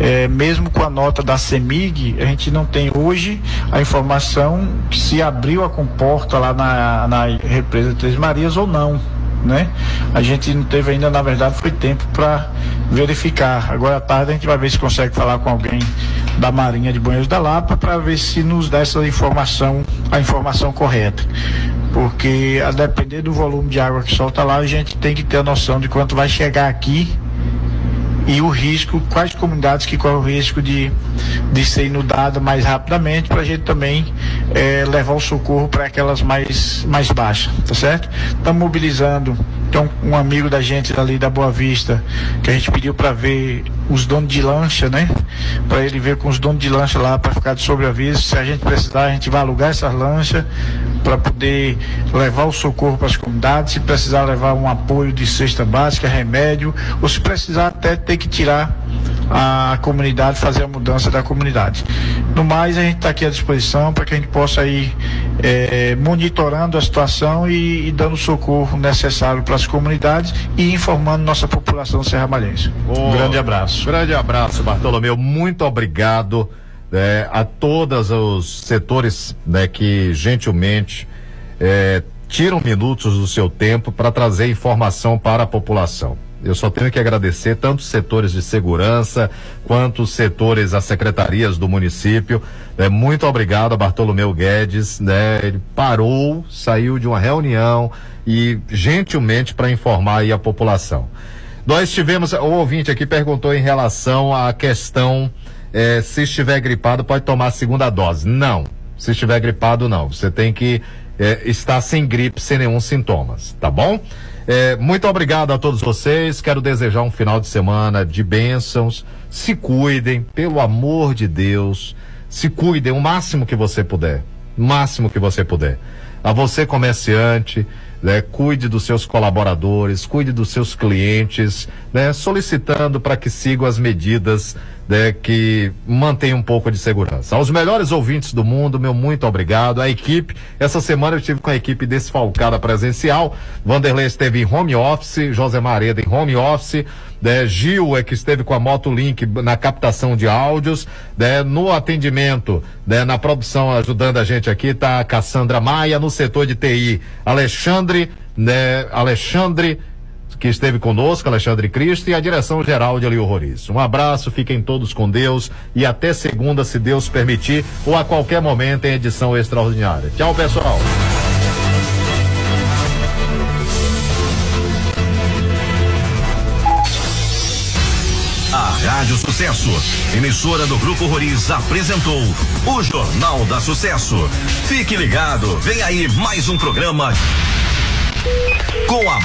eh, mesmo com a nota da CEMIG, a gente não tem hoje a informação se abriu a comporta lá na, na represa Três Marias ou não né? A gente não teve ainda, na verdade, foi tempo para verificar. Agora à tarde a gente vai ver se consegue falar com alguém da Marinha de Banheiros da Lapa para ver se nos dá essa informação, a informação correta. Porque a depender do volume de água que solta lá, a gente tem que ter a noção de quanto vai chegar aqui e o risco, quais comunidades que correm o risco de, de ser inundada mais rapidamente, para a gente também eh, levar o socorro para aquelas mais, mais baixas, tá certo? Estamos mobilizando, tem um, um amigo da gente ali da Boa Vista, que a gente pediu para ver os donos de lancha, né? Para ele ver com os donos de lancha lá, para ficar de sobreaviso. Se a gente precisar, a gente vai alugar essas lanchas para poder levar o socorro para as comunidades, se precisar levar um apoio de cesta básica, remédio, ou se precisar até ter que tirar a comunidade, fazer a mudança da comunidade. No mais, a gente está aqui à disposição para que a gente possa ir eh, monitorando a situação e, e dando o socorro necessário para as comunidades e informando nossa população serramalhense. Um grande abraço. Grande abraço, Bartolomeu. Muito obrigado eh, a todos os setores né, que gentilmente eh, tiram minutos do seu tempo para trazer informação para a população. Eu só tenho que agradecer tanto os setores de segurança quanto os setores, as secretarias do município. É, muito obrigado a Bartolomeu Guedes. Né? Ele parou, saiu de uma reunião e gentilmente para informar aí a população. Nós tivemos, o ouvinte aqui perguntou em relação à questão eh, se estiver gripado pode tomar a segunda dose. Não, se estiver gripado não. Você tem que eh, estar sem gripe, sem nenhum sintomas, tá bom? Eh, muito obrigado a todos vocês. Quero desejar um final de semana de bênçãos. Se cuidem, pelo amor de Deus. Se cuidem o máximo que você puder. O máximo que você puder. A você, comerciante, né, cuide dos seus colaboradores, cuide dos seus clientes, né, solicitando para que sigam as medidas né, que mantenham um pouco de segurança. Aos melhores ouvintes do mundo, meu muito obrigado. A equipe, essa semana eu estive com a equipe desfalcada presencial. Vanderlei esteve em home office, José Mareda em home office. Né, Gil é que esteve com a Motolink na captação de áudios, né, no atendimento, né, na produção ajudando a gente aqui tá a Cassandra Maia, no setor de TI, Alexandre, né, Alexandre que esteve conosco, Alexandre Cristo, e a direção geral de Elio Roriz. Um abraço, fiquem todos com Deus e até segunda, se Deus permitir, ou a qualquer momento em edição extraordinária. Tchau, pessoal. Rádio Sucesso, emissora do Grupo Roriz, apresentou o Jornal da Sucesso. Fique ligado, vem aí mais um programa com a